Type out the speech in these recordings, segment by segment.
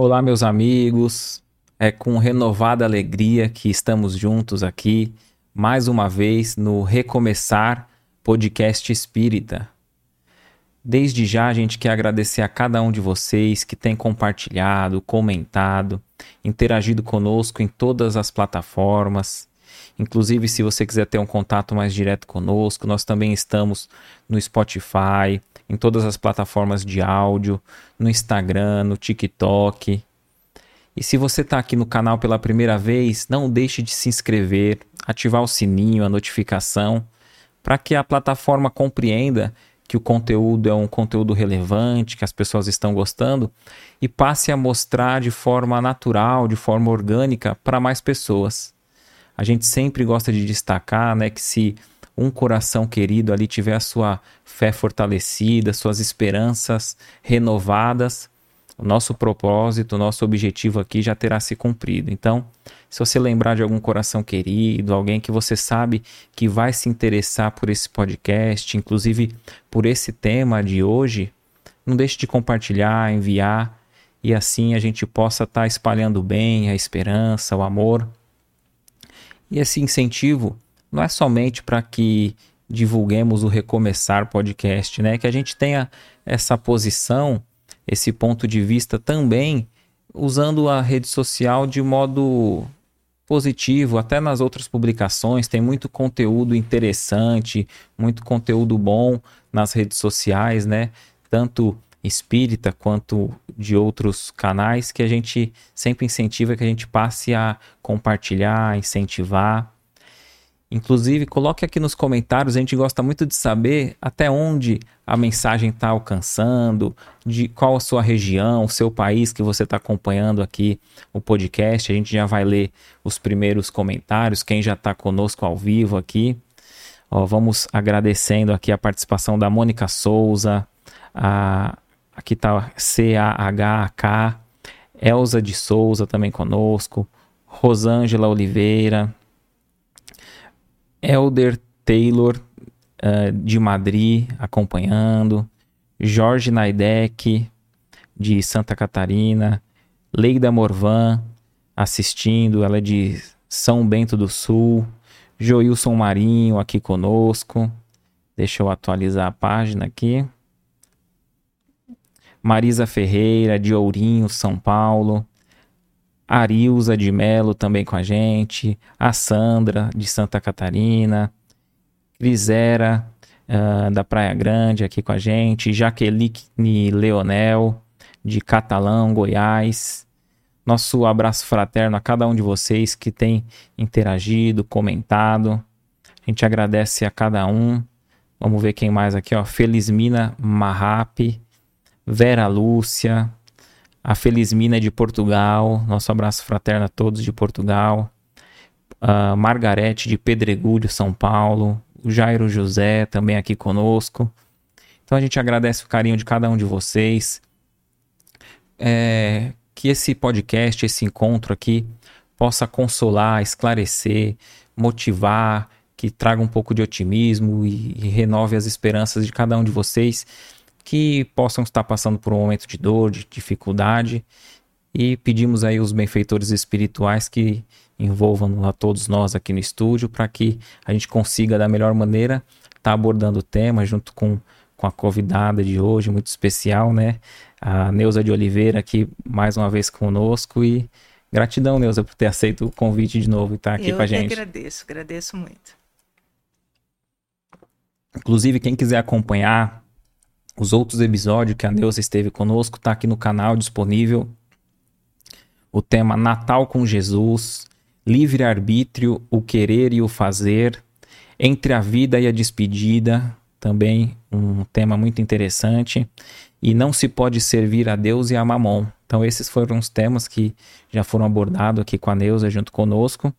Olá, meus amigos. É com renovada alegria que estamos juntos aqui, mais uma vez, no Recomeçar Podcast Espírita. Desde já a gente quer agradecer a cada um de vocês que tem compartilhado, comentado, interagido conosco em todas as plataformas. Inclusive, se você quiser ter um contato mais direto conosco, nós também estamos no Spotify, em todas as plataformas de áudio, no Instagram, no TikTok. E se você está aqui no canal pela primeira vez, não deixe de se inscrever, ativar o sininho, a notificação, para que a plataforma compreenda que o conteúdo é um conteúdo relevante, que as pessoas estão gostando e passe a mostrar de forma natural, de forma orgânica para mais pessoas. A gente sempre gosta de destacar né, que se um coração querido ali tiver a sua fé fortalecida, suas esperanças renovadas, o nosso propósito, o nosso objetivo aqui já terá se cumprido. Então, se você lembrar de algum coração querido, alguém que você sabe que vai se interessar por esse podcast, inclusive por esse tema de hoje, não deixe de compartilhar, enviar e assim a gente possa estar tá espalhando bem, a esperança, o amor. E esse incentivo não é somente para que divulguemos o Recomeçar podcast, né? Que a gente tenha essa posição, esse ponto de vista também usando a rede social de modo positivo, até nas outras publicações tem muito conteúdo interessante, muito conteúdo bom nas redes sociais, né? Tanto espírita quanto de outros canais que a gente sempre incentiva que a gente passe a compartilhar, incentivar. Inclusive, coloque aqui nos comentários, a gente gosta muito de saber até onde a mensagem está alcançando, de qual a sua região, o seu país que você está acompanhando aqui o podcast. A gente já vai ler os primeiros comentários, quem já está conosco ao vivo aqui. Ó, vamos agradecendo aqui a participação da Mônica Souza, a, aqui está C-A-H-K, Elza de Souza também conosco, Rosângela Oliveira, Elder Taylor uh, de Madrid acompanhando, Jorge Naidec de Santa Catarina, Leida Morvan assistindo, ela é de São Bento do Sul, Joilson Marinho aqui conosco. Deixa eu atualizar a página aqui. Marisa Ferreira, de Ourinho, São Paulo. Arilza de Melo também com a gente, a Sandra de Santa Crisera uh, da Praia Grande aqui com a gente, Jaqueline Leonel de Catalão, Goiás. Nosso abraço fraterno a cada um de vocês que tem interagido, comentado. A gente agradece a cada um. Vamos ver quem mais aqui, ó. Felizmina Marrap, Vera Lúcia, a Felizmina de Portugal, nosso abraço fraterno a todos de Portugal, a Margarete de Pedregulho, São Paulo, o Jairo José também aqui conosco. Então a gente agradece o carinho de cada um de vocês. É, que esse podcast, esse encontro aqui, possa consolar, esclarecer, motivar, que traga um pouco de otimismo e, e renove as esperanças de cada um de vocês que possam estar passando por um momento de dor, de dificuldade, e pedimos aí os benfeitores espirituais que envolvam a todos nós aqui no estúdio para que a gente consiga da melhor maneira estar tá abordando o tema junto com, com a convidada de hoje, muito especial, né? A Neuza de Oliveira aqui mais uma vez conosco e gratidão, Neuza, por ter aceito o convite de novo e estar tá aqui Eu com a gente. Eu agradeço, agradeço muito. Inclusive, quem quiser acompanhar os outros episódios que a Neuza esteve conosco, tá aqui no canal disponível. O tema Natal com Jesus, livre-arbítrio, o querer e o fazer, entre a vida e a despedida, também um tema muito interessante. E não se pode servir a Deus e a Mamon. Então, esses foram os temas que já foram abordados aqui com a Neuza junto conosco.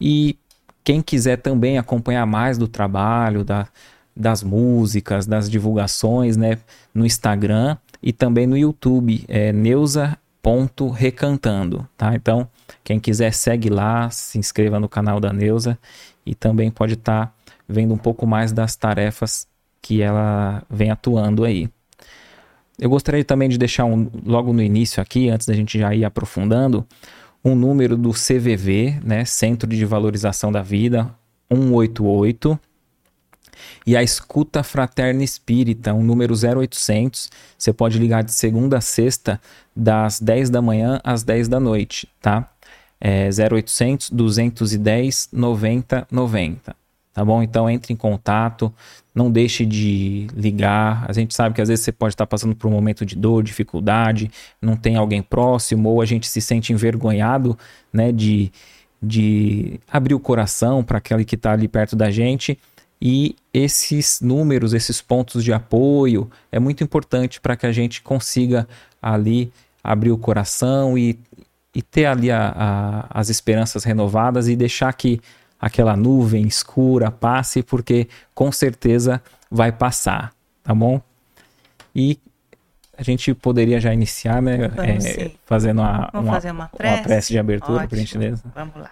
E quem quiser também acompanhar mais do trabalho, da, das músicas, das divulgações, né, no Instagram e também no YouTube, é neuza.recantando, tá? Então, quem quiser segue lá, se inscreva no canal da Neuza e também pode estar tá vendo um pouco mais das tarefas que ela vem atuando aí. Eu gostaria também de deixar um, logo no início aqui, antes da gente já ir aprofundando, um número do CVV, né, Centro de Valorização da Vida, 188, e a Escuta Fraterna Espírita, um número 0800. Você pode ligar de segunda a sexta, das 10 da manhã às 10 da noite, tá? É 0800 210 90 90 tá bom? Então entre em contato, não deixe de ligar. A gente sabe que às vezes você pode estar passando por um momento de dor, dificuldade, não tem alguém próximo, ou a gente se sente envergonhado, né, de, de abrir o coração para aquele que está ali perto da gente. E esses números, esses pontos de apoio, é muito importante para que a gente consiga ali abrir o coração e, e ter ali a, a, as esperanças renovadas e deixar que aquela nuvem escura passe, porque com certeza vai passar, tá bom? E a gente poderia já iniciar, né? É, fazendo uma, Vamos uma, fazer uma prece, uma prece de abertura, Ótimo. por gentileza. Vamos lá.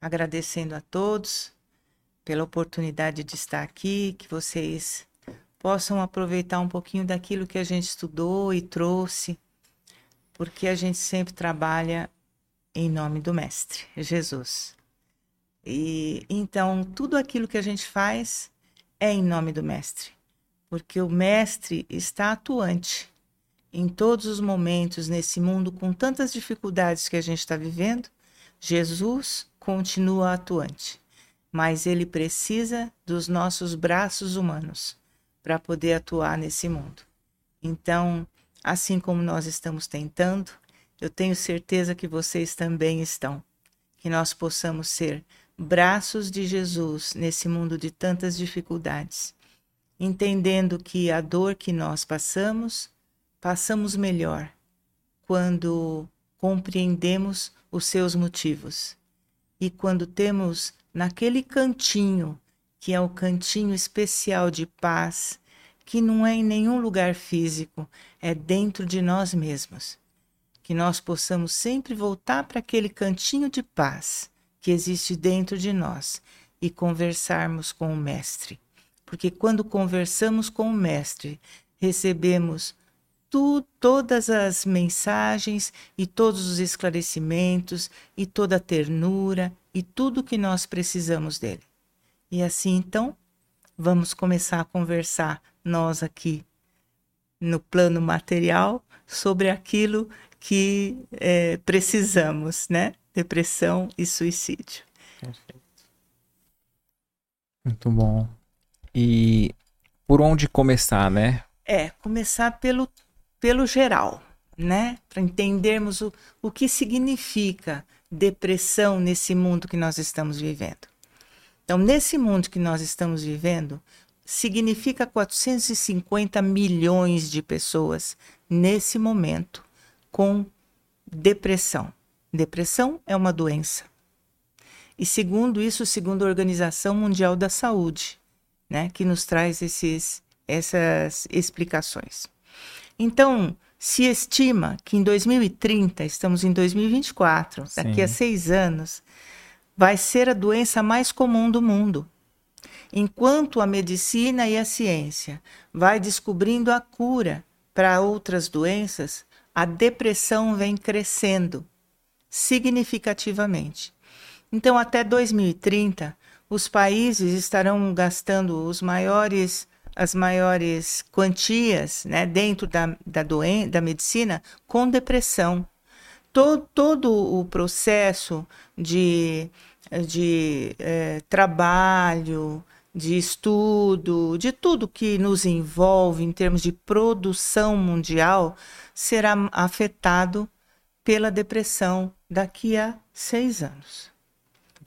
Agradecendo a todos pela oportunidade de estar aqui, que vocês possam aproveitar um pouquinho daquilo que a gente estudou e trouxe, porque a gente sempre trabalha em nome do Mestre, Jesus. E então tudo aquilo que a gente faz é em nome do mestre, porque o mestre está atuante em todos os momentos nesse mundo com tantas dificuldades que a gente está vivendo. Jesus continua atuante, mas ele precisa dos nossos braços humanos para poder atuar nesse mundo. Então, assim como nós estamos tentando, eu tenho certeza que vocês também estão. Que nós possamos ser braços de Jesus nesse mundo de tantas dificuldades, entendendo que a dor que nós passamos, passamos melhor quando compreendemos os seus motivos e quando temos naquele cantinho, que é o cantinho especial de paz, que não é em nenhum lugar físico, é dentro de nós mesmos. Que nós possamos sempre voltar para aquele cantinho de paz que existe dentro de nós e conversarmos com o Mestre. Porque quando conversamos com o Mestre, recebemos tu, todas as mensagens e todos os esclarecimentos e toda a ternura e tudo que nós precisamos dele. E assim então, vamos começar a conversar nós aqui no plano material sobre aquilo que é, precisamos, né? depressão e suicídio. Perfeito. Muito bom. E por onde começar, né? É, começar pelo, pelo geral, né? Para entendermos o, o que significa depressão nesse mundo que nós estamos vivendo. Então, nesse mundo que nós estamos vivendo, significa 450 milhões de pessoas nesse momento com depressão. Depressão é uma doença. E segundo isso, segundo a Organização Mundial da Saúde, né, que nos traz esses, essas explicações. Então, se estima que em 2030, estamos em 2024, Sim. daqui a seis anos, vai ser a doença mais comum do mundo. Enquanto a medicina e a ciência vai descobrindo a cura para outras doenças, a depressão vem crescendo significativamente. Então, até 2030, os países estarão gastando os maiores, as maiores quantias né, dentro da, da, doen da medicina com depressão. Todo, todo o processo de, de é, trabalho, de estudo, de tudo que nos envolve em termos de produção mundial, será afetado pela depressão daqui a seis anos.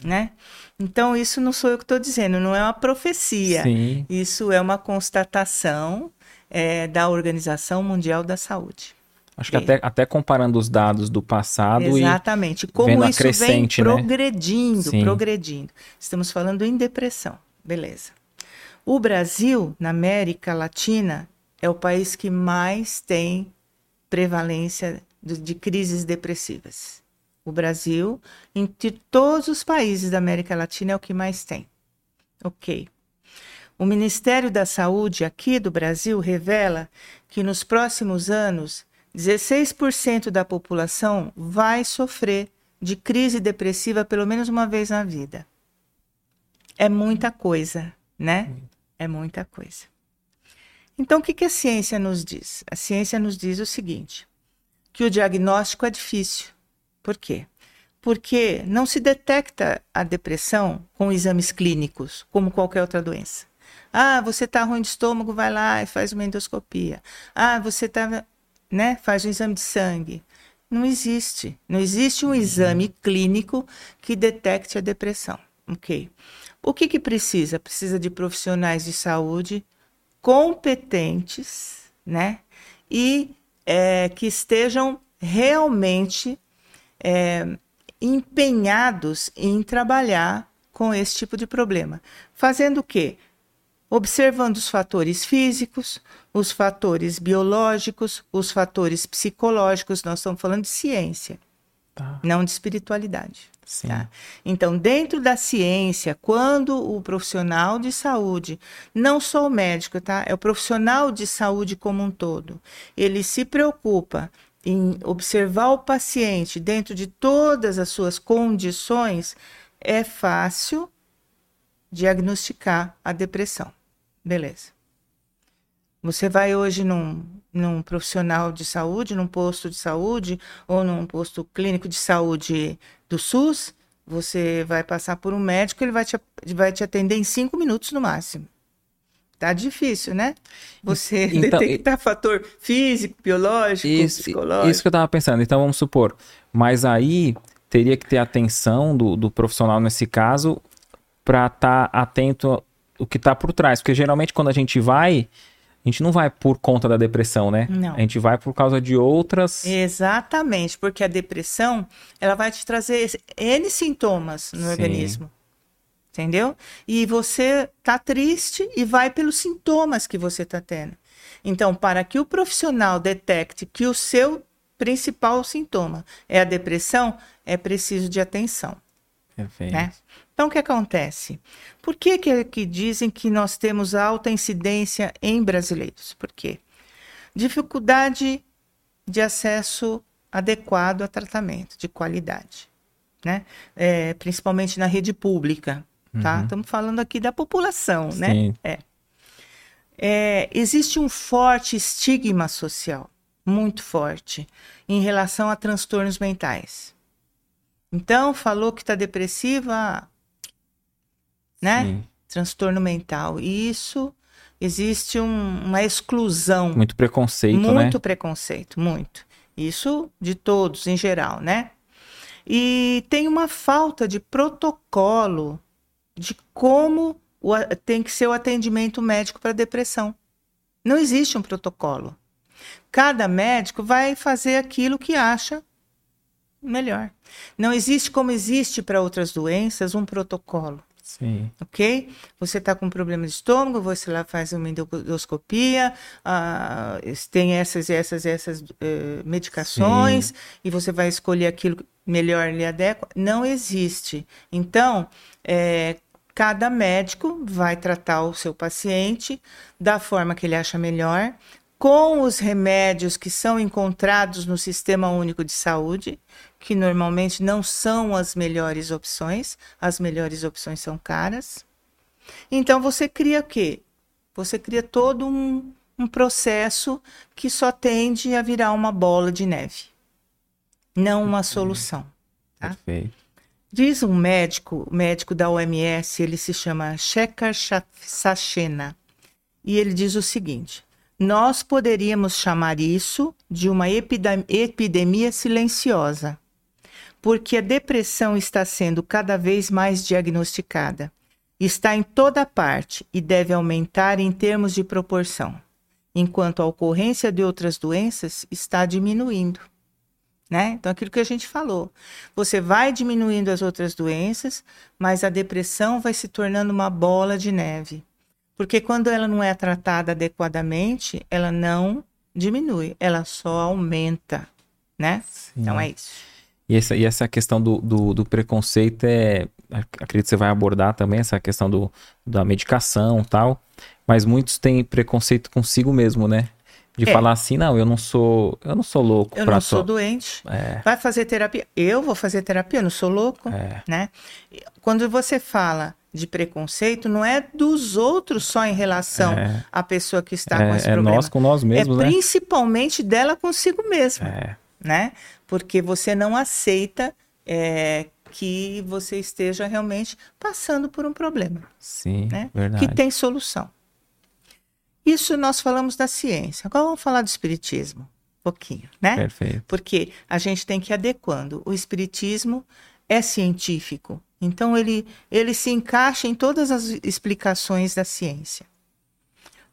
Né? Então, isso não sou eu que estou dizendo, não é uma profecia. Sim. Isso é uma constatação é, da Organização Mundial da Saúde. Acho que até, até comparando os dados do passado Exatamente. e como isso vem né? progredindo, né? progredindo. Estamos falando em depressão. Beleza. O Brasil, na América Latina, é o país que mais tem prevalência de, de crises depressivas. O Brasil, entre todos os países da América Latina, é o que mais tem. Ok. O Ministério da Saúde aqui do Brasil revela que nos próximos anos 16% da população vai sofrer de crise depressiva pelo menos uma vez na vida. É muita coisa, né? É muita coisa. Então, o que, que a ciência nos diz? A ciência nos diz o seguinte: que o diagnóstico é difícil. Por quê? Porque não se detecta a depressão com exames clínicos, como qualquer outra doença. Ah, você está ruim de estômago, vai lá e faz uma endoscopia. Ah, você está, né, faz um exame de sangue. Não existe. Não existe um exame clínico que detecte a depressão. Ok. O que, que precisa? Precisa de profissionais de saúde competentes, né? E é, que estejam realmente é, empenhados em trabalhar com esse tipo de problema. Fazendo o quê? Observando os fatores físicos, os fatores biológicos, os fatores psicológicos, nós estamos falando de ciência, tá. não de espiritualidade. Tá? Então, dentro da ciência, quando o profissional de saúde, não só o médico, tá? É o profissional de saúde como um todo, ele se preocupa em observar o paciente dentro de todas as suas condições, é fácil diagnosticar a depressão. Beleza. Você vai hoje num, num profissional de saúde, num posto de saúde ou num posto clínico de saúde do SUS, você vai passar por um médico, ele vai te, vai te atender em cinco minutos no máximo. Tá difícil, né? Você então, detectar fator físico, biológico, isso, psicológico. Isso que eu estava pensando. Então, vamos supor, mas aí teria que ter atenção do, do profissional nesse caso para estar tá atento o que está por trás. Porque geralmente quando a gente vai, a gente não vai por conta da depressão, né? Não. A gente vai por causa de outras. Exatamente, porque a depressão ela vai te trazer N sintomas no Sim. organismo. Entendeu? E você tá triste e vai pelos sintomas que você tá tendo. Então, para que o profissional detecte que o seu principal sintoma é a depressão, é preciso de atenção. Perfeito. Né? Então, o que acontece? Por que, que, que dizem que nós temos alta incidência em brasileiros? Por quê? Dificuldade de acesso adequado a tratamento de qualidade, né? É, principalmente na rede pública, tá? Uhum. Estamos falando aqui da população, né? Sim. né? É. É, existe um forte estigma social, muito forte, em relação a transtornos mentais. Então, falou que está depressiva, né? Sim. Transtorno mental. E isso existe um, uma exclusão. Muito preconceito, muito né? Muito preconceito, muito. Isso de todos em geral, né? E tem uma falta de protocolo de como o, tem que ser o atendimento médico para depressão. Não existe um protocolo. Cada médico vai fazer aquilo que acha melhor. Não existe como existe para outras doenças um protocolo. Sim. Ok? Você está com problema de estômago, você lá faz uma endoscopia, ah, tem essas e essas essas uh, medicações, Sim. e você vai escolher aquilo que melhor lhe adequa. Não existe. Então, é, cada médico vai tratar o seu paciente da forma que ele acha melhor, com os remédios que são encontrados no Sistema Único de Saúde, que normalmente não são as melhores opções, as melhores opções são caras. Então você cria o quê? Você cria todo um, um processo que só tende a virar uma bola de neve, não uma solução. Tá? Perfeito. Diz um médico, médico da OMS, ele se chama Shekhar Sachena, e ele diz o seguinte: nós poderíamos chamar isso de uma epidemia silenciosa porque a depressão está sendo cada vez mais diagnosticada. Está em toda parte e deve aumentar em termos de proporção, enquanto a ocorrência de outras doenças está diminuindo. Né? Então, aquilo que a gente falou, você vai diminuindo as outras doenças, mas a depressão vai se tornando uma bola de neve. Porque quando ela não é tratada adequadamente, ela não diminui, ela só aumenta, né? Sim. Então é isso. E essa, e essa questão do, do, do preconceito é, acredito que você vai abordar também essa questão do, da medicação tal, mas muitos têm preconceito consigo mesmo, né? De É. falar assim, não, eu não sou, eu não sou louco Eu não sou doente. É, Vai fazer terapia. Eu vou fazer terapia, eu não sou louco, é, né? Quando você fala de preconceito, não é dos outros só em relação É. à pessoa que está com é, esse é problema. nós com nós mesmos, é né? principalmente dela consigo mesma, É, né? Porque você não aceita é, que você esteja realmente passando por um problema, sim, né? verdade. Que tem solução. Isso nós falamos da ciência. Agora vamos falar do espiritismo, um pouquinho, né? Perfeito. Porque a gente tem que ir adequando. O espiritismo é científico, então ele, ele se encaixa em todas as explicações da ciência.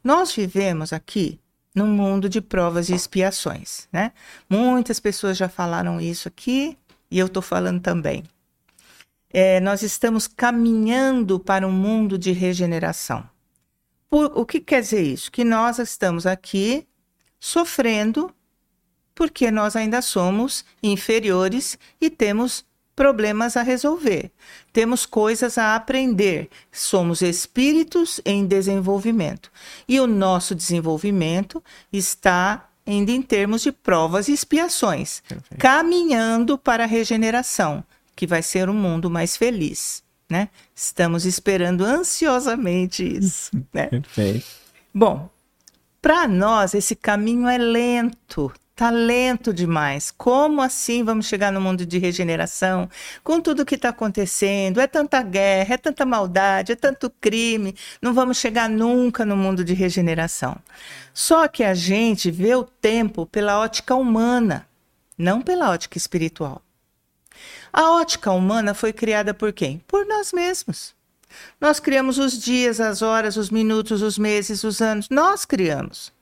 Nós vivemos aqui num mundo de provas e expiações, né? Muitas pessoas já falaram isso aqui e eu estou falando também. É, nós estamos caminhando para um mundo de regeneração. Por- o que quer dizer isso? Que nós estamos aqui sofrendo porque nós ainda somos inferiores e temos problemas a resolver. Temos coisas a aprender. Somos espíritos em desenvolvimento. E o nosso desenvolvimento está ainda em termos de provas e expiações, Perfeito. caminhando para a regeneração, que vai ser um mundo mais feliz. Né? Estamos esperando ansiosamente isso. Né? Perfeito. Bom, para nós esse caminho é lento, tá lento demais. Como assim vamos chegar no mundo de regeneração com tudo que está acontecendo? É tanta guerra, é tanta maldade, é tanto crime. Não vamos chegar nunca no mundo de regeneração. Só que a gente vê o tempo pela ótica humana, não pela ótica espiritual. A ótica humana foi criada por quem? Por nós mesmos. Nós criamos os dias, as horas, os minutos, os meses, os anos. Nós criamos.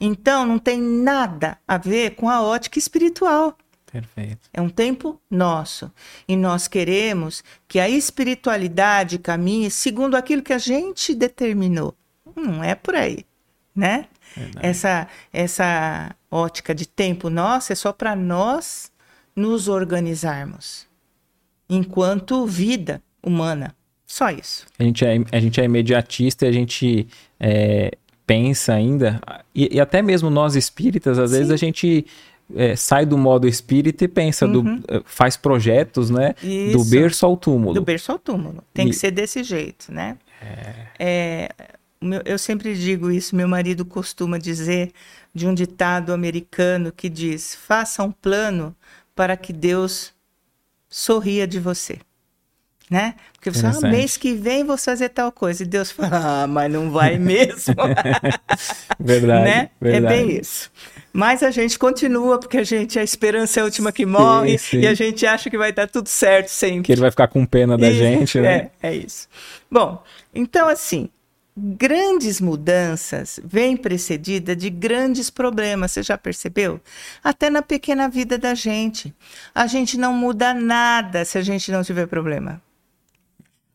Então, não tem nada a ver com a ótica espiritual. Perfeito. É um tempo nosso. E nós queremos que a espiritualidade caminhe segundo aquilo que a gente determinou. Não é por aí, né? Verdade. Essa, essa ótica de tempo nossa é só para nós nos organizarmos enquanto vida humana. Só isso. A gente é, a gente é imediatista e a gente é, pensa ainda, e, e até mesmo nós espíritas, às vezes Sim. a gente é, sai do modo espírita e pensa, do, é, faz projetos, né? Do Uhum. Isso. berço ao túmulo. Do berço ao túmulo. Tem E- que ser desse jeito, né? É, o meu- eu sempre digo isso, meu marido costuma dizer de um ditado americano que diz: faça um plano para que Deus sorria de você. Né? Porque você, ah, mês que vem vou fazer tal coisa. E Deus fala, ah, mas não vai mesmo. Verdade, né? verdade. É bem isso. Mas a gente continua, porque a gente, a esperança é a última que morre, sim. e a gente acha que vai dar tudo certo sempre. Que ele vai ficar com pena da Isso, gente, né? É, é isso. Bom, então assim, grandes mudanças vêm precedida de grandes problemas, você já percebeu? Até na pequena vida da gente. A gente não muda nada se a gente não tiver problema.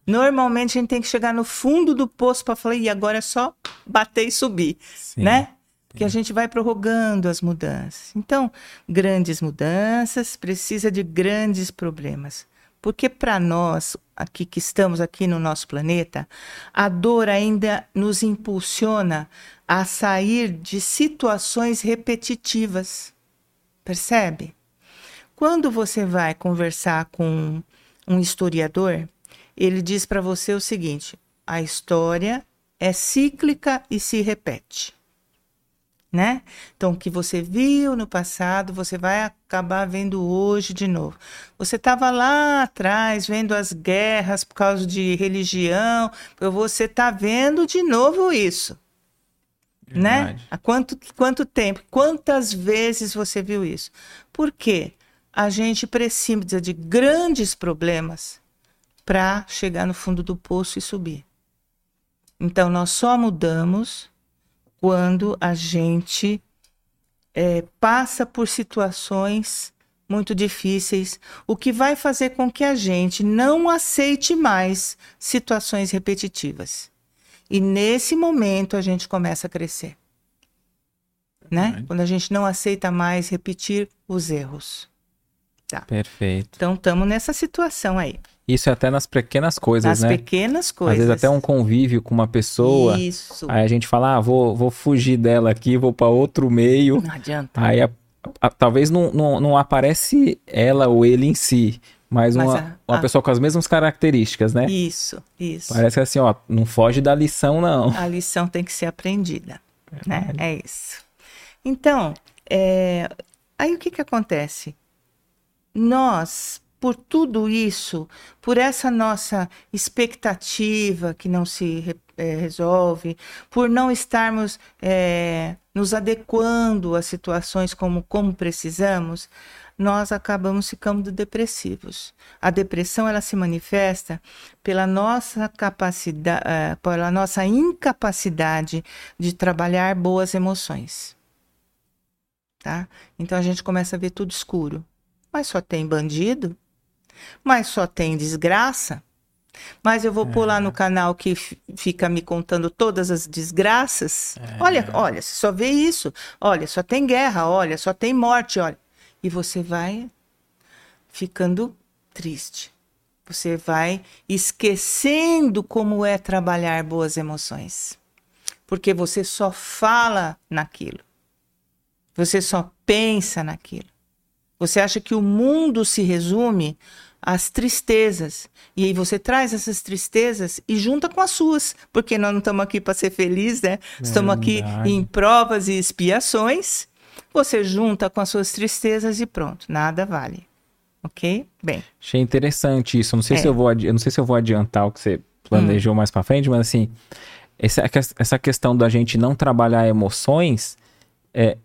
Normalmente a gente tem que chegar no fundo do poço para falar, e agora é só bater e subir, Sim. né? Porque a gente vai prorrogando as mudanças. Então, grandes mudanças precisa de grandes problemas. Porque para nós, aqui que estamos aqui no nosso planeta, a dor ainda nos impulsiona a sair de situações repetitivas. Percebe? Quando você vai conversar com um historiador, ele diz para você o seguinte: a história é cíclica e se repete. Né? Então, o que você viu no passado, você vai acabar vendo hoje de novo. Você estava lá atrás vendo as guerras por causa de religião, você está vendo de novo isso. Né? Verdade. Há quanto, quanto tempo? Quantas vezes você viu isso? Por quê? A gente precisa de grandes problemas para chegar no fundo do poço e subir. Então, nós só mudamos quando a gente é, passa por situações muito difíceis, o que vai fazer com que a gente não aceite mais situações repetitivas. E nesse momento a gente começa a crescer. Né? Verdade. Quando a gente não aceita mais repetir os erros. Perfeito. Então, estamos nessa situação aí. Isso é até nas pequenas coisas, Nas né? pequenas coisas. Às vezes até um convívio com uma pessoa. Isso. Aí a gente fala, ah, vou, vou fugir dela aqui, vou para outro meio. Não adianta. Aí a- a- talvez não, não, não aparece ela ou ele em si, mas, Mas uma, a- uma pessoa com as mesmas características, né? Isso, isso. Parece assim, ó, não foge da lição, não. A lição tem que ser aprendida, né? É isso. Então, é, aí o que que acontece? Nós, por tudo isso, por essa nossa expectativa que não se re- é, resolve, por não estarmos é, nos adequando às situações como, como precisamos, nós acabamos ficando depressivos. A depressão ela se manifesta pela nossa capacidade, pela nossa incapacidade de trabalhar boas emoções. Tá? Então a gente começa a ver tudo escuro. Mas só tem bandido? Mas só tem desgraça? Mas eu vou pôr lá no canal que fica me contando todas as desgraças. Olha, olha, você só vê isso. Olha, só tem guerra, olha, só tem morte, olha. E você vai ficando triste. Você vai esquecendo como é trabalhar boas emoções. Porque você só fala naquilo. Você só pensa naquilo. Você acha que o mundo se resume às tristezas. E aí você traz essas tristezas e junta com as suas. Porque nós não estamos aqui para ser felizes, né? Estamos aqui em provas e expiações. Você junta com as suas tristezas e pronto. Nada vale. Ok? Bem. Achei interessante isso. Não sei É. Hum. se eu vou, eu não sei se eu vou adiantar o que você planejou mais pra frente, mas assim, essa, essa questão da gente não trabalhar emoções, é,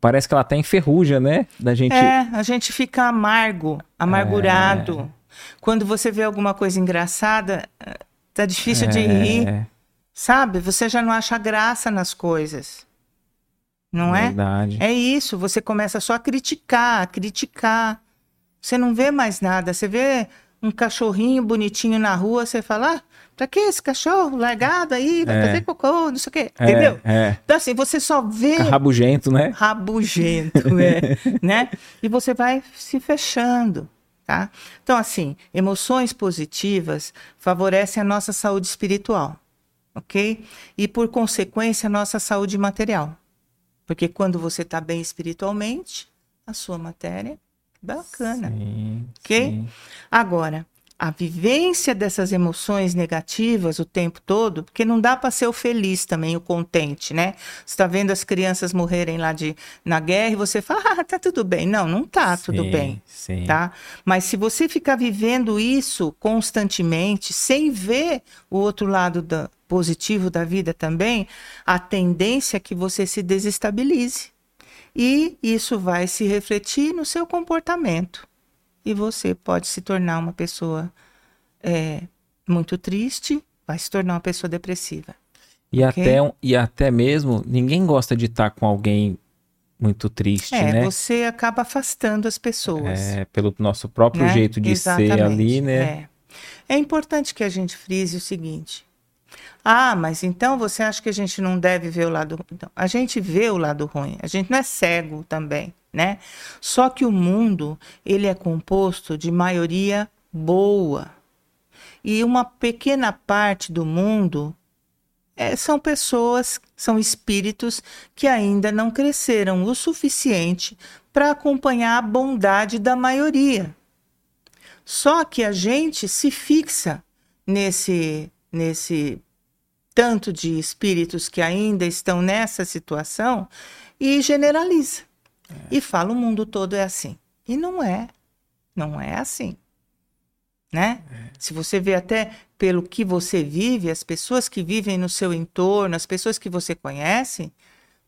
parece que ela até enferruja, né? Da gente. É, a gente fica amargo, amargurado. Quando você vê alguma coisa engraçada, tá difícil de rir, É, sabe? Você já não acha graça nas coisas. Não é? Verdade. É isso, você começa só a criticar, a criticar. Você não vê mais nada. Você vê um cachorrinho bonitinho na rua, você fala, ah, pra que esse cachorro largado aí? Vai É. fazer cocô, não sei o quê. É, Entendeu? É. Então, assim, você só vê rabugento, né? rabugento, é, né? E você vai se fechando, tá? Então, assim, emoções positivas favorecem a nossa saúde espiritual, ok? E, por consequência, a nossa saúde material. Porque quando você está bem espiritualmente, a sua matéria é bacana. Sim, Ok? sim. Agora, a vivência dessas emoções negativas o tempo todo, porque não dá para ser o feliz também, o contente, né? Você está vendo as crianças morrerem lá de, na guerra e você fala, ah, tá tudo bem. Não, não tá tudo Sim, bem, Sim. tá? Mas se você ficar vivendo isso constantemente, sem ver o outro lado da, positivo da vida também, a tendência é que você se desestabilize. E isso vai se refletir no seu comportamento e você pode se tornar uma pessoa é, muito triste, vai se tornar uma pessoa depressiva. E, Ok. até, e até mesmo, ninguém gosta de estar com alguém muito triste, É, né? você acaba afastando as pessoas. É, pelo nosso próprio né? jeito de ser Exatamente, ali, né? É. É importante que a gente frise o seguinte. Ah, mas então você acha que a gente não deve ver o lado ruim? Então, a gente vê o lado ruim, a gente não é cego também, né? Só que o mundo, ele é composto de maioria boa. E uma pequena parte do mundo é, são pessoas, são espíritos que ainda não cresceram o suficiente para acompanhar a bondade da maioria. Só que a gente se fixa nesse, nesse tanto de espíritos que ainda estão nessa situação e generaliza. E fala o mundo todo é assim. E não é. Não é assim. Né? Se você vê até pelo que você vive, as pessoas que vivem no seu entorno, as pessoas que você conhece,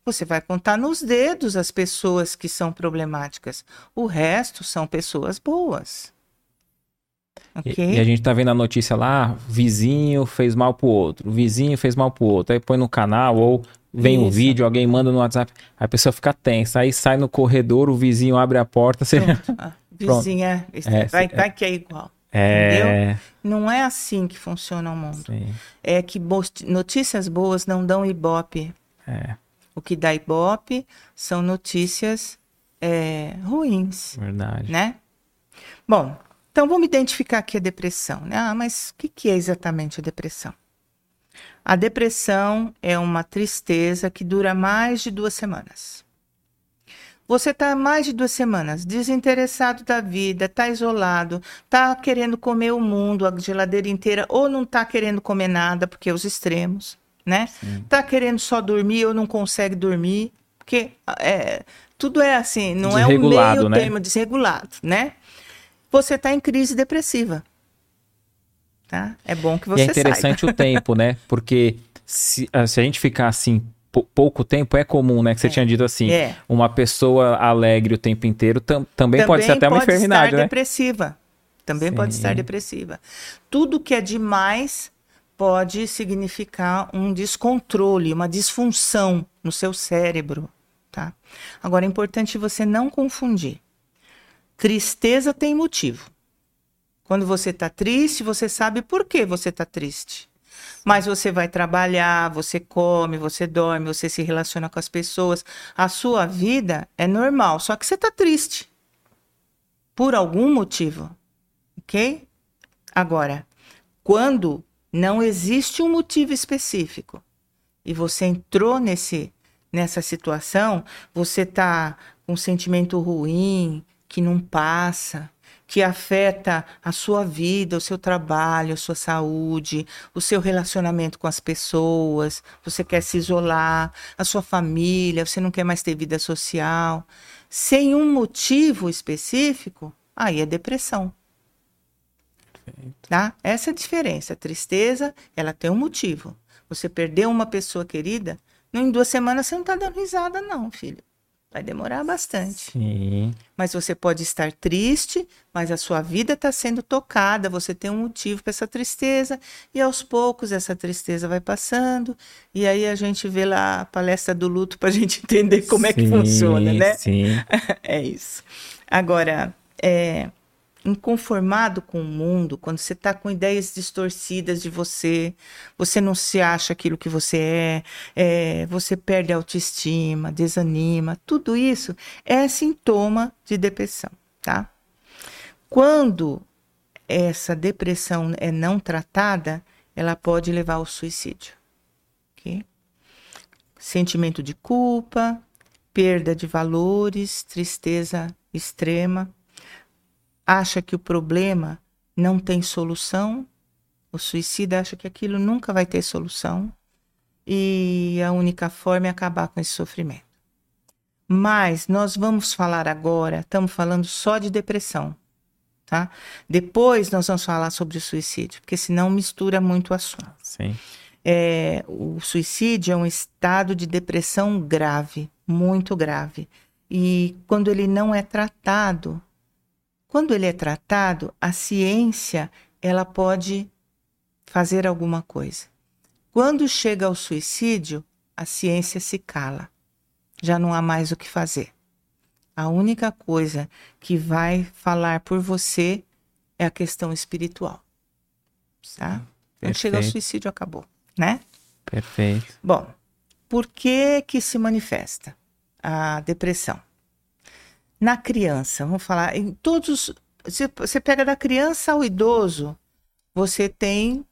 você vai contar nos dedos as pessoas que são problemáticas. O resto são pessoas boas. E, Ok? e a gente tá vendo a notícia lá, vizinho fez mal pro outro, vizinho fez mal pro outro. Aí põe no canal ou vem um Isso. vídeo, alguém manda no WhatsApp, a pessoa fica tensa. Aí sai no corredor, o vizinho abre a porta, você... Pronto. A vizinha É, vai, sim, vai que é igual. É... Não é assim que funciona o mundo. Sim, É que notícias boas não dão ibope. é, O que dá ibope são notícias é, ruins, verdade. né? Bom, Então vamos identificar aqui a depressão, né? Ah, mas o que, que é exatamente a depressão? A depressão é uma tristeza que dura mais de duas semanas. Você está mais de duas semanas desinteressado da vida, está isolado, está querendo comer o mundo, a geladeira inteira, ou não está querendo comer nada, porque é os extremos, né? Está querendo só dormir ou não consegue dormir, porque é, tudo é assim, não é um meio né? termo desregulado, né? Você está em crise depressiva. Tá? É bom que você e é interessante saiba. o tempo, né? Porque se, ah, se a gente ficar assim pouco tempo é comum, né? Que você é. tinha dito assim, é. uma pessoa alegre o tempo inteiro tam também, também pode ser até uma enfermidade, estar né? depressiva. Também Sim. pode estar depressiva. Tudo que é demais pode significar um descontrole, uma disfunção no seu cérebro, tá? Agora é importante você não confundir. Tristeza tem motivo. Quando você está triste, você sabe por que você está triste. Mas você vai trabalhar, você come, você dorme, você se relaciona com as pessoas. A sua vida é normal, só que você está triste. Por algum motivo. Ok? Agora, quando não existe um motivo específico e você entrou nesse, nessa situação, você está com um sentimento ruim, que não passa, que afeta a sua vida, o seu trabalho, a sua saúde, o seu relacionamento com as pessoas, você quer se isolar, a sua família, você não quer mais ter vida social, sem um motivo específico, aí é depressão. Tá? Essa é a diferença. A tristeza, ela tem um motivo. Você perdeu uma pessoa querida, em duas semanas você não está dando risada, não, filho. Vai demorar bastante. Sim. Mas você pode estar triste, mas a sua vida está sendo tocada, você tem um motivo para essa tristeza, e aos poucos essa tristeza vai passando, e aí a gente vê lá a palestra do luto para a gente entender como sim, é que funciona, né? Sim. é isso. Agora, é, inconformado com o mundo, quando você está com ideias distorcidas de você, você não se acha aquilo que você é, é, você perde a autoestima, desanima, tudo isso é sintoma de depressão, tá? Quando essa depressão é não tratada, ela pode levar ao suicídio, ok? Sentimento de culpa, perda de valores, tristeza extrema, acha que o problema não tem solução, o suicida acha que aquilo nunca vai ter solução e a única forma é acabar com esse sofrimento. Mas nós vamos falar agora, estamos falando só de depressão, tá? Depois nós vamos falar sobre o suicídio, porque senão mistura muito o assunto. Sim. É, o suicídio é um estado de depressão grave, muito grave. E quando ele não é tratado, quando ele é tratado, a ciência ela pode fazer alguma coisa. Quando chega ao suicídio, a ciência se cala. Já não há mais o que fazer. A única coisa que vai falar por você é a questão espiritual. Tá? Quando chega ao suicídio, acabou, né? Perfeito. Bom, por que que se manifesta a depressão? Na criança, vamos falar, em todos. Você, pega da criança ao idoso, você tem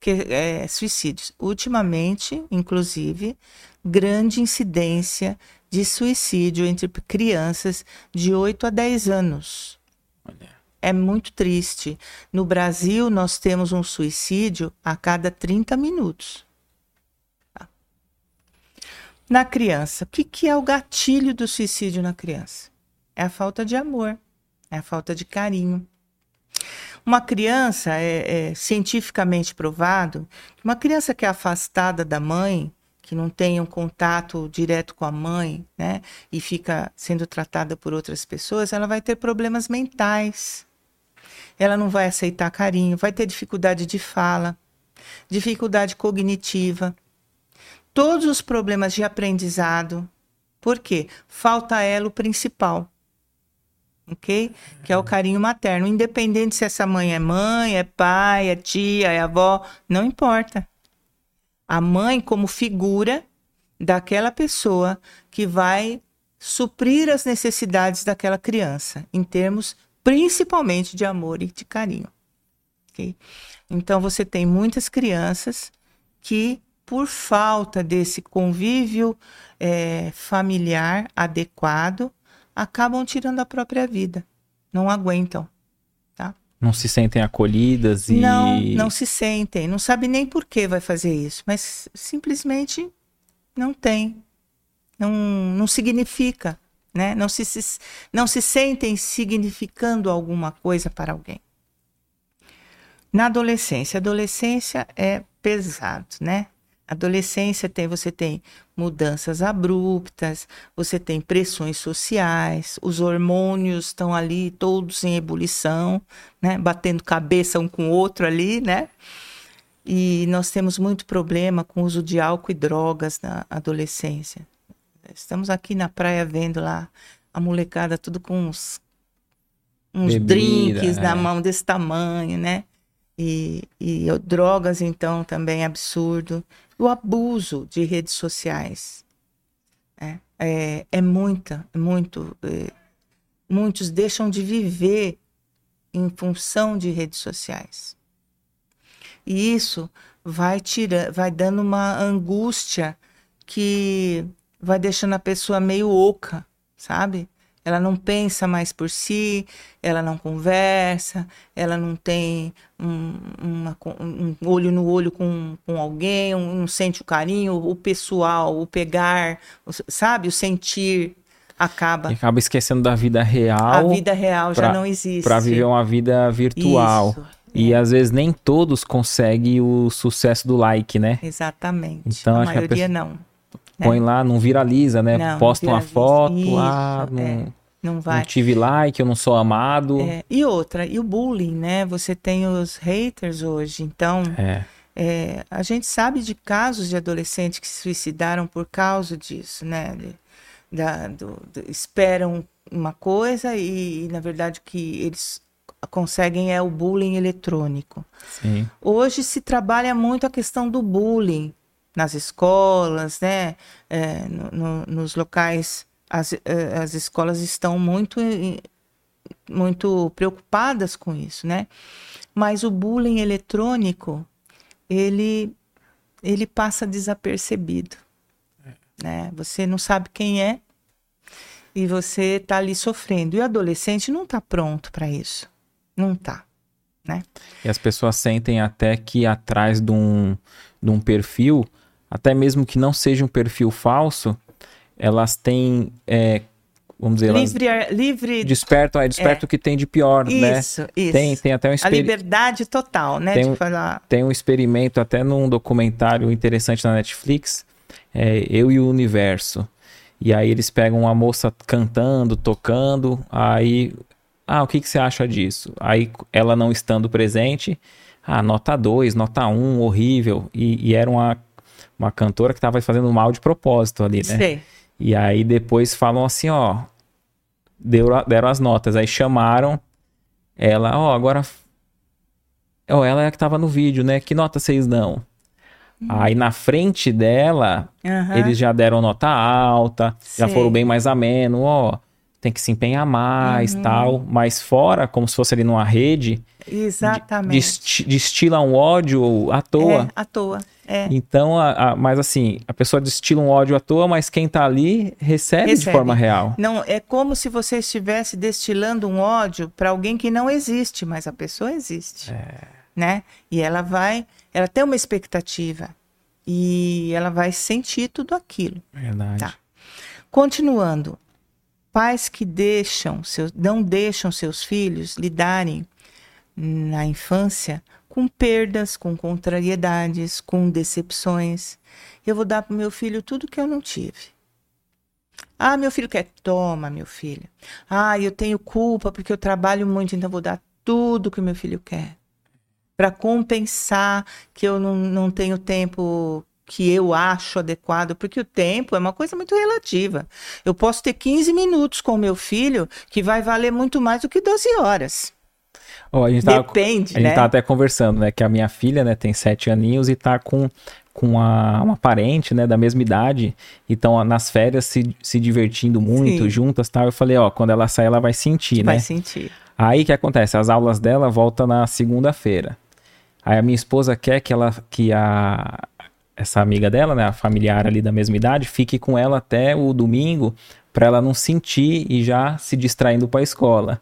que, é, suicídios. Ultimamente, inclusive, grande incidência de suicídio entre crianças de 8 a 10 anos. Olha. É muito triste. No Brasil, nós temos um suicídio a cada 30 minutos. Tá. Na criança, o que, que é o gatilho do suicídio na criança? É a falta de amor, é a falta de carinho. Uma criança, é, é cientificamente provado, uma criança que é afastada da mãe, que não tem um contato direto com a mãe, né, e fica sendo tratada por outras pessoas, ela vai ter problemas mentais. Ela não vai aceitar carinho, vai ter dificuldade de fala, dificuldade cognitiva, todos os problemas de aprendizado. Por quê? Falta ela o principal, ok? Que é o carinho materno, independente se essa mãe é mãe, é pai, é tia, é avó, não importa. A mãe como figura daquela pessoa que vai suprir as necessidades daquela criança em termos principalmente de amor e de carinho. Okay? Então você tem muitas crianças que, por falta desse convívio é, familiar adequado, acabam tirando a própria vida, não aguentam. Tá? Não se sentem acolhidas e. Não, não se sentem, não sabe nem por que vai fazer isso, mas simplesmente não tem, não, não significa, né? Não se, se, não se sentem significando alguma coisa para alguém. Na adolescência, adolescência é pesado, né? Adolescência tem você tem mudanças abruptas, você tem pressões sociais, os hormônios estão ali todos em ebulição, né? Batendo cabeça um com o outro ali, né? E nós temos muito problema com o uso de álcool e drogas na adolescência. Estamos aqui na praia vendo lá a molecada tudo com uns, uns Bebida, drinks é. na mão desse tamanho, né? E, e drogas, então, também absurdo. O abuso de redes sociais. É, é, é muita, é muito. É, muitos deixam de viver em função de redes sociais. E isso vai tira, vai dando uma angústia que vai deixando a pessoa meio oca, sabe? Ela não pensa mais por si, ela não conversa, ela não tem um, uma, um olho no olho com, com alguém, um, não sente o carinho, o pessoal, o pegar, sabe? O sentir acaba. E acaba esquecendo da vida real. A vida real pra, já não existe. Para viver uma vida virtual. Isso. E é. às vezes nem todos conseguem o sucesso do like, né? Exatamente. Então, a maioria pessoa... não põe né? lá, não viraliza, né? Não, Posta uma foto, Isso, ah, não, é, não vai. Não tive like, eu não sou amado. É, e outra, e o bullying, né? Você tem os haters hoje, então é. é. a gente sabe de casos de adolescentes que se suicidaram por causa disso, né? Da, do, do, esperam uma coisa e, e, na verdade, o que eles conseguem é o bullying eletrônico. Sim. Hoje se trabalha muito a questão do bullying nas escolas, né? É, no, no, nos locais, as, é, as escolas estão muito, muito preocupadas com isso, né? Mas o bullying eletrônico, ele, ele passa desapercebido, né? Você não sabe quem é e você está ali sofrendo. E o adolescente não está pronto para isso, não está. Né? E as pessoas sentem até que atrás de um, de um perfil até mesmo que não seja um perfil falso, elas têm, é, vamos dizer, livre, livre despertam, é desperto é. o que tem de pior, isso, né? Isso, isso. Tem, tem até um exper... a liberdade total, né? Tem, falar... tem um experimento até num documentário interessante na Netflix, é, eu e o universo. E aí eles pegam uma moça cantando, tocando, aí, ah, o que, que você acha disso? Aí ela não estando presente, ah, nota 2, nota 1, um, horrível. E, e era uma uma cantora que estava fazendo mal de propósito ali, né? Sei. E aí depois falam assim, ó, deu, deram as notas, aí chamaram ela, ó, agora ó, ela é que tava no vídeo, né? Que nota vocês dão? Uhum. Aí na frente dela, uhum. eles já deram nota alta, Sei. já foram bem mais ameno, ó, tem que se empenhar mais, uhum. tal, mas fora, como se fosse ali numa rede, Exatamente. destila um ódio à toa. É, à toa. É. Então, a, a, mas assim, a pessoa destila um ódio à toa, mas quem tá ali recebe, recebe. de forma real. Não, é como se você estivesse destilando um ódio para alguém que não existe, mas a pessoa existe. É. Né? E ela vai, ela tem uma expectativa e ela vai sentir tudo aquilo. Verdade. Tá. Continuando, pais que deixam seus, não deixam seus filhos lidarem na infância com perdas, com contrariedades, com decepções. Eu vou dar para meu filho tudo que eu não tive. Ah, meu filho quer. Toma, meu filho. Ah, eu tenho culpa porque eu trabalho muito, então vou dar tudo que meu filho quer. Para compensar que eu não, não tenho tempo que eu acho adequado, porque o tempo é uma coisa muito relativa. Eu posso ter 15 minutos com meu filho que vai valer muito mais do que 12 horas. Oh, a gente tava, Depende, a né? gente tá até conversando, né? Que a minha filha, né, tem sete aninhos e tá com, com a, uma parente, né, da mesma idade. Então, nas férias, se, se divertindo muito, Sim. juntas tal. Eu falei, ó, quando ela sair, ela vai sentir, vai né? Vai sentir. Aí o que acontece? As aulas dela voltam na segunda-feira. Aí a minha esposa quer que ela que a essa amiga dela, né, a familiar ali da mesma idade, fique com ela até o domingo para ela não sentir e já se distraindo para a escola.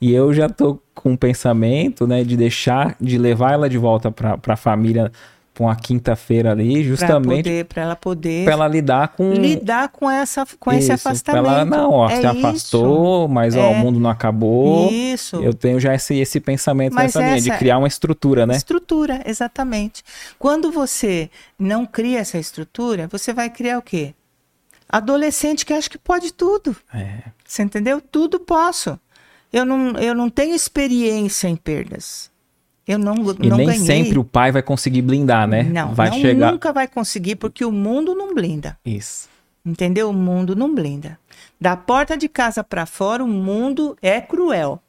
E eu já tô com um pensamento, né, de deixar, de levar ela de volta para a família para uma quinta-feira ali, justamente para ela poder para ela lidar com lidar com essa com isso, esse afastamento. Ela não, ó, é se afastou, mas é. ó, o mundo não acabou. Isso. Eu tenho já esse esse pensamento mas nessa linha de criar uma estrutura, né? Estrutura, exatamente. Quando você não cria essa estrutura, você vai criar o quê? Adolescente que acha que pode tudo. É. Você entendeu? Tudo posso. Eu não, eu não tenho experiência em perdas. Eu não, e não nem ganhei. sempre o pai vai conseguir blindar, né? Não, vai não, chegar... nunca vai conseguir, porque o mundo não blinda. Isso. Entendeu? O mundo não blinda. Da porta de casa para fora, o mundo é cruel.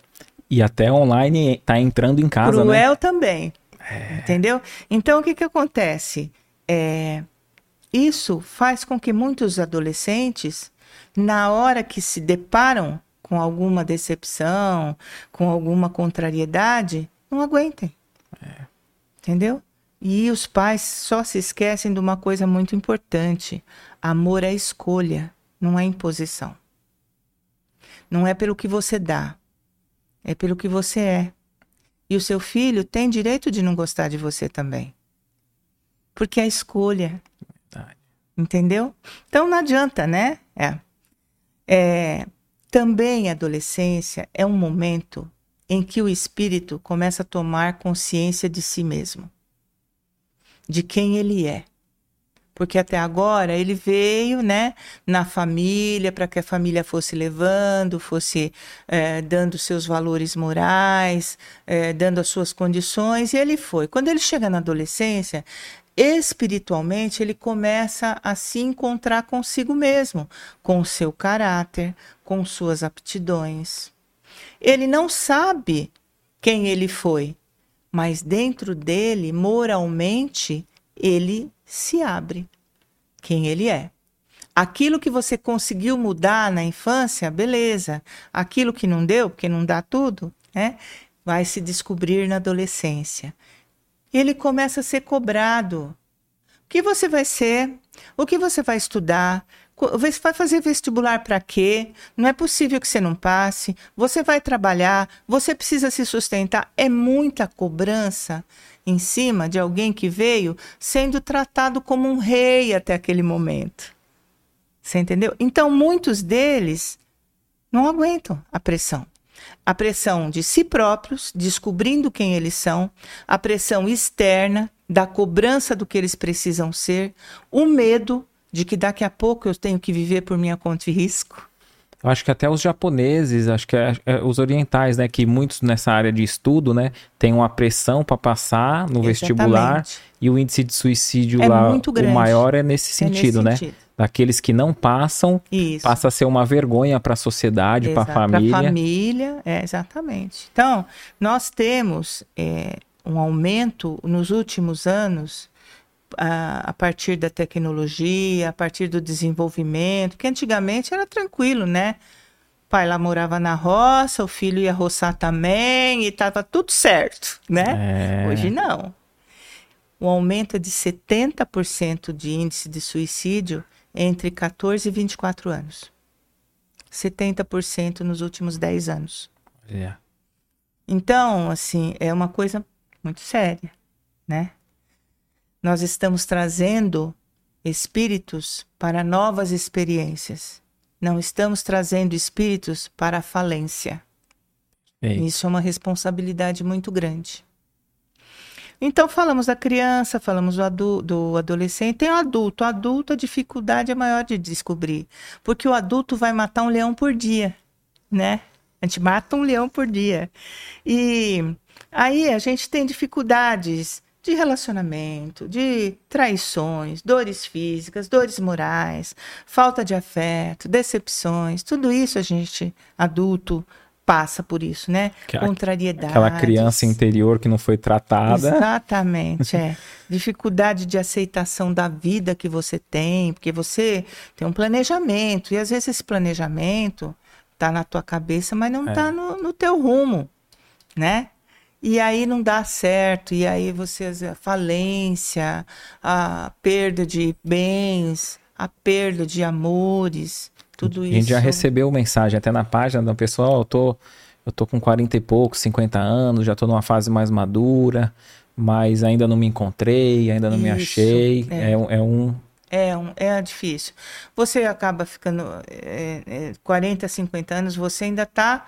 E até online tá entrando em casa, cruel né? Cruel também. É... Entendeu? Então, o que que acontece? É... Isso faz com que muitos adolescentes, na hora que se deparam com alguma decepção, com alguma contrariedade, não aguentem. É. Entendeu? E os pais só se esquecem de uma coisa muito importante: amor é escolha, não é imposição. Não é pelo que você dá, é pelo que você é. E o seu filho tem direito de não gostar de você também. Porque é escolha. Verdade. Entendeu? Então não adianta, né? É. é. Também a adolescência é um momento em que o espírito começa a tomar consciência de si mesmo, de quem ele é. Porque até agora ele veio, né, na família, para que a família fosse levando, fosse é, dando seus valores morais, é, dando as suas condições, e ele foi. Quando ele chega na adolescência, espiritualmente ele começa a se encontrar consigo mesmo, com o seu caráter, com suas aptidões. Ele não sabe quem ele foi, mas dentro dele, moralmente, ele se abre quem ele é. Aquilo que você conseguiu mudar na infância, beleza. Aquilo que não deu, porque não dá tudo, né? Vai se descobrir na adolescência. Ele começa a ser cobrado. O que você vai ser? O que você vai estudar? Você vai fazer vestibular para quê? Não é possível que você não passe. Você vai trabalhar, você precisa se sustentar. É muita cobrança em cima de alguém que veio sendo tratado como um rei até aquele momento. Você entendeu? Então, muitos deles não aguentam a pressão. A pressão de si próprios, descobrindo quem eles são, a pressão externa, da cobrança do que eles precisam ser, o medo de que daqui a pouco eu tenho que viver por minha conta e risco. Eu acho que até os japoneses, acho que é, é, os orientais, né, que muitos nessa área de estudo, né, tem uma pressão para passar no Exatamente. vestibular e o índice de suicídio é lá, o maior é nesse sentido, é nesse né? Sentido. Daqueles que não passam, Isso. passa a ser uma vergonha para a sociedade, para a família. Para a família, é, exatamente. Então, nós temos é, um aumento nos últimos anos a, a, partir da tecnologia, a partir do desenvolvimento, que antigamente era tranquilo, né? O pai lá morava na roça, o filho ia roçar também e estava tudo certo, né? É... Hoje não. O aumento é de 70% de índice de suicídio entre 14 e 24 anos. 70% nos últimos 10 anos. É. Então, assim, é uma coisa muito séria, né? Nós estamos trazendo espíritos para novas experiências. Não estamos trazendo espíritos para a falência. Isso é uma responsabilidade muito grande. Então, falamos da criança, falamos do, adu do adolescente, tem o adulto. O adulto, a dificuldade é maior de descobrir, porque o adulto vai matar um leão por dia, né? A gente mata um leão por dia. E aí a gente tem dificuldades de relacionamento, de traições, dores físicas, dores morais, falta de afeto, decepções, tudo isso a gente, adulto, passa por isso, né? Que Contrariedade. Aquela criança interior que não foi tratada. Exatamente, é. Dificuldade de aceitação da vida que você tem, porque você tem um planejamento, e às vezes esse planejamento Tá na tua cabeça, mas não é. tá no, no teu rumo, né? E aí não dá certo, e aí você a falência, a perda de bens, a perda de amores, tudo isso. A gente já recebeu mensagem até na página do pessoal, eu tô eu tô com 40 e poucos, 50 anos, já tô numa fase mais madura, mas ainda não me encontrei, ainda não isso, me achei. É, é, um, é um é, um, é difícil. Você acaba ficando é, é, 40, 50 anos, você ainda está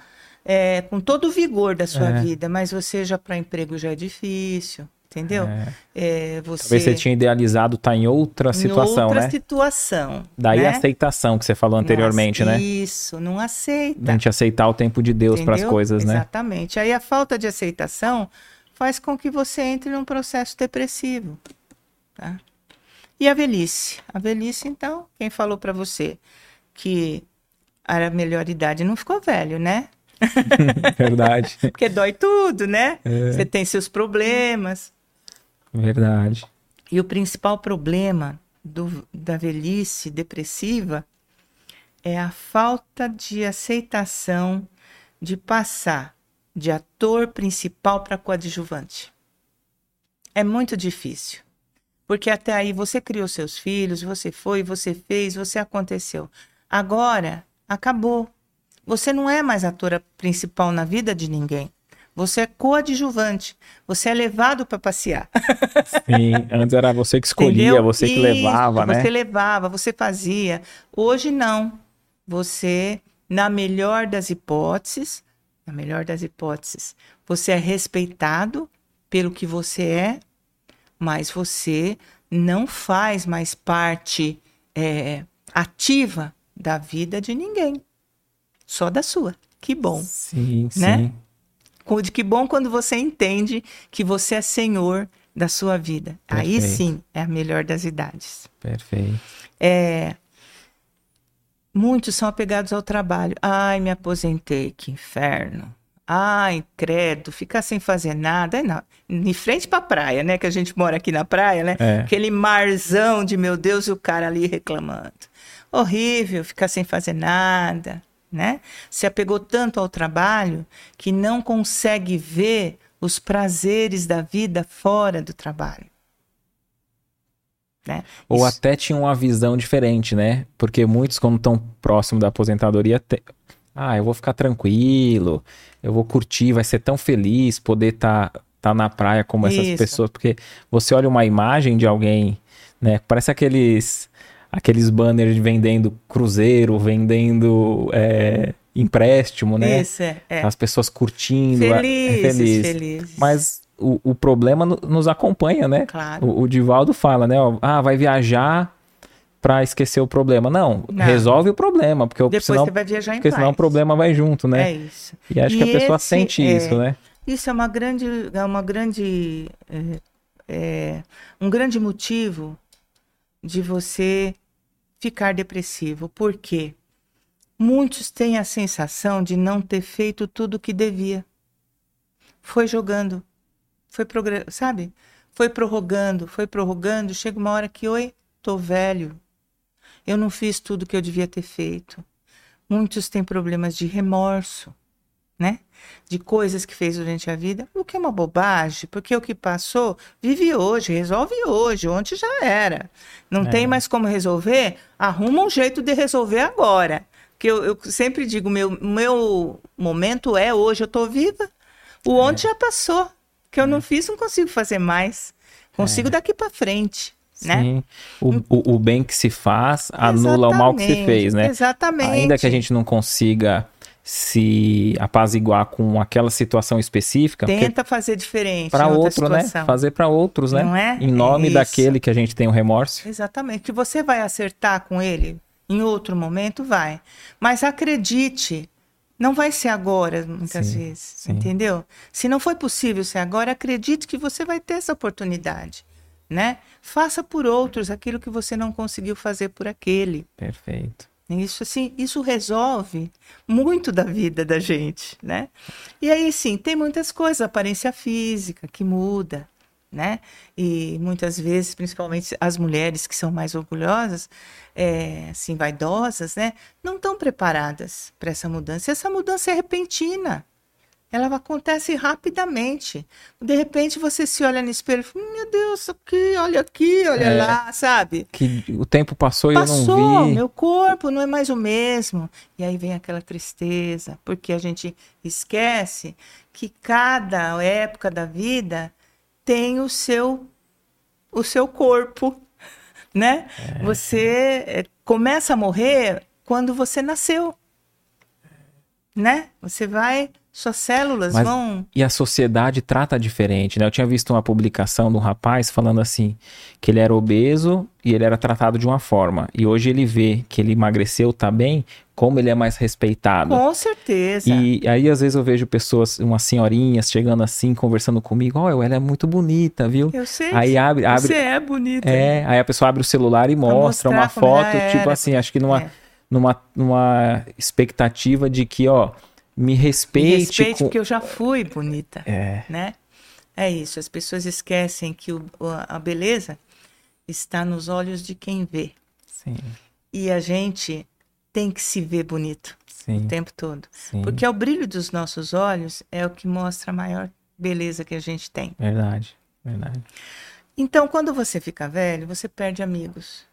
é, com todo o vigor da sua é. vida, mas você já para emprego já é difícil, entendeu? É. É, você... Talvez você tinha idealizado estar tá em outra situação, em outra né? situação. Daí né? a aceitação que você falou anteriormente, não, né? Isso, não aceita. A gente aceitar o tempo de Deus para as coisas, né? Exatamente. Aí a falta de aceitação faz com que você entre num processo depressivo, tá? E a velhice? A velhice, então, quem falou para você que era a melhor idade não ficou velho, né? Verdade. Porque dói tudo, né? É. Você tem seus problemas. Verdade. E o principal problema do, da velhice depressiva é a falta de aceitação de passar de ator principal para coadjuvante. É muito difícil. Porque até aí você criou seus filhos, você foi, você fez, você aconteceu. Agora, acabou. Você não é mais atora principal na vida de ninguém. Você é coadjuvante. Você é levado para passear. Sim, antes era você que escolhia, Entendeu? você que Isso, levava, né? Você levava, você fazia. Hoje não. Você, na melhor das hipóteses, na melhor das hipóteses, você é respeitado pelo que você é mas você não faz mais parte é, ativa da vida de ninguém, só da sua. Que bom. Sim, né? sim. De que bom quando você entende que você é senhor da sua vida. Perfeito. Aí sim é a melhor das idades. Perfeito. É, muitos são apegados ao trabalho. Ai, me aposentei, que inferno. Ai, credo, ficar sem fazer nada. Não. Em frente pra praia, né? Que a gente mora aqui na praia, né? É. Aquele marzão de meu Deus e o cara ali reclamando. Horrível ficar sem fazer nada, né? Se apegou tanto ao trabalho que não consegue ver os prazeres da vida fora do trabalho. Né? Ou Isso. até tinha uma visão diferente, né? Porque muitos, quando estão próximo da aposentadoria, te... ah, eu vou ficar tranquilo, eu vou curtir, vai ser tão feliz poder estar tá, tá na praia como essas Isso. pessoas, porque você olha uma imagem de alguém, né? Parece aqueles aqueles banners vendendo cruzeiro, vendendo é, empréstimo, né? Isso, é, é. As pessoas curtindo, é felizes, é feliz. felizes. Mas o, o problema nos acompanha, né? Claro. O, o Divaldo fala, né? Ó, ah, vai viajar para esquecer o problema. Não, Não, resolve o problema, porque Depois senão, você vai viajar em porque senão o problema vai junto, né? É isso. E acho e que a pessoa sente é, isso, né? Isso é uma grande, é uma grande, é, é, um grande motivo de você ficar depressivo. Por quê? Muitos têm a sensação de não ter feito tudo o que devia. Foi jogando, foi sabe? Foi prorrogando, foi prorrogando. Chega uma hora que, oi, tô velho, eu não fiz tudo que eu devia ter feito. Muitos têm problemas de remorso, né? De coisas que fez durante a vida, o que é uma bobagem, porque o que passou, vive hoje, resolve hoje, ontem já era. Não é. tem mais como resolver, arruma um jeito de resolver agora. Que eu, eu sempre digo, meu, meu momento é hoje, eu estou viva. O é. ontem é. já passou. Que eu não fiz, não consigo fazer mais. Consigo é. daqui para frente. Né? Sim. O, o, o, bem que se faz anula exatamente, o mal que se fez, né? Exatamente. Ainda que a gente não consiga se apaziguar com aquela situação específica. Tenta fazer diferente. Para outro, né? situação. né? Fazer para outros, né? Não é? Em nome é daquele que a gente tem o remorso. Exatamente. Que você vai acertar com ele em outro momento, vai. Mas acredite, não vai ser agora, muitas sim, vezes. Sim. Entendeu? Se não foi possível ser agora, acredite que você vai ter essa oportunidade né? Faça por outros aquilo que você não conseguiu fazer por aquele. Perfeito. Isso assim, isso resolve muito da vida da gente, né? E aí sim, tem muitas coisas, aparência física que muda, né? E muitas vezes, principalmente as mulheres que são mais orgulhosas, é, assim, vaidosas, né? Não estão preparadas para essa mudança. Essa mudança é repentina. Ela acontece rapidamente. De repente você se olha no espelho e fala, meu Deus, aqui, olha aqui, olha é, lá, sabe? Que o tempo passou e eu não vi. Meu corpo não é mais o mesmo. E aí vem aquela tristeza, porque a gente esquece que cada época da vida tem o seu o seu corpo, né? É. Você eh, começa a morrer quando você nasceu, né? Você vai suas células Mas, vão. E a sociedade trata diferente, né? Eu tinha visto uma publicação de um rapaz falando assim: que ele era obeso e ele era tratado de uma forma. E hoje ele vê que ele emagreceu, tá bem, como ele é mais respeitado. Com certeza. E aí, às vezes, eu vejo pessoas, umas senhorinhas, chegando assim, conversando comigo. Olha, ela é muito bonita, viu? Eu sei. Aí abre, abre. Você é bonita. É, aí a pessoa abre o celular e mostra uma foto, tipo assim, acho que numa, é. numa, numa expectativa de que, ó me respeite. Me respeite, com... porque eu já fui bonita. É. Né? É isso. As pessoas esquecem que o, a beleza está nos olhos de quem vê. Sim. E a gente tem que se ver bonito Sim. o tempo todo. Sim. Porque é o brilho dos nossos olhos é o que mostra a maior beleza que a gente tem. Verdade, verdade. Então, quando você fica velho, você perde amigos.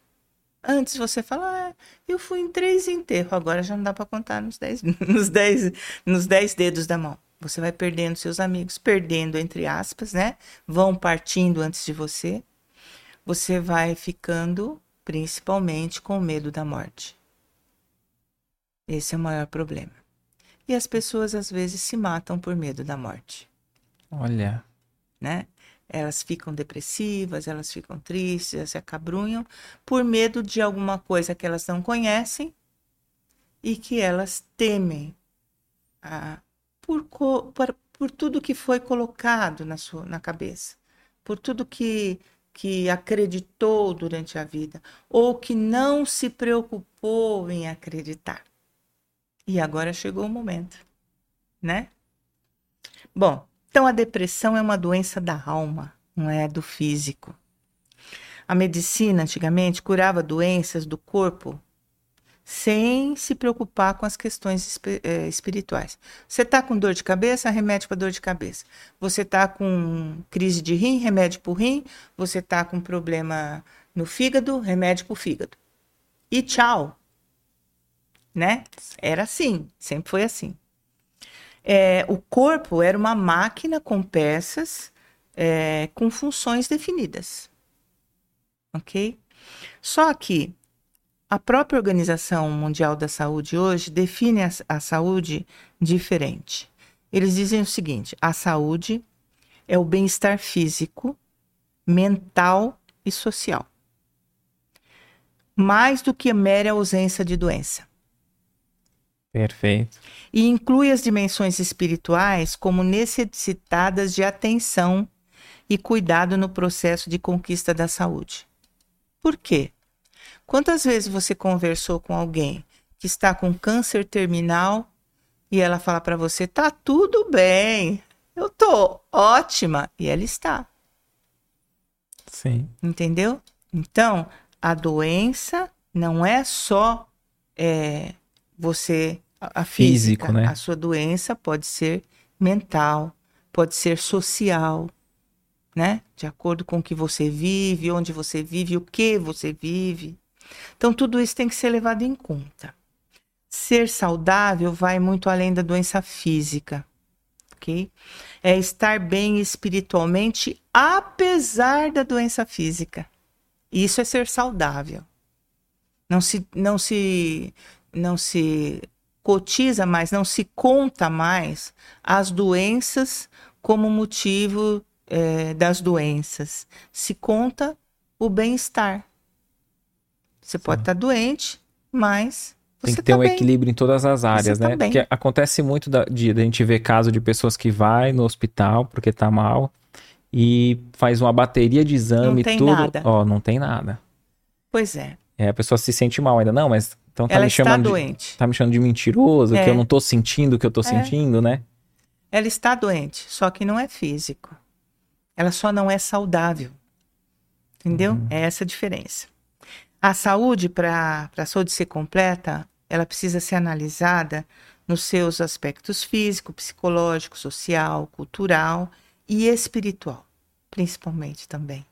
Antes você fala, ah, eu fui em três enterros, agora já não dá para contar nos dez, nos, dez, nos dez dedos da mão. Você vai perdendo seus amigos, perdendo entre aspas, né? Vão partindo antes de você. Você vai ficando principalmente com medo da morte. Esse é o maior problema. E as pessoas às vezes se matam por medo da morte. Olha. Né? Elas ficam depressivas, elas ficam tristes, elas se acabrunham por medo de alguma coisa que elas não conhecem e que elas temem ah, por, por, por tudo que foi colocado na, sua, na cabeça, por tudo que, que acreditou durante a vida ou que não se preocupou em acreditar. E agora chegou o momento, né? Bom, então, a depressão é uma doença da alma, não é do físico. A medicina, antigamente, curava doenças do corpo sem se preocupar com as questões é, espirituais. Você está com dor de cabeça, remédio para dor de cabeça. Você está com crise de rim, remédio para o rim. Você está com problema no fígado, remédio para o fígado. E tchau. Né? Era assim, sempre foi assim. É, o corpo era uma máquina com peças é, com funções definidas. Ok? Só que a própria Organização Mundial da Saúde hoje define a, a saúde diferente. Eles dizem o seguinte: a saúde é o bem-estar físico, mental e social. Mais do que a mera ausência de doença. Perfeito. E inclui as dimensões espirituais como necessitadas de atenção e cuidado no processo de conquista da saúde. Por quê? Quantas vezes você conversou com alguém que está com câncer terminal e ela fala para você: "Tá tudo bem. Eu tô ótima" e ela está. Sim. Entendeu? Então, a doença não é só é, você a, física, Físico, né? A sua doença pode ser mental, pode ser social, né? De acordo com o que você vive, onde você vive, o que você vive. Então, tudo isso tem que ser levado em conta. Ser saudável vai muito além da doença física, ok? É estar bem espiritualmente, apesar da doença física. Isso é ser saudável. Não se, não se, não se cotiza mais, não se conta mais as doenças como motivo é, das doenças. Se conta o bem-estar. Você Sim. pode estar tá doente, mas. Tem que ter tá um bem. equilíbrio em todas as áreas, tá né? Bem. Porque acontece muito da, de, de a gente ver caso de pessoas que vai no hospital porque tá mal e faz uma bateria de exame e tudo. Nada. Ó, não tem nada. Pois é. É, a pessoa se sente mal ainda. Não, mas então tá ela me chamando está doente. De, tá me chamando de mentiroso, é. que eu não tô sentindo o que eu tô é. sentindo, né? Ela está doente, só que não é físico. Ela só não é saudável. Entendeu? Uhum. É essa a diferença. A saúde, para a saúde ser completa, ela precisa ser analisada nos seus aspectos físico, psicológico, social, cultural e espiritual, principalmente também.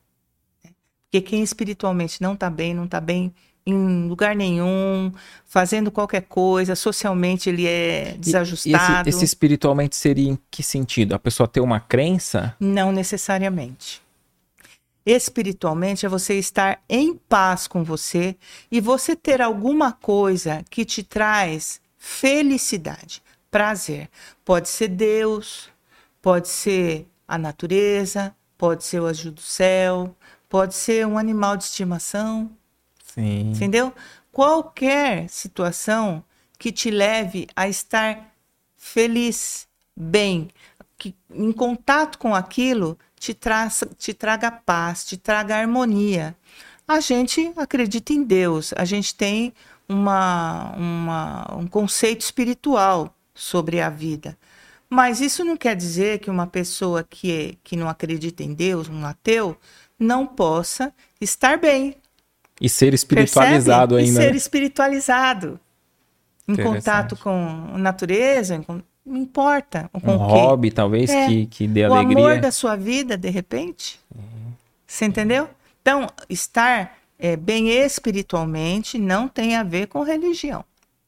Porque quem espiritualmente não está bem, não está bem em lugar nenhum, fazendo qualquer coisa, socialmente ele é desajustado. Esse, esse, espiritualmente seria em que sentido? A pessoa ter uma crença? Não necessariamente. Espiritualmente é você estar em paz com você e você ter alguma coisa que te traz felicidade, prazer. Pode ser Deus, pode ser a natureza, pode ser o anjo do céu, pode ser um animal de estimação. Sim. Entendeu? Qualquer situação que te leve a estar feliz, bem, que em contato com aquilo te, traz, te traga paz, te traga harmonia. A gente acredita em Deus, a gente tem uma, uma, um conceito espiritual sobre a vida. Mas isso não quer dizer que uma pessoa que, é, que não acredita em Deus, um ateu, não possa estar bem. E ser espiritualizado Percebe? ainda. E ser espiritualizado. Em contato com a natureza, não importa. Com um hobby, talvez, é. que, que dê o alegria. O amor da sua vida, de repente. Uhum. Você entendeu? Então, estar é, bem espiritualmente não tem a ver com religião.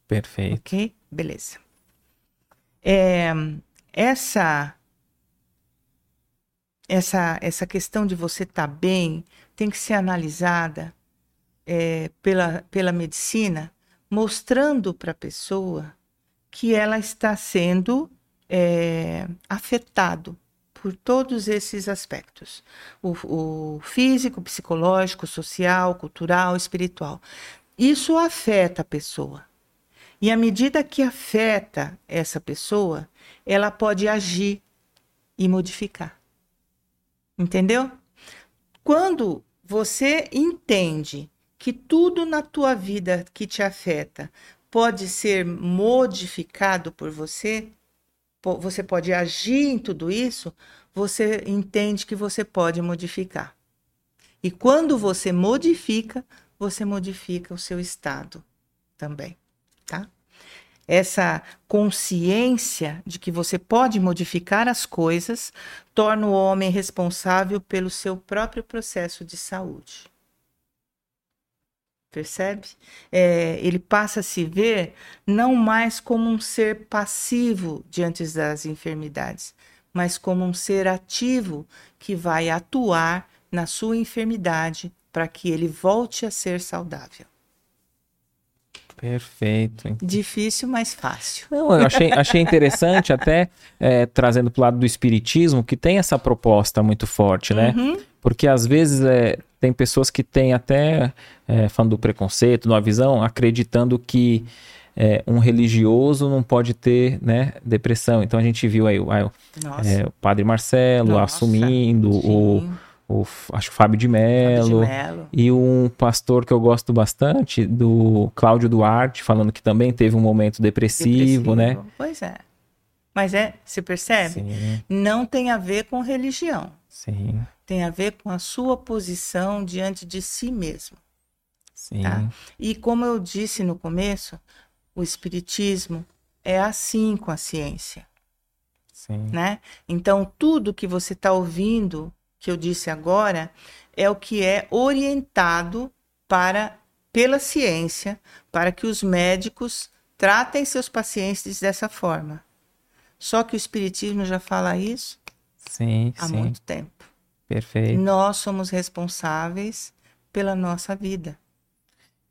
Perfeito. Ok? Beleza. É, essa, essa, essa questão de você estar tá bem tem que ser analisada é, pela, pela medicina, mostrando para a pessoa que ela está sendo é, afetado por todos esses aspectos: o, o físico, psicológico, social, cultural, espiritual. Isso afeta a pessoa. E à medida que afeta essa pessoa, ela pode agir e modificar. Entendeu? Quando você entende que tudo na tua vida que te afeta pode ser modificado por você, você pode agir em tudo isso, você entende que você pode modificar. E quando você modifica, você modifica o seu estado também, tá? Essa consciência de que você pode modificar as coisas torna o homem responsável pelo seu próprio processo de saúde percebe? É, ele passa a se ver não mais como um ser passivo diante das enfermidades, mas como um ser ativo que vai atuar na sua enfermidade para que ele volte a ser saudável. Perfeito. Difícil, mas fácil. Não, eu achei, achei interessante, até é, trazendo para o lado do espiritismo, que tem essa proposta muito forte, né? Uhum. Porque às vezes é, tem pessoas que têm até, é, falando do preconceito, da visão, acreditando que é, um religioso não pode ter né, depressão. Então a gente viu aí, aí é, o padre Marcelo Nossa, assumindo, o, o, acho que o Fábio de Mello, e um pastor que eu gosto bastante, do Cláudio Duarte, falando que também teve um momento depressivo, depressivo. né? Pois é. Mas é, se percebe? Sim. Não tem a ver com religião. Sim. Tem a ver com a sua posição diante de si mesmo. Sim. Tá? E como eu disse no começo, o espiritismo é assim com a ciência. Sim. Né? Então, tudo que você está ouvindo, que eu disse agora, é o que é orientado para pela ciência, para que os médicos tratem seus pacientes dessa forma. Só que o Espiritismo já fala isso sim, há sim. muito tempo. Perfeito. Nós somos responsáveis pela nossa vida.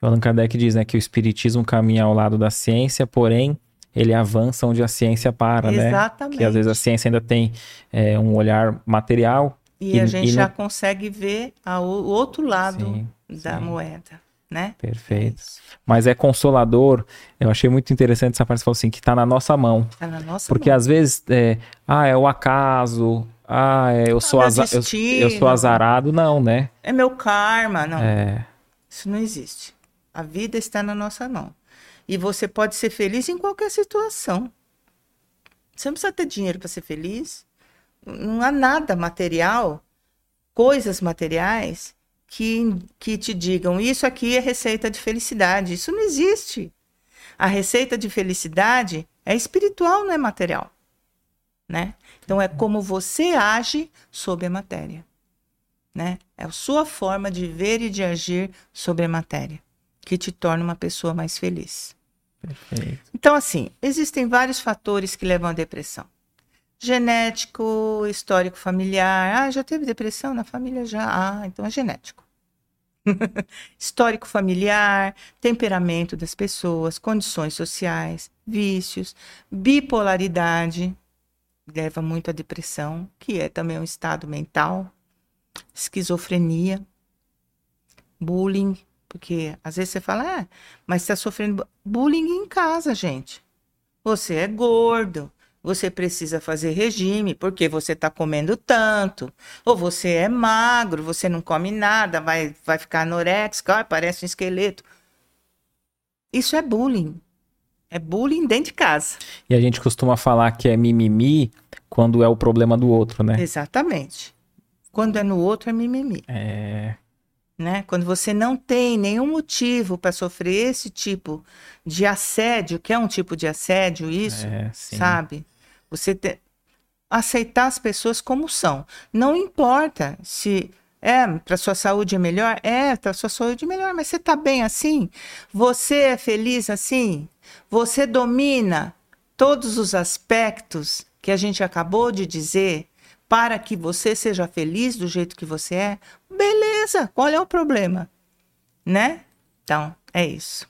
Allan Kardec diz né, que o Espiritismo caminha ao lado da ciência, porém ele avança onde a ciência para, Exatamente. né? Que às vezes a ciência ainda tem é, um olhar material. E, e a gente e já no... consegue ver o outro lado sim, da sim. moeda né? Perfeito. É Mas é consolador. Eu achei muito interessante essa parte que falou assim, que está na nossa mão. Tá na nossa Porque mão. às vezes, é, ah, é o acaso, ah, é, eu, sou aza eu, eu, sou azarado. Não, né? É meu karma, não. É. Isso não existe. A vida está na nossa mão. E você pode ser feliz em qualquer situação. Você não precisa ter dinheiro para ser feliz. Não há nada material coisas materiais que, que te digam isso aqui é receita de felicidade. Isso não existe. A receita de felicidade é espiritual, não é material. Né? Então é como você age sobre a matéria. Né? É a sua forma de ver e de agir sobre a matéria que te torna uma pessoa mais feliz. Perfeito. Então, assim, existem vários fatores que levam à depressão genético, histórico familiar. Ah, já teve depressão na família? Já. Ah, então é genético. histórico familiar, temperamento das pessoas, condições sociais, vícios, bipolaridade, leva muito à depressão, que é também um estado mental, esquizofrenia, bullying, porque às vezes você fala, ah, mas está sofrendo bullying em casa, gente. Você é gordo, você precisa fazer regime porque você está comendo tanto, ou você é magro, você não come nada, vai, vai ficar anoréxico, ah, parece um esqueleto. Isso é bullying. É bullying dentro de casa. E a gente costuma falar que é mimimi quando é o problema do outro, né? Exatamente. Quando é no outro é mimimi. É. Né? Quando você não tem nenhum motivo para sofrer esse tipo de assédio, que é um tipo de assédio, isso, é, sabe? Você te... aceitar as pessoas como são. Não importa se é para sua saúde é melhor, é para sua saúde é melhor, mas você está bem assim? Você é feliz assim? Você domina todos os aspectos que a gente acabou de dizer para que você seja feliz do jeito que você é? Beleza, qual é o problema? Né? Então, é isso.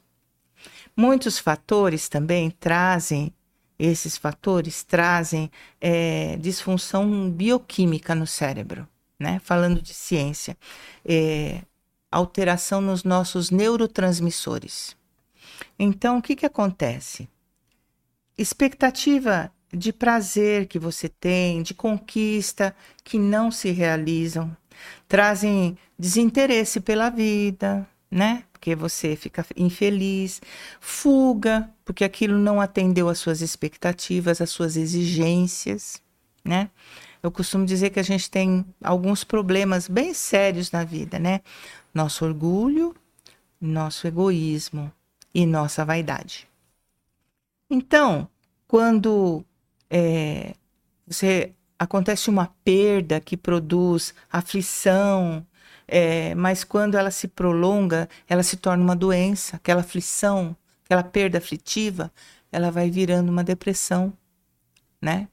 Muitos fatores também trazem esses fatores trazem é, disfunção bioquímica no cérebro, né? Falando de ciência, é, alteração nos nossos neurotransmissores. Então, o que, que acontece? Expectativa de prazer que você tem, de conquista que não se realizam, trazem desinteresse pela vida, né? porque você fica infeliz, fuga, porque aquilo não atendeu às suas expectativas, às suas exigências, né? Eu costumo dizer que a gente tem alguns problemas bem sérios na vida, né? Nosso orgulho, nosso egoísmo e nossa vaidade. Então, quando é, você acontece uma perda que produz aflição, é, mas quando ela se prolonga, ela se torna uma doença, aquela aflição, aquela perda aflitiva, ela vai virando uma depressão, né?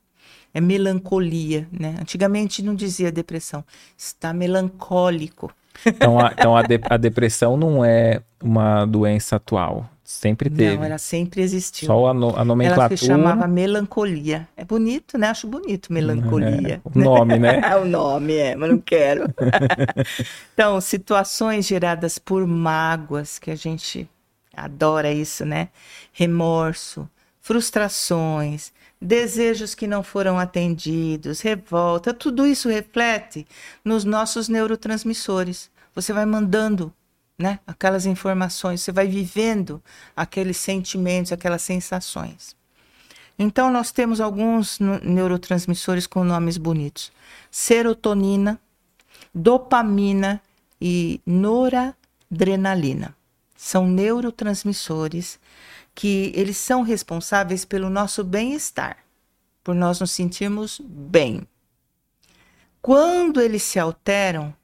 É melancolia, né? Antigamente não dizia depressão, está melancólico. Então, a, então a, de, a depressão não é uma doença atual, Sempre teve. Não, ela sempre existiu. Só a, no, a nomenclatura. Ela se chamava melancolia. É bonito, né? Acho bonito melancolia. É, o nome, né? É o nome, é, mas não quero. então, situações geradas por mágoas, que a gente adora isso, né? Remorso, frustrações, desejos que não foram atendidos, revolta, tudo isso reflete nos nossos neurotransmissores. Você vai mandando né? Aquelas informações, você vai vivendo aqueles sentimentos, aquelas sensações. Então nós temos alguns neurotransmissores com nomes bonitos: serotonina, dopamina e noradrenalina. São neurotransmissores que eles são responsáveis pelo nosso bem-estar, por nós nos sentirmos bem. Quando eles se alteram,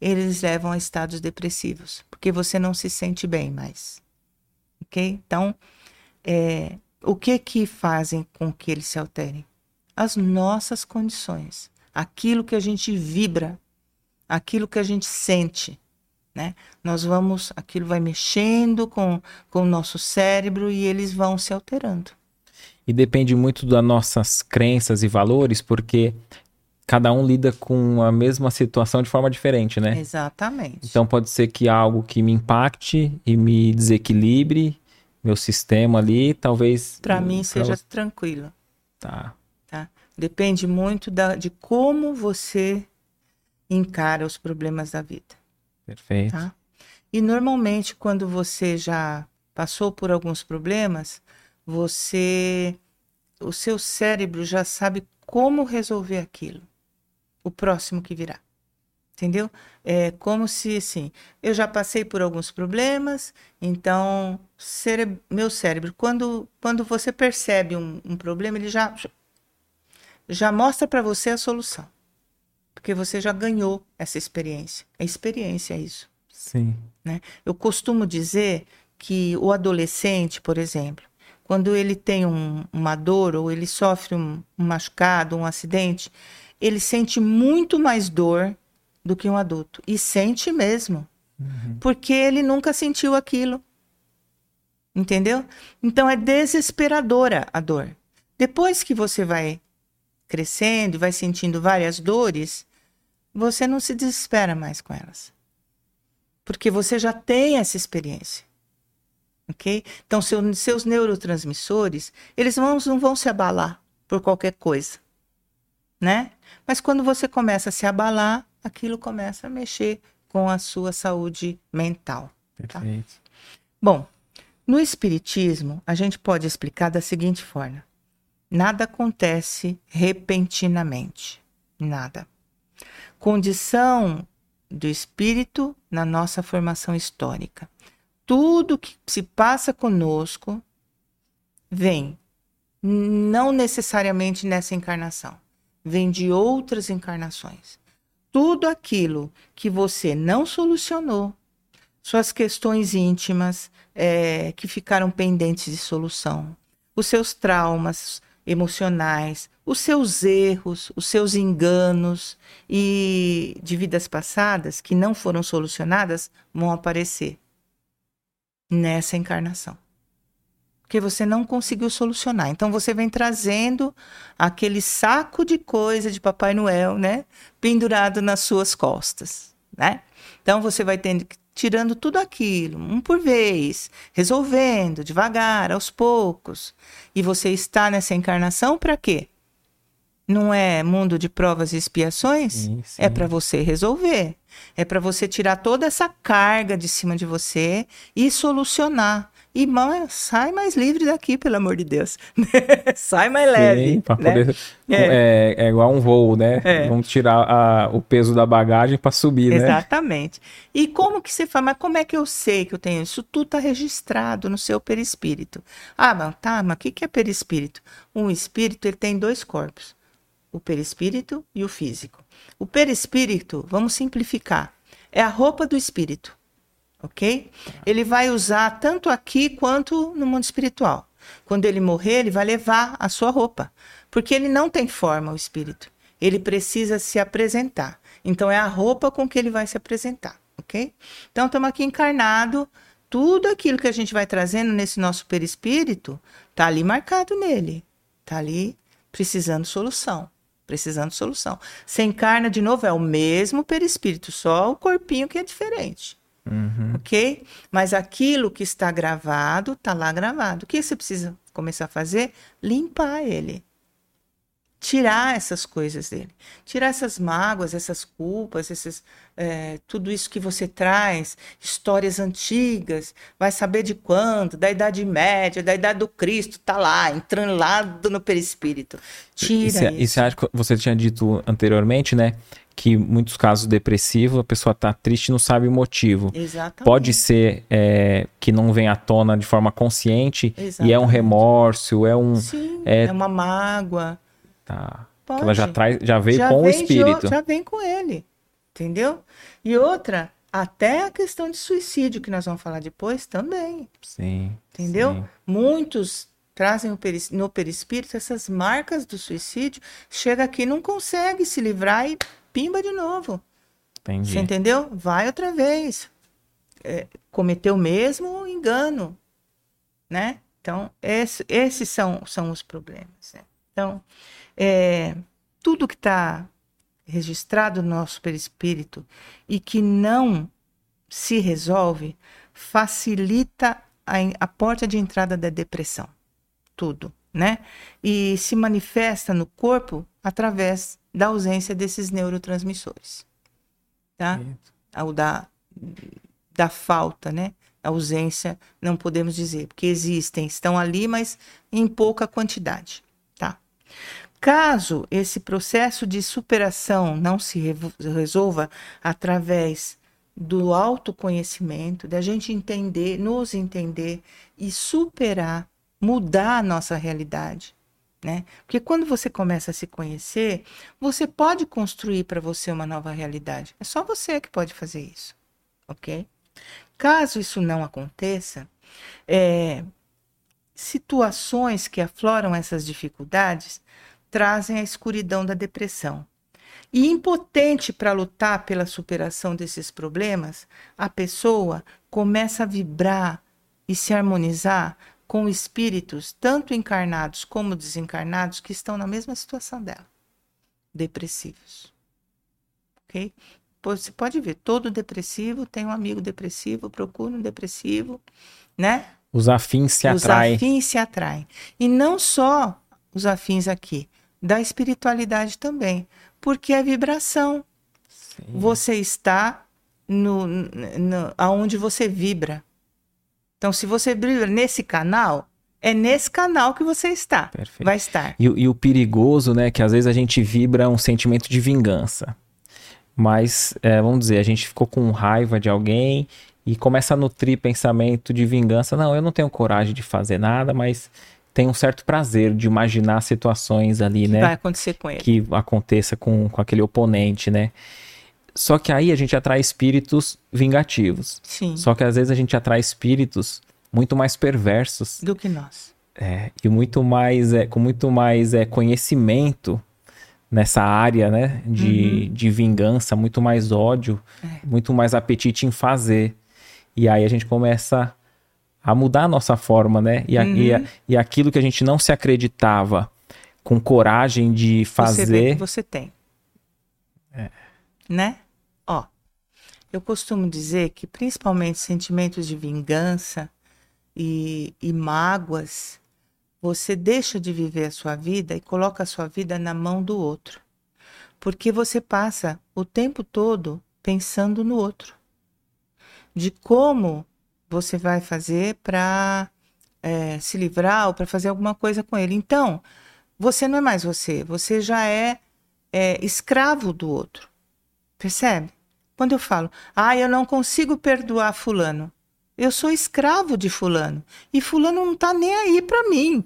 eles levam a estados depressivos, porque você não se sente bem mais. Ok? Então, é, o que que fazem com que eles se alterem? As nossas condições, aquilo que a gente vibra, aquilo que a gente sente. Né? Nós vamos, aquilo vai mexendo com, com o nosso cérebro e eles vão se alterando. E depende muito das nossas crenças e valores, porque cada um lida com a mesma situação de forma diferente, né? Exatamente. Então pode ser que algo que me impacte e me desequilibre meu sistema ali, talvez. Para mim seja tranquilo. Tá. Tá. Depende muito da, de como você encara os problemas da vida. Perfeito. Tá? E normalmente quando você já passou por alguns problemas, você o seu cérebro já sabe como resolver aquilo o próximo que virá. Entendeu? É como se, assim, eu já passei por alguns problemas, então, cére meu cérebro, quando, quando você percebe um, um problema, ele já, já mostra para você a solução. Porque você já ganhou essa experiência. É experiência isso. Sim. Né? Eu costumo dizer que o adolescente, por exemplo, quando ele tem um, uma dor ou ele sofre um, um machucado, um acidente, ele sente muito mais dor do que um adulto. E sente mesmo. Uhum. Porque ele nunca sentiu aquilo. Entendeu? Então é desesperadora a dor. Depois que você vai crescendo, vai sentindo várias dores, você não se desespera mais com elas. Porque você já tem essa experiência. Ok? Então, seu, seus neurotransmissores, eles vão, não vão se abalar por qualquer coisa. Né? Mas quando você começa a se abalar, aquilo começa a mexer com a sua saúde mental. Tá? Perfeito. Bom, no Espiritismo, a gente pode explicar da seguinte forma: nada acontece repentinamente. Nada. Condição do espírito na nossa formação histórica. Tudo que se passa conosco vem, não necessariamente nessa encarnação, vem de outras encarnações. Tudo aquilo que você não solucionou, suas questões íntimas é, que ficaram pendentes de solução, os seus traumas emocionais, os seus erros, os seus enganos e de vidas passadas que não foram solucionadas vão aparecer nessa encarnação porque você não conseguiu solucionar. Então você vem trazendo aquele saco de coisa de Papai Noel, né, pendurado nas suas costas, né? Então você vai tendo tirando tudo aquilo, um por vez, resolvendo devagar, aos poucos. E você está nessa encarnação para quê? Não é mundo de provas e expiações? Sim, sim. É para você resolver. É para você tirar toda essa carga de cima de você e solucionar e mãe, sai mais livre daqui, pelo amor de Deus. sai mais leve. Sim, né? poder... é. É, é. igual um voo, né? É. Vamos tirar a, o peso da bagagem para subir, Exatamente. né? Exatamente. E como que você fala? Mas como é que eu sei que eu tenho isso? Tudo está registrado no seu perispírito. Ah, mas tá, mas o que, que é perispírito? Um espírito ele tem dois corpos: o perispírito e o físico. O perispírito, vamos simplificar, é a roupa do espírito ok? Ele vai usar tanto aqui quanto no mundo espiritual. Quando ele morrer, ele vai levar a sua roupa, porque ele não tem forma, o espírito. Ele precisa se apresentar. Então é a roupa com que ele vai se apresentar, ok? Então estamos aqui encarnado. Tudo aquilo que a gente vai trazendo nesse nosso perispírito tá ali marcado nele, tá ali precisando solução, precisando solução. Você encarna de novo é o mesmo perispírito, só o corpinho que é diferente. Uhum. Ok? Mas aquilo que está gravado, está lá gravado. O que você precisa começar a fazer? Limpar ele. Tirar essas coisas dele. Tirar essas mágoas, essas culpas, esses, é, tudo isso que você traz, histórias antigas, vai saber de quando, da Idade Média, da Idade do Cristo, tá lá, entrando lá no perispírito. Tira e, isso. E você acha que você tinha dito anteriormente, né? Que muitos casos depressivos a pessoa está triste e não sabe o motivo. Exatamente. Pode ser é, que não vem à tona de forma consciente Exatamente. e é um remorso, é um Sim, é, é uma mágoa. Tá. Pode. ela já traz, já veio já com o espírito. já vem com ele, entendeu? E outra, até a questão de suicídio que nós vamos falar depois também. Sim. Entendeu? Sim. Muitos trazem no perispírito essas marcas do suicídio, chega aqui não consegue se livrar e pimba de novo. Entendi. Você entendeu? Vai outra vez. É, cometeu o mesmo engano, né? Então, esse, esses são, são os problemas. Né? Então, é, tudo que está registrado no nosso perispírito e que não se resolve facilita a, a porta de entrada da depressão. Tudo, né? E se manifesta no corpo através da ausência desses neurotransmissores, tá? Ou da, da falta, né? Ausência, não podemos dizer, porque existem, estão ali, mas em pouca quantidade, tá? Caso esse processo de superação não se resolva através do autoconhecimento, da gente entender, nos entender e superar, mudar a nossa realidade, né? Porque quando você começa a se conhecer, você pode construir para você uma nova realidade. É só você que pode fazer isso, ok? Caso isso não aconteça, é, situações que afloram essas dificuldades trazem a escuridão da depressão. E impotente para lutar pela superação desses problemas, a pessoa começa a vibrar e se harmonizar com espíritos, tanto encarnados como desencarnados, que estão na mesma situação dela, depressivos. Ok? Você pode ver, todo depressivo tem um amigo depressivo, procura um depressivo, né? Os afins se atraem. Os afins se atraem. E não só os afins aqui, da espiritualidade também, porque é vibração. Sim. Você está no, no, aonde você vibra. Então, se você vibra nesse canal, é nesse canal que você está. Perfeito. Vai estar. E, e, o perigoso, né, que às vezes a gente vibra um sentimento de vingança. Mas, é, vamos dizer, a gente ficou com raiva de alguém e começa a nutrir pensamento de vingança. Não, eu não tenho coragem de fazer nada, mas tem um certo prazer de imaginar situações ali, que né? Vai acontecer com ele. Que aconteça com, com aquele oponente, né? Só que aí a gente atrai espíritos vingativos. Sim. Só que às vezes a gente atrai espíritos muito mais perversos. Do que nós. É, e muito mais, é, com muito mais é, conhecimento nessa área, né? De, uhum. de vingança, muito mais ódio, é. muito mais apetite em fazer. E aí a gente começa a mudar a nossa forma, né? E, a, uhum. e, a, e aquilo que a gente não se acreditava com coragem de fazer. Você, vê que você tem. É. Né? Ó, eu costumo dizer que principalmente sentimentos de vingança e, e mágoas, você deixa de viver a sua vida e coloca a sua vida na mão do outro. Porque você passa o tempo todo pensando no outro. De como você vai fazer para é, se livrar ou para fazer alguma coisa com ele. Então, você não é mais você, você já é, é escravo do outro. Percebe? Quando eu falo, ah, eu não consigo perdoar Fulano, eu sou escravo de Fulano e Fulano não está nem aí para mim.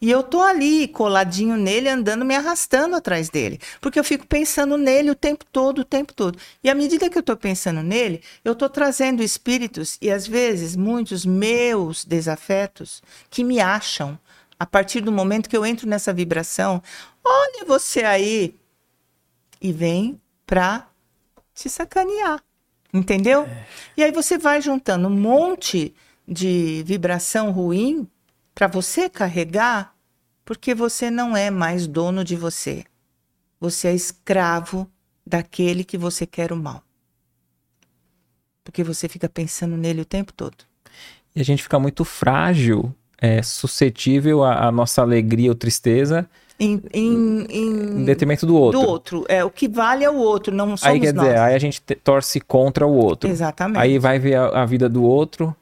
E eu tô ali, coladinho nele, andando, me arrastando atrás dele. Porque eu fico pensando nele o tempo todo, o tempo todo. E à medida que eu tô pensando nele, eu tô trazendo espíritos e às vezes muitos meus desafetos que me acham a partir do momento que eu entro nessa vibração. Olha você aí! E vem pra te sacanear. Entendeu? É. E aí você vai juntando um monte de vibração ruim para você carregar, porque você não é mais dono de você. Você é escravo daquele que você quer o mal. Porque você fica pensando nele o tempo todo. E a gente fica muito frágil, é, suscetível à, à nossa alegria ou tristeza em, em, em, detrimento do outro. Do outro. É, o que vale é o outro, não somos aí, quer nós. Dizer, aí a gente torce contra o outro. Exatamente. Aí vai ver a, a vida do outro,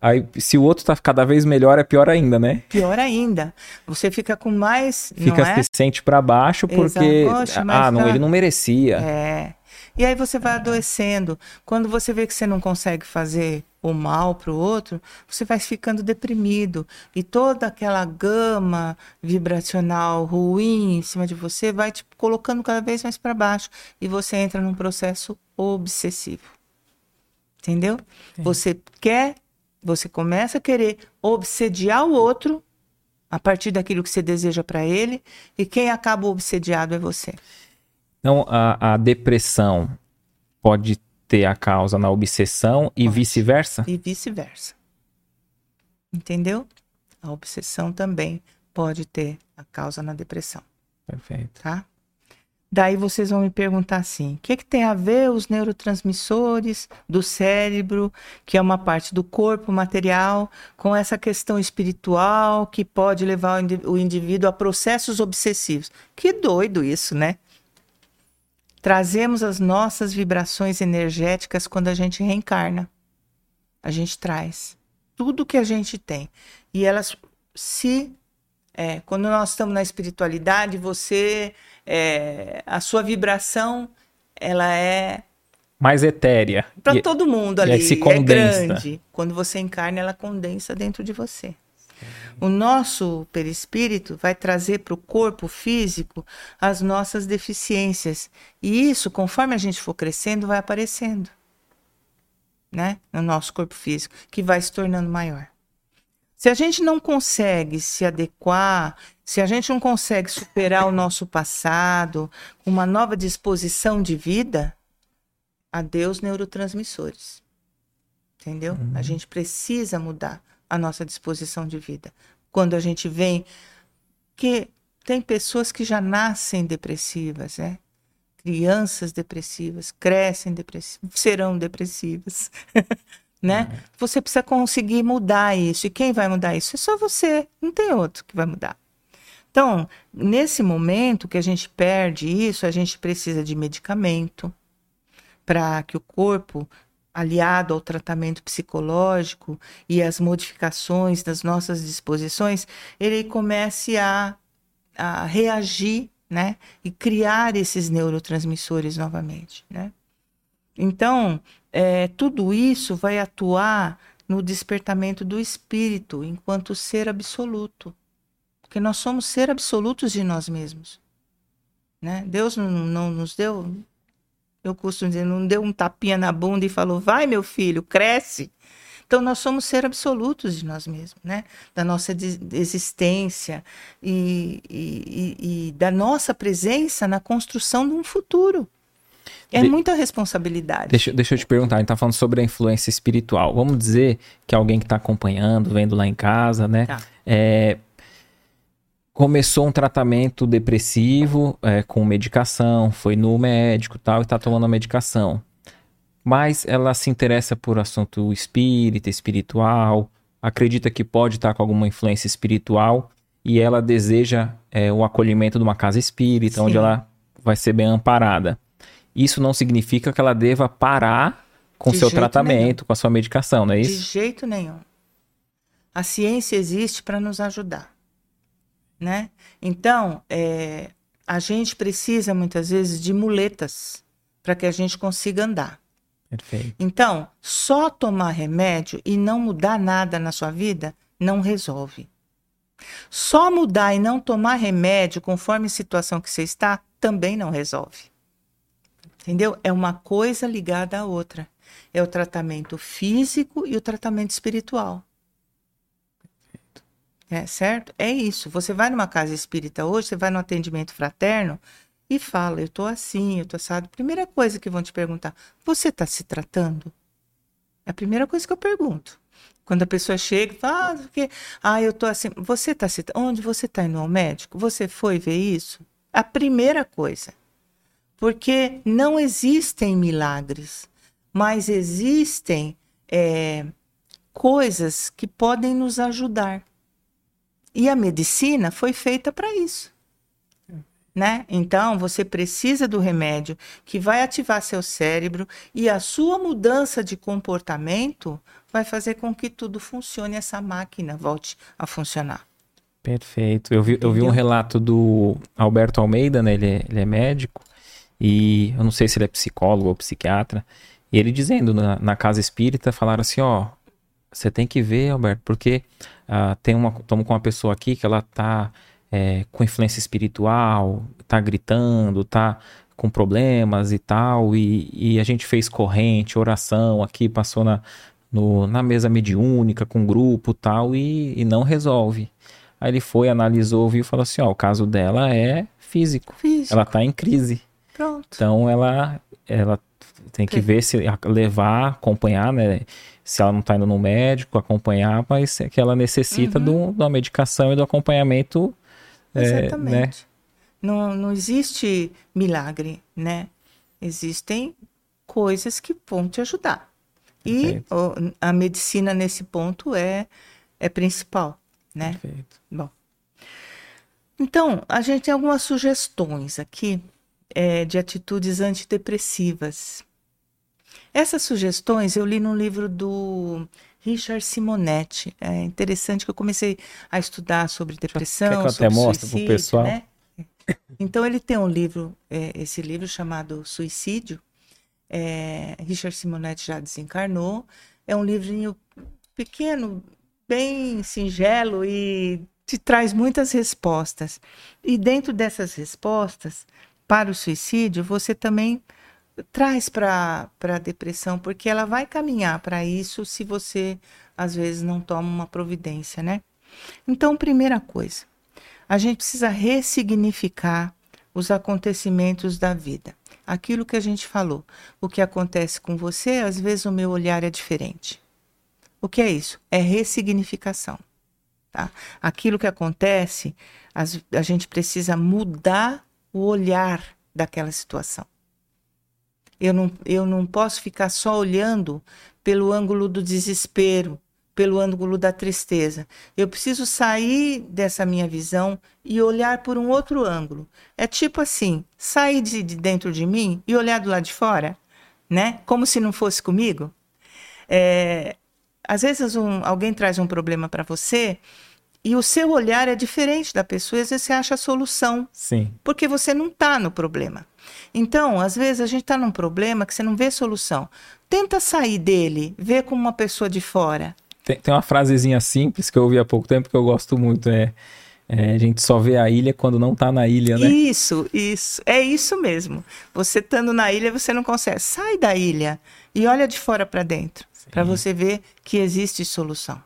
Aí, se o outro tá cada vez melhor, é pior ainda, né? Pior ainda. Você fica com mais. Fica é? se sente para baixo porque. Poxa, ah, não, ele não merecia. É. E aí você vai adoecendo. Quando você vê que você não consegue fazer o mal para o outro, você vai ficando deprimido. E toda aquela gama vibracional ruim em cima de você vai te colocando cada vez mais para baixo. E você entra num processo obsessivo. Entendeu? Sim. Você quer você começa a querer obsediar o outro a partir daquilo que você deseja para ele, e quem acaba obsediado é você. Então, a, a depressão pode ter a causa na obsessão e vice-versa? E vice-versa. Entendeu? A obsessão também pode ter a causa na depressão. Perfeito. Tá? Daí vocês vão me perguntar assim: o que, que tem a ver os neurotransmissores do cérebro, que é uma parte do corpo material, com essa questão espiritual que pode levar o indivíduo a processos obsessivos? Que doido isso, né? Trazemos as nossas vibrações energéticas quando a gente reencarna. A gente traz tudo que a gente tem. E elas se É, quando nós estamos na espiritualidade, você, é, a sua vibração, ela é mais etérea. Para todo mundo ali. Se condensa. É grande. Quando você encarna, ela condensa dentro de você. O nosso perispírito vai trazer para o corpo físico as nossas deficiências. E isso, conforme a gente for crescendo, vai aparecendo. Né? No nosso corpo físico, que vai se tornando maior. Se a gente não consegue se adequar, se a gente não consegue superar o nosso passado, uma nova disposição de vida, adeus neurotransmissores. Entendeu? Uhum. A gente precisa mudar a nossa disposição de vida. Quando a gente vem que tem pessoas que já nascem depressivas, né? Crianças depressivas, crescem depressivas, serão depressivas. né? Uhum. Você precisa conseguir mudar isso. E quem vai mudar isso? É só você, não tem outro que vai mudar. Então, nesse momento que a gente perde isso, a gente precisa de medicamento para que o corpo, aliado ao tratamento psicológico e às modificações das nossas disposições, ele comece a, a reagir, né? E criar esses neurotransmissores novamente, né? Então, é, tudo isso vai atuar no despertamento do espírito enquanto ser absoluto. Porque nós somos ser absolutos de nós mesmos. Né? Deus não, não nos deu, eu costumo dizer, não deu um tapinha na bunda e falou: vai, meu filho, cresce. Então, nós somos ser absolutos de nós mesmos, né? Da nossa existência e, e, e da nossa presença na construção de um futuro. É de... muita responsabilidade. Deixa, deixa eu te perguntar, a gente está falando sobre a influência espiritual. Vamos dizer que alguém que está acompanhando, vendo lá em casa, né? Tá. É, começou um tratamento depressivo é, com medicação, foi no médico tal, e está tomando a medicação. Mas ela se interessa por assunto espírita, espiritual, acredita que pode estar tá com alguma influência espiritual e ela deseja é, o acolhimento de uma casa espírita, Sim. onde ela vai ser bem amparada isso não significa que ela deva parar com o seu tratamento, nenhum. com a sua medicação, não é isso? De jeito nenhum. A ciência existe para nos ajudar, né? Então, é, a gente precisa muitas vezes de muletas para que a gente consiga andar. Perfeito. Então, só tomar remédio e não mudar nada na sua vida não resolve. Só mudar e não tomar remédio conforme a situação que você está também não resolve. Entendeu? É uma coisa ligada à outra. É o tratamento físico e o tratamento espiritual. É certo? É isso. Você vai numa casa espírita hoje, você vai no atendimento fraterno e fala: Eu tô assim, eu tô assado. Primeira coisa que vão te perguntar: Você está se tratando? É a primeira coisa que eu pergunto. Quando a pessoa chega e fala: Ah, porque... ah eu tô assim. Você está se. Onde você está indo ao médico? Você foi ver isso? A primeira coisa. Porque não existem milagres, mas existem é, coisas que podem nos ajudar. E a medicina foi feita para isso. Né? Então, você precisa do remédio que vai ativar seu cérebro e a sua mudança de comportamento vai fazer com que tudo funcione, essa máquina volte a funcionar. Perfeito. Eu vi, eu vi um relato do Alberto Almeida, né? ele, é, ele é médico, e eu não sei se ele é psicólogo ou psiquiatra. E ele dizendo na, na casa espírita, falaram assim: ó, você tem que ver, Alberto, porque uh, tem uma, estamos com uma pessoa aqui que ela tá é, com influência espiritual, tá gritando, tá com problemas e tal, e, e a gente fez corrente, oração aqui, passou na, no, na mesa mediúnica com grupo tal, e, e não resolve. Aí ele foi, analisou, viu e falou assim: ó, o caso dela é físico. físico. Ela tá em crise. Pronto. Então ela, ela tem que ver se levar, acompanhar, né? Se ela não está indo no médico, acompanhar, mas é que ela necessita uhum. de uma medicação e do acompanhamento. Exatamente. É, né? não, não existe milagre, né? Existem coisas que vão te ajudar. E o, a medicina nesse ponto é, é principal, né? Perfeito. Bom. Então, a gente tem algumas sugestões aqui é, de atitudes antidepressivas. Essas sugestões eu li no livro do Richard Simonetti. É interessante que eu comecei a estudar sobre depressão, Quer que eu sobre até mostre pro suicídio, pessoal? né? Então ele tem um livro, é, esse livro chamado Suicídio. É, Richard Simonetti já desencarnou. É um livrinho pequeno, bem singelo e te traz muitas respostas. E dentro dessas respostas para o suicídio, você também traz para a depressão, porque ela vai caminhar para isso se você às vezes não toma uma providência, né? Então, primeira coisa, a gente precisa ressignificar os acontecimentos da vida. Aquilo que a gente falou, o que acontece com você, às vezes o meu olhar é diferente. O que é isso? É ressignificação. Tá? Aquilo que acontece, a gente precisa mudar o olhar daquela situação. Eu não, eu não posso ficar só olhando pelo ângulo do desespero, pelo ângulo da tristeza. Eu preciso sair dessa minha visão e olhar por um outro ângulo. É tipo assim, sair de, de dentro de mim e olhar do lado de fora, né? Como se não fosse comigo. É, às vezes um, alguém traz um problema para você e o seu olhar é diferente da pessoa, e às vezes você acha a solução, Sim. porque você não está no problema. Então, às vezes a gente está num problema que você não vê solução. Tenta sair dele, ver como uma pessoa de fora. Tem, tem uma frasezinha simples que eu ouvi há pouco tempo que eu gosto muito. É, é, a gente só vê a ilha quando não tá na ilha, né? Isso, isso. É isso mesmo. Você estando na ilha, você não consegue. Sai da ilha e olha de fora para dentro, para você ver que existe solução.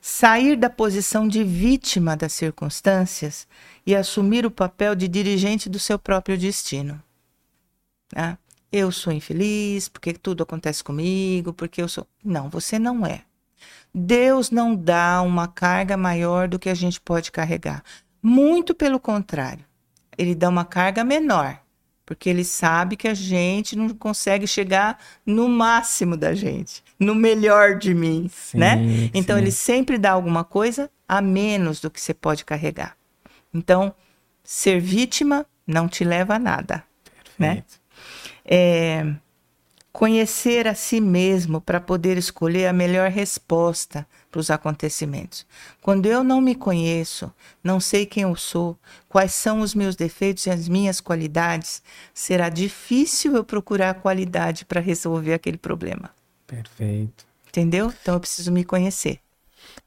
Sair da posição de vítima das circunstâncias e assumir o papel de dirigente do seu próprio destino. Tá? Eu sou infeliz porque tudo acontece comigo, porque eu sou. Não, você não é. Deus não dá uma carga maior do que a gente pode carregar. Muito pelo contrário, ele dá uma carga menor, porque ele sabe que a gente não consegue chegar no máximo da gente, no melhor de mim, Sim, né? Então sim. ele sempre dá alguma coisa a menos do que você pode carregar. Então, ser vítima não te leva a nada, né? Perfeito. É, conhecer a si mesmo para poder escolher a melhor resposta para os acontecimentos. Quando eu não me conheço, não sei quem eu sou, quais são os meus defeitos e as minhas qualidades, será difícil eu procurar qualidade para resolver aquele problema. Perfeito. Entendeu? Então eu preciso me conhecer.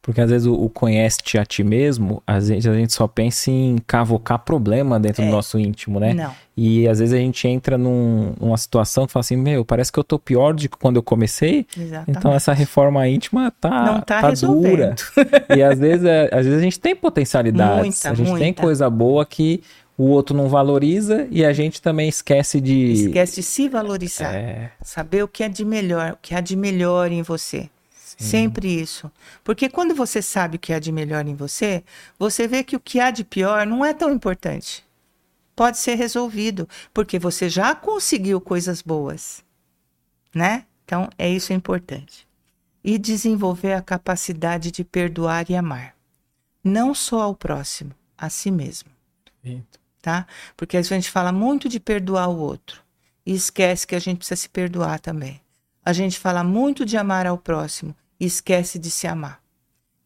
Porque às vezes o, o conhece-te a ti mesmo, às vezes a gente só pensa em cavocar problema dentro do nosso íntimo, né? Não. E às vezes a gente entra num- numa situação que fala assim, meu, parece que eu tô pior do que quando eu comecei. Exatamente. Então essa reforma íntima tá, Não tá dura. E às vezes, é- às vezes a gente tem potencialidades, Muita, a gente tem muita. coisa boa que o outro não valoriza e a gente também esquece de... Esquece de se valorizar. É, Saber o que é de melhor, o que há de melhor em você. Sempre isso. Porque quando você sabe o que há de melhor em você, você vê que o que há de pior não é tão importante. Pode ser resolvido, porque você já conseguiu coisas boas, né? Então, é isso importante. E desenvolver a capacidade de perdoar e amar. Não só ao próximo, a si mesmo perfeito. tá? Porque às vezes a gente fala muito de perdoar o outro e esquece que a gente precisa se perdoar também. A gente fala muito de amar ao próximo e esquece de se amar.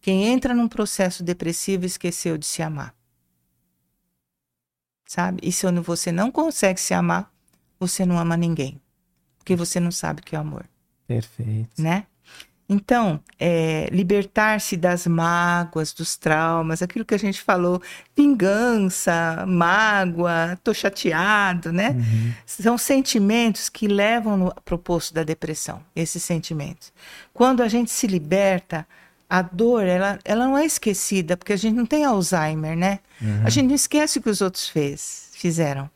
Quem entra num processo depressivo esqueceu de se amar. Sabe? E se você não consegue se amar, você não ama ninguém. Porque você não sabe o que é amor Perfeito. né? Então, é, libertar-se das mágoas, dos traumas, aquilo que a gente falou, vingança, mágoa, tô chateado, né? São sentimentos que levam para o poço da depressão, esses sentimentos. Quando a gente se liberta, a dor, ela, ela não é esquecida, porque a gente não tem Alzheimer, né? A gente não esquece o que os outros fez, fizeram.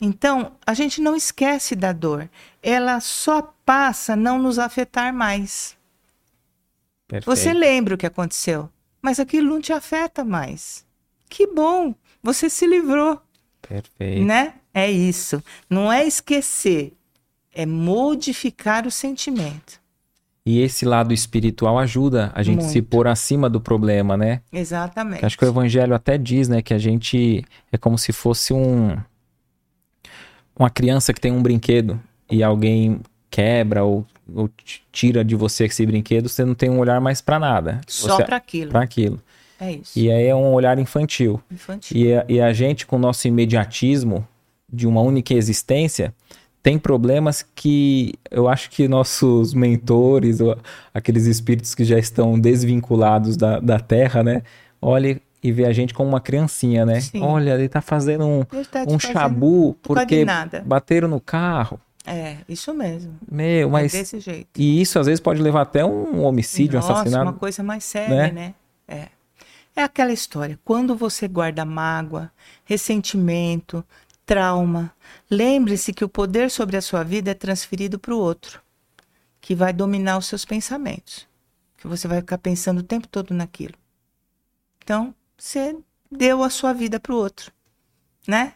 Então, a gente não esquece da dor. Ela só passa a não nos afetar mais. Perfeito. Você lembra o que aconteceu, mas aquilo não te afeta mais. Que bom, você se livrou, Perfeito. né? É isso. Não é esquecer, é modificar o sentimento. E esse lado espiritual ajuda a gente se Muito. pôr acima do problema, né? Exatamente. Acho que o evangelho até diz, né, que a gente é como se fosse um uma criança que tem um brinquedo e alguém quebra ou ou tira de você esse brinquedo, você não tem um olhar mais para nada. Só para aquilo. Pra aquilo. É isso. E aí é um olhar infantil. Infantil. E a, e a gente, com o nosso imediatismo de uma única existência, tem problemas que eu acho que nossos mentores, aqueles espíritos que já estão desvinculados da, da Terra, né? Olha e vê a gente como uma criancinha, né? Sim. Olha, ele tá fazendo um, Ele tá um fazendo chabu porque nada. bateram no carro. É, isso mesmo. Meu, mas. É desse jeito. E isso às vezes pode levar até um homicídio, um Nossa, assassinato. uma coisa mais séria, né? né? É. É aquela história. Quando você guarda mágoa, ressentimento, trauma, lembre-se que o poder sobre a sua vida é transferido para o outro, que vai dominar os seus pensamentos. Que você vai ficar pensando o tempo todo naquilo. Então, você deu a sua vida para o outro, né?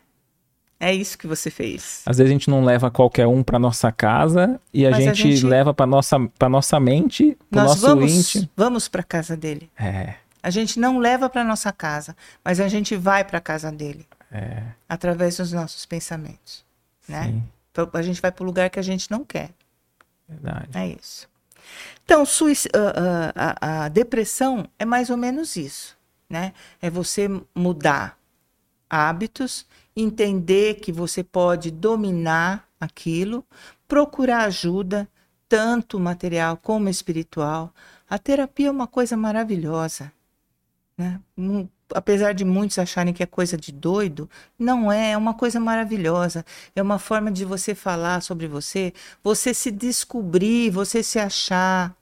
É isso que você fez. Às vezes a gente não leva qualquer um pra nossa casa e a, Mas a gente, gente- leva pra nossa, pra nossa mente, Nós nosso vamos, íntimo. vamos para casa dele. É, A gente não leva para nossa casa, mas a gente vai para casa dele é, através dos nossos pensamentos, né? sim, A gente vai para o lugar que a gente não quer. verdade. É isso. Então, suic- a, a- a- a depressão é mais ou menos isso, né? É você mudar hábitos, entender que você pode dominar aquilo, procurar ajuda, tanto material como espiritual. A terapia é uma coisa maravilhosa, né? Apesar de muitos acharem que é coisa de doido, não é, é uma coisa maravilhosa. É uma forma de você falar sobre você, você se descobrir, você se achar,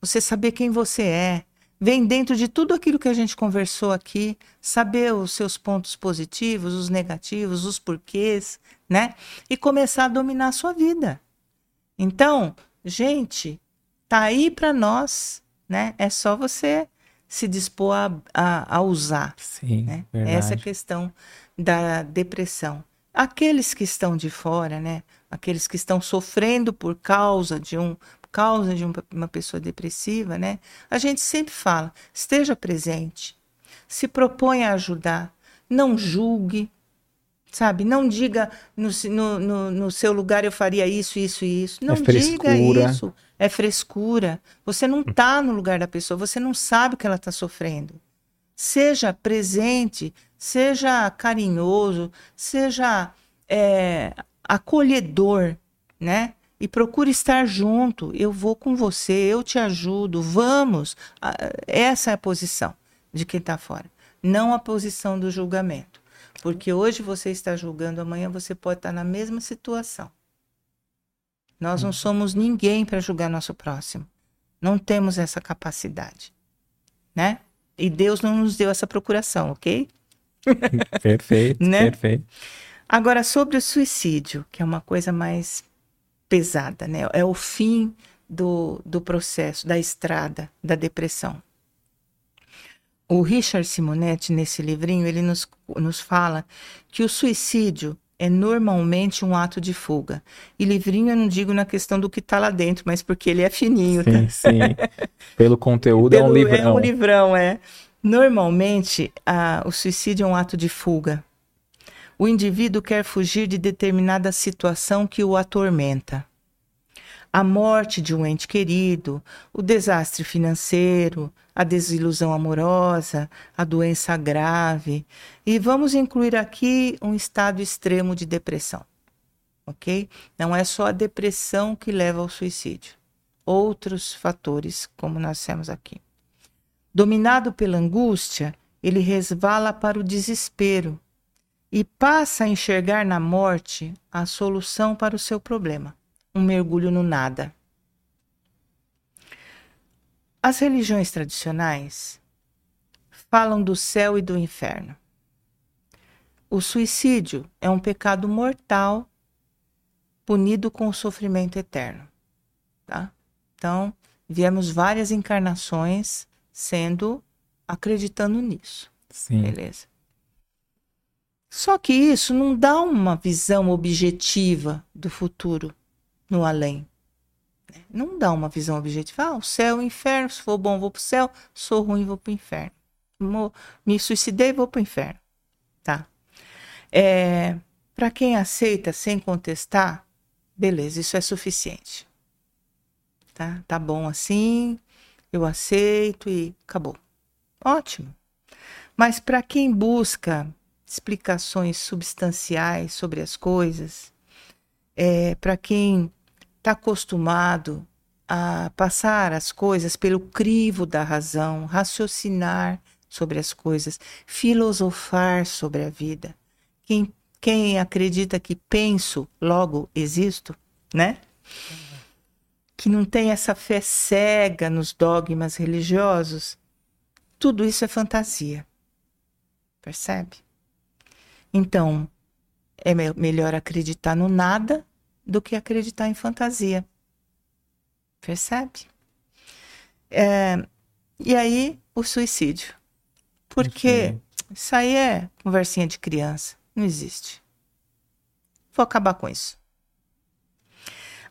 você saber quem você é. Vem dentro de tudo aquilo que a gente conversou aqui, saber os seus pontos positivos, os negativos, os porquês, né? E começar a dominar a sua vida. Então, gente, tá aí para nós, né? É só você se dispor a, a, a usar Sim, né? verdade. Essa questão da depressão. Aqueles que estão de fora, né? Aqueles que estão sofrendo por causa de um causa de um- uma pessoa depressiva, né? A gente sempre fala: esteja presente, se proponha a ajudar, não julgue, sabe? Não diga no, no, no, seu lugar eu faria isso, isso e isso. Não diga frescura. isso. É frescura. Você não está no lugar da pessoa, você não sabe o que ela está sofrendo. Seja presente, seja carinhoso, seja é, acolhedor, né? E procure estar junto. Eu vou com você, eu te ajudo, vamos. Ah, Essa é a posição de quem está fora, não a posição do julgamento. Porque hoje você está julgando, amanhã você pode estar na mesma situação. Nós não somos ninguém para julgar nosso próximo. Não temos essa capacidade, né? E Deus não nos deu essa procuração, ok? Perfeito, Né? perfeito. Agora, sobre o suicídio, que é uma coisa mais pesada, né? É o fim do, do processo, da estrada, da depressão. O Richard Simonetti, nesse livrinho, ele nos, nos fala que o suicídio é normalmente um ato de fuga. E livrinho eu não digo na questão do que está lá dentro, mas porque ele é fininho, tá? Sim, sim. Pelo conteúdo é um Pelo- livrão. É um livrão, é. Normalmente, a- o suicídio é um ato de fuga. O indivíduo quer fugir de determinada situação que o atormenta. A morte de um ente querido, o desastre financeiro, a desilusão amorosa, a doença grave. E vamos incluir aqui um estado extremo de depressão. Ok? Não é só a depressão que leva ao suicídio. Outros fatores, como nós dissemos aqui. Dominado pela angústia, ele resvala para o desespero e passa a enxergar na morte a solução para o seu problema, um mergulho no nada. As religiões tradicionais falam do céu e do inferno. O suicídio é um pecado mortal punido com o sofrimento eterno, tá? Então, viemos várias encarnações sendo acreditando nisso. Sim. Beleza. Só que isso não dá uma visão objetiva do futuro no além. né? Não dá uma visão objetiva. Ah, o céu, o inferno. Se for bom, vou pro céu. Sou ruim, vou pro inferno. Me suicidei, vou pro inferno. Tá. É, Para quem aceita sem contestar, beleza, isso é suficiente. tá? Tá bom assim, eu aceito e acabou. Ótimo. Mas para quem busca explicações substanciais sobre as coisas, é, para quem está acostumado a passar as coisas pelo crivo da razão, raciocinar sobre as coisas, filosofar sobre a vida. Quem, quem acredita que penso, logo existo, né? Que não tem essa fé cega nos dogmas religiosos, tudo isso é fantasia. Percebe? Então, é me melhor acreditar no nada do que acreditar em fantasia. Percebe? É, e aí, o suicídio. Porque isso aí é conversinha de criança. Não existe. Vou acabar com isso.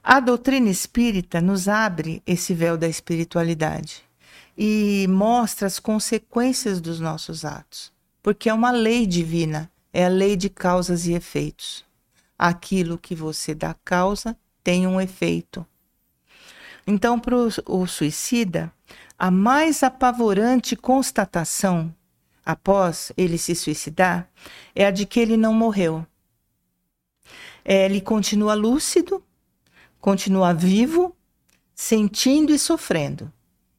A doutrina espírita nos abre esse véu da espiritualidade e mostra as consequências dos nossos atos, porque é uma lei divina, é a lei de causas e efeitos. Aquilo que você dá causa tem um efeito. Então, para o suicida, a mais apavorante constatação após ele se suicidar é a de que ele não morreu. É, ele continua lúcido, continua vivo, sentindo e sofrendo.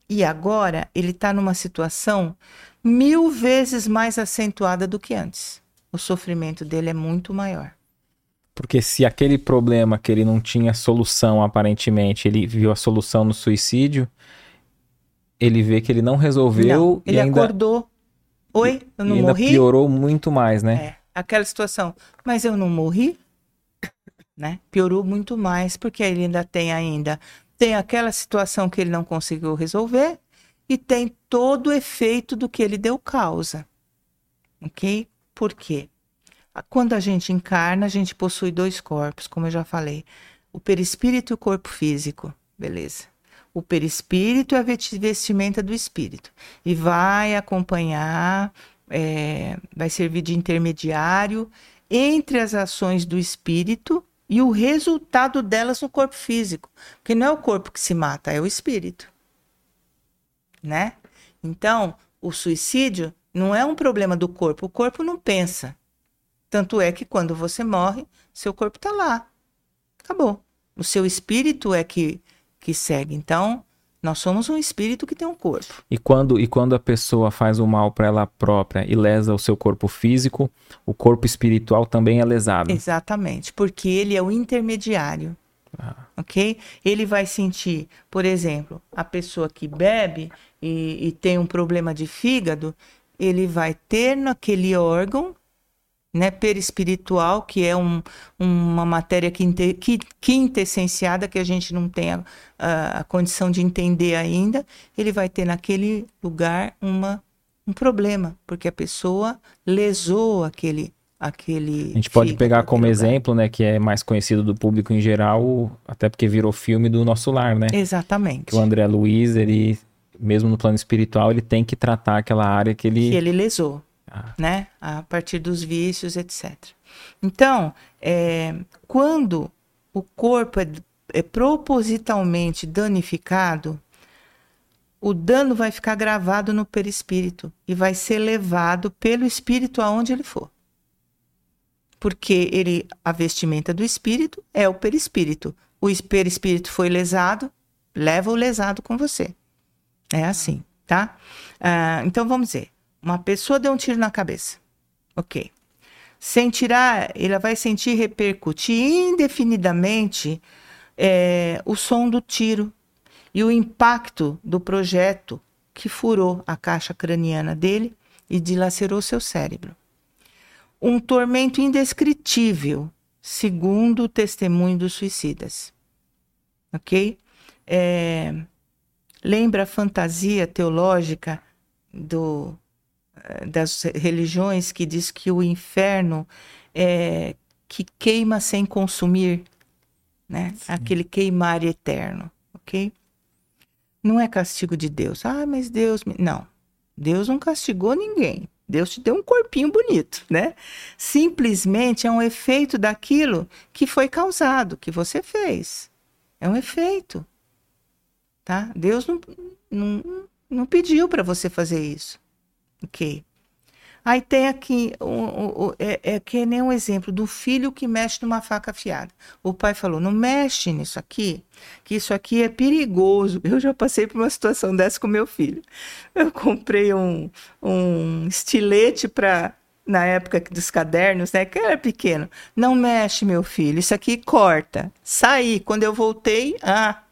E agora ele está numa situação mil vezes mais acentuada do que antes. O sofrimento dele é muito maior. Porque se aquele problema que ele não tinha solução, aparentemente, ele viu a solução no suicídio, ele vê que ele não resolveu não, ele e ainda... acordou. Oi, eu não e ainda morri? piorou muito mais, né? É, aquela situação. Mas eu não morri? Né? Piorou muito mais, porque ele ainda tem ainda tem aquela situação que ele não conseguiu resolver e tem todo o efeito do que ele deu causa. Ok? Por quê? Quando a gente encarna, a gente possui dois corpos, como eu já falei: o perispírito e o corpo físico. Beleza. O perispírito é a vestimenta do espírito e vai acompanhar, é, vai servir de intermediário entre as ações do espírito e o resultado delas no corpo físico. Porque não é o corpo que se mata, é o espírito. Né? Então, o suicídio não é um problema do corpo, o corpo não pensa. Tanto é que quando você morre, seu corpo está lá. Acabou. O seu espírito é que, que segue. Então, nós somos um espírito que tem um corpo. E quando, e quando a pessoa faz o mal para ela própria e lesa o seu corpo físico, o corpo espiritual também é lesado. Exatamente, porque ele é o intermediário. Ah. Ok? Ele vai sentir, por exemplo, a pessoa que bebe e, e tem um problema de fígado, ele vai ter naquele órgão né, perispiritual, que é um, uma matéria quinte, quintessenciada que a gente não tem a, a, condição de entender ainda, ele vai ter naquele lugar uma, um problema, porque a pessoa lesou aquele aquele A gente pode pegar como lugar. exemplo, né, que é mais conhecido do público em geral, até porque virou filme do Nosso Lar, né? Exatamente. Que o André Luiz, ele mesmo no plano espiritual, ele tem que tratar aquela área que ele que ele lesou ah. né? A partir dos vícios, etc. Então, é, quando o corpo é, é propositalmente danificado, o dano vai ficar gravado no perispírito e vai ser levado pelo espírito aonde ele for. Porque ele, a vestimenta do espírito é o perispírito. O perispírito foi lesado, leva o lesado com você. É assim, tá? Ah, então vamos dizer, uma pessoa deu um tiro na cabeça. Ok. Sentirá, ela vai sentir repercutir indefinidamente é, o som do tiro e o impacto do projeto que furou a caixa craniana dele e dilacerou seu cérebro. Um tormento indescritível, segundo o testemunho dos suicidas. Ok? É, lembra a fantasia teológica do das religiões que diz que o inferno é que queima sem consumir, né? Sim. Aquele queimar eterno, ok? Não é castigo de Deus. Ah, mas Deus. Me... Não. Deus não castigou ninguém. Deus te deu um corpinho bonito, né? Simplesmente é um efeito daquilo que foi causado, que você fez. É um efeito. Tá? Deus não, não, não pediu para você fazer isso, ok? Aí tem aqui, um, um, é, é que nem um exemplo do filho que mexe numa faca afiada. O pai falou: não mexe nisso aqui, que isso aqui é perigoso. Eu já passei por uma situação dessa com meu filho. Eu comprei um, um estilete para na época dos cadernos, né? Que era pequeno. Não mexe, meu filho, isso aqui corta. Saí. Quando eu voltei, ah,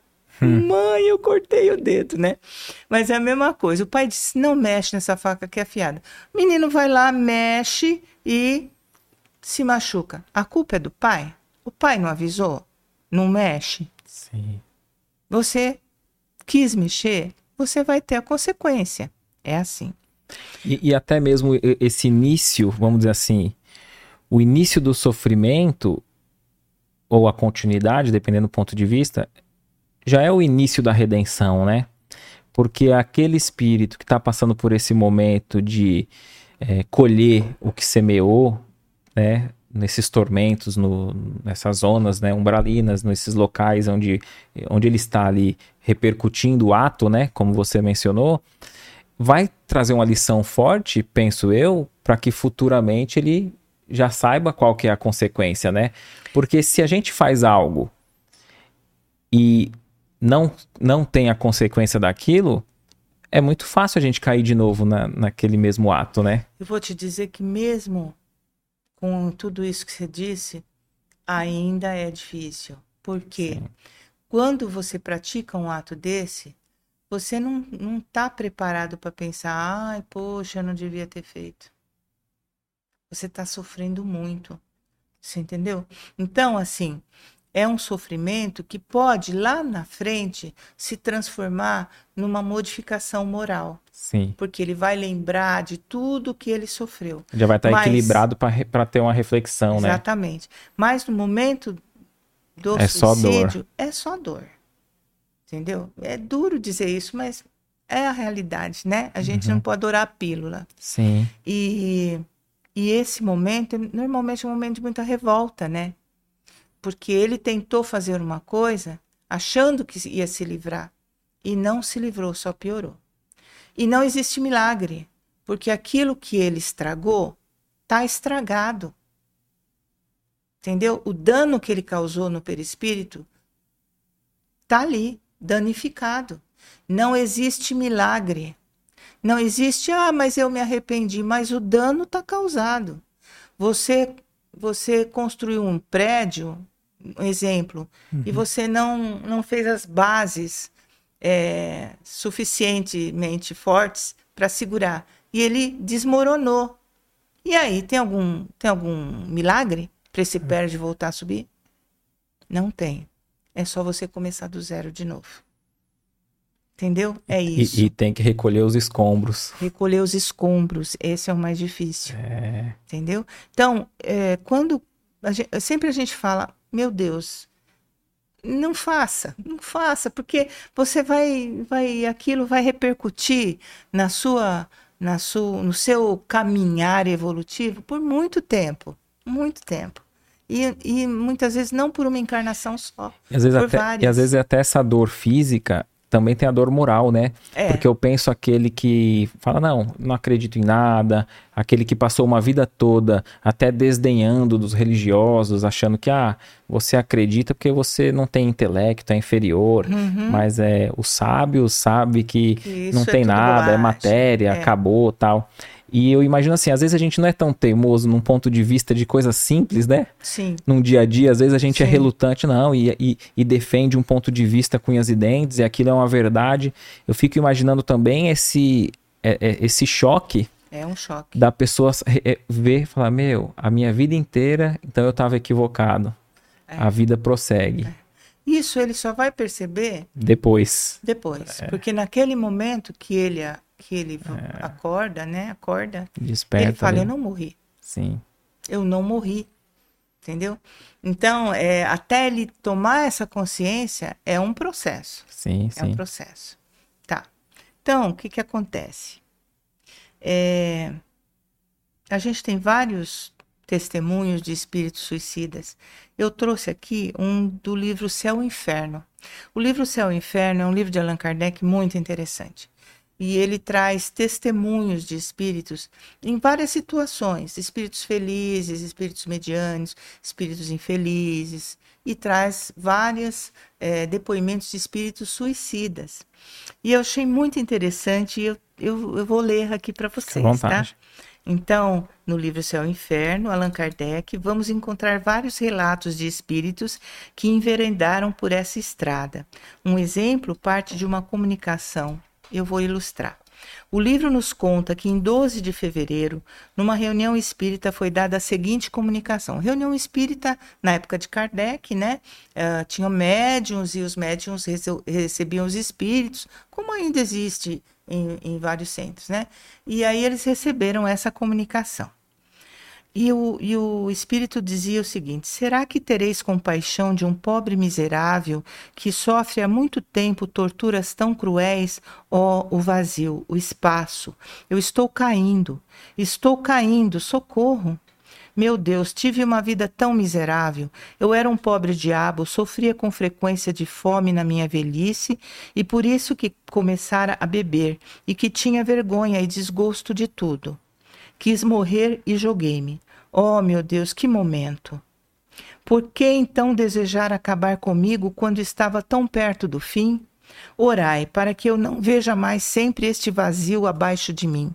Hum. Mãe, eu cortei o dedo, né? Mas é a mesma coisa. O pai disse: não mexe nessa faca que é afiada. O menino vai lá, mexe e se machuca. A culpa é do pai? O pai não avisou? Não mexe? Sim. Você quis mexer, você vai ter a consequência. É assim. E, e até mesmo esse início, vamos dizer assim, o início do sofrimento, ou a continuidade, dependendo do ponto de vista, já é o início da redenção, né? Porque aquele espírito que está passando por esse momento de é, colher o que semeou, né? Nesses tormentos, no, nessas zonas né, umbralinas, nesses locais onde, onde ele está ali repercutindo o ato, né? Como você mencionou, vai trazer uma lição forte, penso eu, para que futuramente ele já saiba qual que é a consequência, né? Porque se a gente faz algo e não, não tem a consequência daquilo, é muito fácil a gente cair de novo na, naquele mesmo ato, né? Eu vou te dizer que mesmo com tudo isso que você disse, ainda é difícil. Porque Sim. quando você pratica um ato desse, você não, não tá preparado para pensar, ai, poxa, eu não devia ter feito. Você está sofrendo muito. Você entendeu? Então, assim, é um sofrimento que pode lá na frente se transformar numa modificação moral. Sim. Porque ele vai lembrar de tudo que ele sofreu. Já vai estar Mas, equilibrado para ter uma reflexão, exatamente. né? Exatamente. Mas no momento do é suicídio, só é só dor. Entendeu? É duro dizer isso, mas é a realidade, né? A gente uhum. não pode adorar a pílula. Sim. E, e esse momento, normalmente é um momento de muita revolta, né? Porque ele tentou fazer uma coisa achando que ia se livrar e não se livrou, só piorou. E não existe milagre, porque aquilo que ele estragou está estragado. Entendeu? O dano que ele causou no perispírito está ali, danificado. Não existe milagre. Não existe, ah, mas eu me arrependi, mas o dano está causado. Você você construiu um prédio, um exemplo, uhum. e você não, não fez as bases é, suficientemente fortes para segurar. E ele desmoronou. E aí, tem algum, tem algum milagre para esse uhum. prédio voltar a subir? Não tem. É só você começar do zero de novo. Entendeu? É isso. E, e, tem que recolher os escombros. Recolher os escombros, esse é o mais difícil. É. Entendeu? Então, é, quando. A gente, sempre a gente fala, meu Deus, não faça, não faça, porque você vai, vai, aquilo vai repercutir na sua, na sua, no seu caminhar evolutivo por muito tempo, muito tempo. E, e muitas vezes não por uma encarnação só. E às vezes, até, e às vezes até essa dor física também tem a dor moral, né? É. Porque eu penso aquele que fala, não, não acredito em nada, aquele que passou uma vida toda até desdenhando dos religiosos, achando que, ah, você acredita porque você não tem intelecto, é inferior, uhum. mas é o sábio sabe que, que não tem é nada, é matéria, é. acabou, tal. E eu imagino assim, às vezes a gente não é tão teimoso num ponto de vista de coisas simples, né? Sim. Num dia a dia, às vezes a gente é Sim. é relutante, não, e, e, e, defende um ponto de vista com e dentes, e aquilo é uma verdade. Eu fico imaginando também esse, é, é, esse choque. É um choque. Da pessoa é, ver e falar, meu, a minha vida inteira, então eu estava equivocado. É. A vida prossegue. É. Isso ele só vai perceber depois. Depois, porque naquele momento que ele que ele é. acorda, né? Acorda. Desperta. Ele fala: Eu não morri. Sim. Eu não morri. Entendeu? Então, é, até ele tomar essa consciência é um processo. Sim, é sim. É um processo. Tá. Então, o que, que acontece? É, a gente tem vários testemunhos de espíritos suicidas. Eu trouxe aqui um do livro Céu e Inferno, O livro Céu e Inferno é um livro de Allan Kardec muito interessante. E ele traz testemunhos de espíritos em várias situações: espíritos felizes, espíritos medianos, espíritos infelizes, e traz vários é, depoimentos de espíritos suicidas. E eu achei muito interessante, e eu, eu, eu vou ler aqui para vocês, tá? Então, no livro Céu e Inferno, Allan Kardec, vamos encontrar vários relatos de espíritos que enveredaram por essa estrada. Um exemplo parte de uma comunicação. Eu vou ilustrar. O livro nos conta que em 12 de fevereiro, numa reunião espírita, foi dada a seguinte comunicação. Reunião espírita, na época de Kardec, né? Uh, tinham médiums e os médiums recebiam os espíritos, como ainda existe em, em vários centros, né? E aí eles receberam essa comunicação. E o, e o Espírito dizia o seguinte: Será que tereis compaixão de um pobre miserável que sofre há muito tempo torturas tão cruéis? Ó, oh, o vazio, o espaço. Eu estou caindo, estou caindo, socorro. Meu Deus, tive uma vida tão miserável. Eu era um pobre diabo, sofria com frequência de fome na minha velhice e por isso que começara a beber e que tinha vergonha e desgosto de tudo. Quis morrer e joguei-me. Oh, meu Deus, que momento! Por que então desejar acabar comigo quando estava tão perto do fim? Orai para que eu não veja mais sempre este vazio abaixo de mim.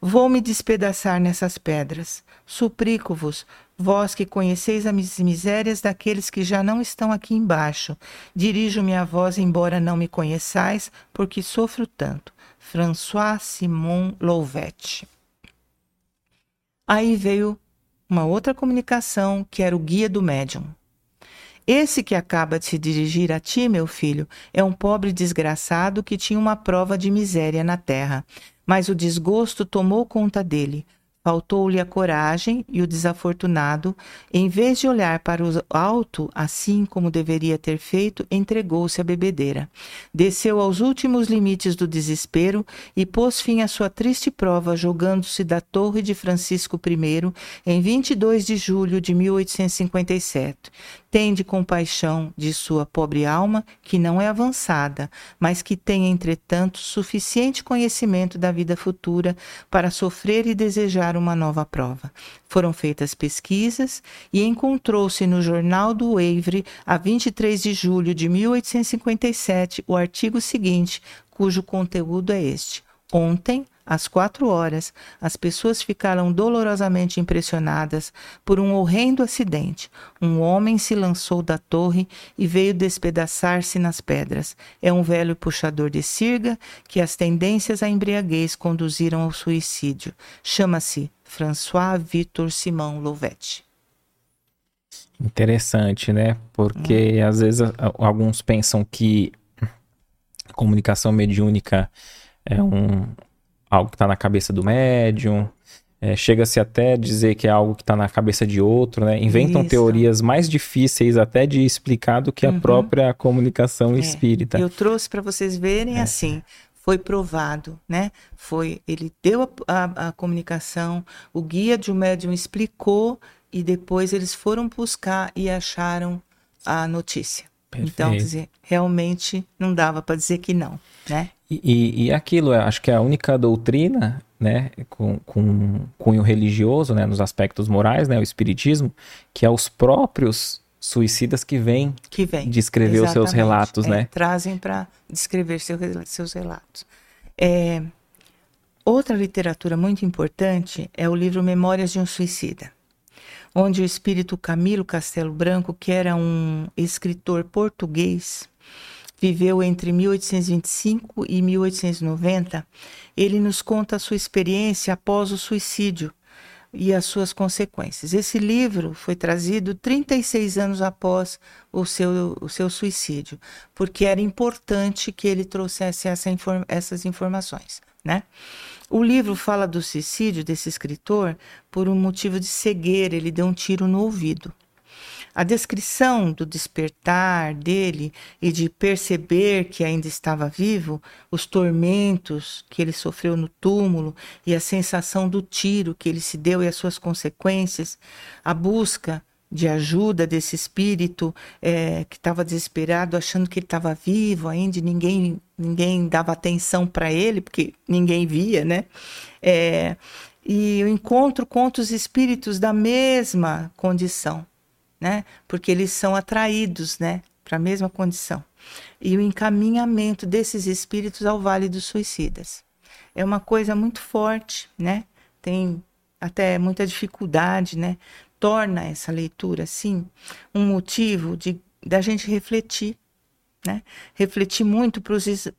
Vou me despedaçar nessas pedras. Suplico-vos, vós que conheceis as misérias daqueles que já não estão aqui embaixo. Dirijo-me a vós, embora não me conheçais, porque sofro tanto. François Simon Louvet. Aí veio uma outra comunicação que era o guia do médium. Esse que acaba de se dirigir a ti, meu filho, é um pobre desgraçado que tinha uma prova de miséria na terra, mas o desgosto tomou conta dele. Faltou-lhe a coragem e o desafortunado, em vez de olhar para o alto, assim como deveria ter feito, entregou-se à bebedeira. Desceu aos últimos limites do desespero e pôs fim à sua triste prova, jogando-se da torre de Francisco I em 22 de julho de 1857. Tende compaixão de sua pobre alma, que não é avançada, mas que tem, entretanto, suficiente conhecimento da vida futura para sofrer e desejar uma nova prova. Foram feitas pesquisas e encontrou-se no Jornal do Wavre, a 23 de julho de 1857, o artigo seguinte, cujo conteúdo é este: Ontem, às quatro horas, as pessoas ficaram dolorosamente impressionadas por um horrendo acidente. Um homem se lançou da torre e veio despedaçar-se nas pedras. É um velho puxador de sirga que as tendências à embriaguez conduziram ao suicídio. Chama-se François Victor Simão Louvet. Interessante, né? Porque hum. às vezes alguns pensam que comunicação mediúnica é um, algo que está na cabeça do médium. É, Chega-se até dizer que é algo que está na cabeça de outro, né? Inventam Isso. teorias mais difíceis até de explicar do que uhum. a própria comunicação é. espírita. Eu trouxe para vocês verem é. assim. Foi provado, né? Foi, ele deu a, a, a comunicação, o guia de um médium explicou e depois eles foram buscar e acharam a notícia. Perfeito. Então, dizer, realmente não dava para dizer que não, né? E, e, aquilo, acho que é a única doutrina, né, com, com cunho religioso, né, nos aspectos morais, né, o espiritismo, que é os próprios suicidas que vêm que vem, descrever os seus relatos, é, né? Trazem para descrever seu, seus relatos. É, outra literatura muito importante é o livro Memórias de um Suicida, onde o espírito Camilo Castelo Branco, que era um escritor português, viveu entre 1825 e 1890, ele nos conta a sua experiência após o suicídio e as suas consequências. Esse livro foi trazido 36 anos após o seu, o seu suicídio, porque era importante que ele trouxesse essa inform essas informações. Né? O livro fala do suicídio desse escritor por um motivo de cegueira, ele deu um tiro no ouvido. A descrição do despertar dele e de perceber que ainda estava vivo, os tormentos que ele sofreu no túmulo e a sensação do tiro que ele se deu e as suas consequências, a busca de ajuda desse espírito é, que estava desesperado, achando que ele estava vivo ainda, ninguém ninguém dava atenção para ele, porque ninguém via, né? É, e eu encontro com outros espíritos da mesma condição, né? Porque eles são atraídos, né, para a mesma condição. E o encaminhamento desses espíritos ao Vale dos Suicidas é uma coisa muito forte, né? Tem até muita dificuldade, né? Torna essa leitura, assim, um motivo de da gente refletir, né? Refletir muito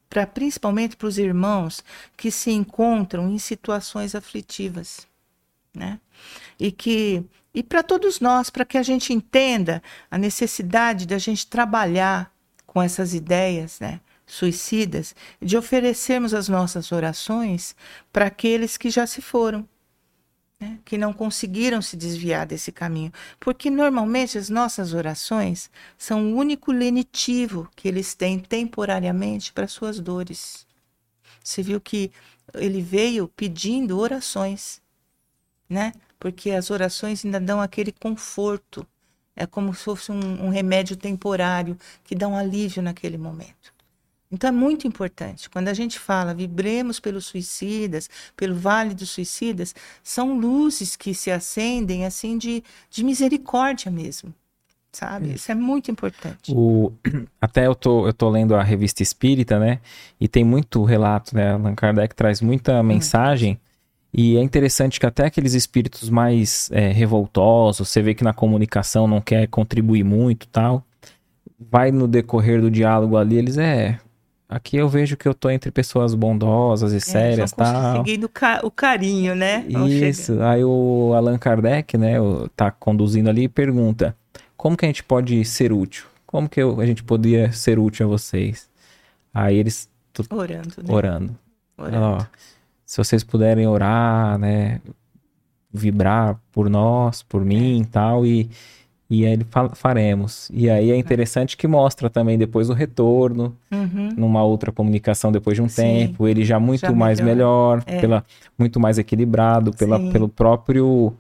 para principalmente para os irmãos que se encontram em situações aflitivas, né? E que e para todos nós, para que a gente entenda a necessidade da gente trabalhar com essas ideias, né? suicidas, de oferecermos as nossas orações para aqueles que já se foram, né? que não conseguiram se desviar desse caminho. Porque normalmente as nossas orações são o único lenitivo que eles têm temporariamente para suas dores. Você viu que ele veio pedindo orações, né? Porque as orações ainda dão aquele conforto. É como se fosse um, um remédio temporário que dá um alívio naquele momento. Então é muito importante. Quando a gente fala vibremos pelos suicidas, pelo vale dos suicidas, são luzes que se acendem assim de, de misericórdia mesmo. Sabe? Isso. Isso é muito importante. O, até eu tô, eu tô lendo a revista Espírita, né? E tem muito relato, né? Allan Kardec traz muita mensagem. E é interessante que até aqueles espíritos mais é, revoltosos, você vê que na comunicação não quer contribuir muito tal, vai no decorrer do diálogo ali, eles é Aqui eu vejo que eu tô entre pessoas bondosas e é, sérias, tal. Conseguindo ca o carinho, né? Isso. Aí o Allan Kardec, né, tá conduzindo ali e pergunta: como que a gente pode ser útil? Como que eu, a gente poderia ser útil a vocês? Aí eles orando, né? orando. orando. Ó, se vocês puderem orar, né, vibrar por nós, por mim, é. tal e e aí faremos. E aí é interessante que mostra também depois o retorno, uhum. numa outra comunicação depois de um Sim. tempo, ele já muito já mais melhor, melhor é. pela, muito mais equilibrado, pela, pelo próprio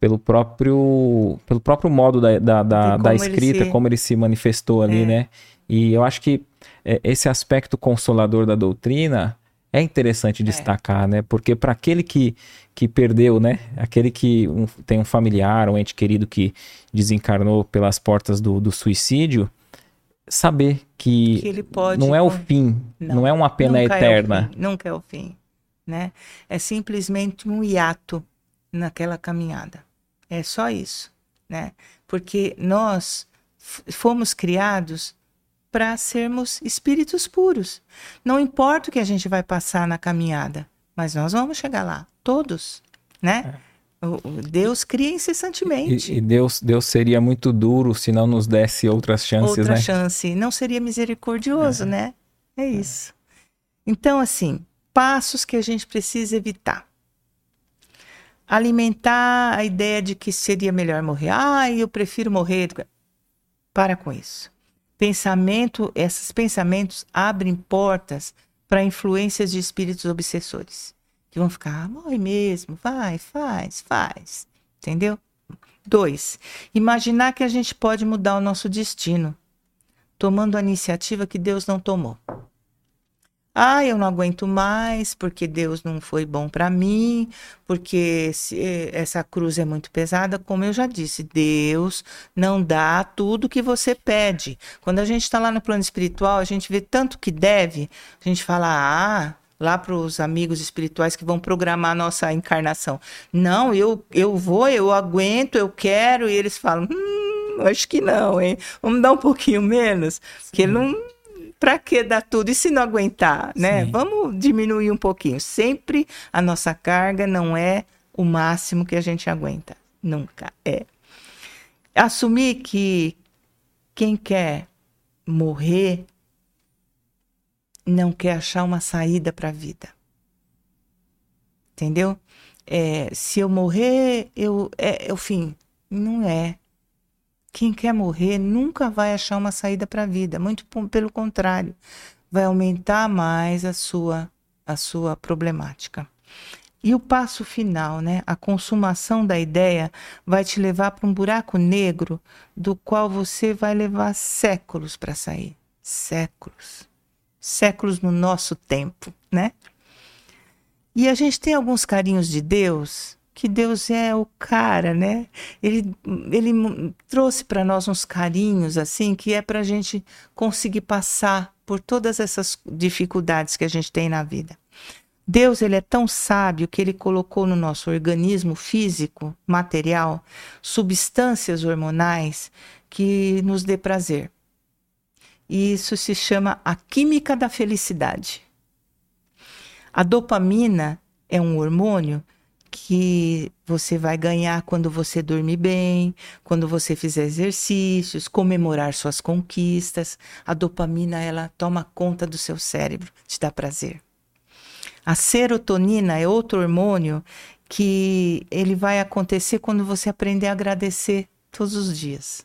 pelo próprio pelo próprio modo da, da, da, da escrita, se... como ele se manifestou ali, é. né? E eu acho que é, esse aspecto consolador da doutrina é interessante é. destacar, né? Porque para aquele que, que perdeu, né? Aquele que um, tem um familiar, um ente querido que desencarnou pelas portas do, do suicídio, saber que, que não é o fim, não, não é uma pena eterna. É nunca é o fim, né? É simplesmente um hiato naquela caminhada. É só isso, né? Porque nós fomos criados para sermos espíritos puros. Não importa o que a gente vai passar na caminhada, mas nós vamos chegar lá, todos, né? É. Deus cria incessantemente. E, e, Deus, Deus seria muito duro se não nos desse outras chances, Outra né? Outra chance. Não seria misericordioso, é. né? É isso. Então, assim, passos que a gente precisa evitar. Alimentar a ideia de que seria melhor morrer. Ah, eu prefiro morrer. Para com isso pensamento, esses pensamentos abrem portas para influências de espíritos obsessores, que vão ficar, morre mesmo, vai, faz, faz, entendeu? Dois, imaginar que a gente pode mudar o nosso destino, tomando a iniciativa que Deus não tomou. Ah, eu não aguento mais porque Deus não foi bom para mim, porque se, essa cruz é muito pesada. Como eu já disse, Deus não dá tudo que você pede. Quando a gente está lá no plano espiritual, a gente vê tanto que deve, a gente fala, ah, lá para os amigos espirituais que vão programar a nossa encarnação. Não, eu, eu vou, eu aguento, eu quero, e eles falam, hum, acho que não, hein? Vamos dar um pouquinho menos, Sim. porque não para que dar tudo? E se não aguentar, né? Sim. Vamos diminuir um pouquinho. Sempre a nossa carga não é o máximo que a gente aguenta. Nunca é. Assumir que quem quer morrer não quer achar uma saída para a vida. Entendeu? É, se eu morrer, eu, é, é o fim. Não é. Quem quer morrer nunca vai achar uma saída para a vida, muito pelo contrário, vai aumentar mais a sua a sua problemática. E o passo final, né? A consumação da ideia vai te levar para um buraco negro do qual você vai levar séculos para sair. Séculos. Séculos no nosso tempo, né? E a gente tem alguns carinhos de Deus, que Deus é o cara, né? Ele, ele trouxe para nós uns carinhos, assim, que é para a gente conseguir passar por todas essas dificuldades que a gente tem na vida. Deus ele é tão sábio que ele colocou no nosso organismo físico, material, substâncias hormonais que nos dê prazer. E isso se chama a química da felicidade. A dopamina é um hormônio que você vai ganhar quando você dormir bem, quando você fizer exercícios, comemorar suas conquistas. A dopamina ela toma conta do seu cérebro, te dá prazer. A serotonina é outro hormônio que ele vai acontecer quando você aprender a agradecer todos os dias.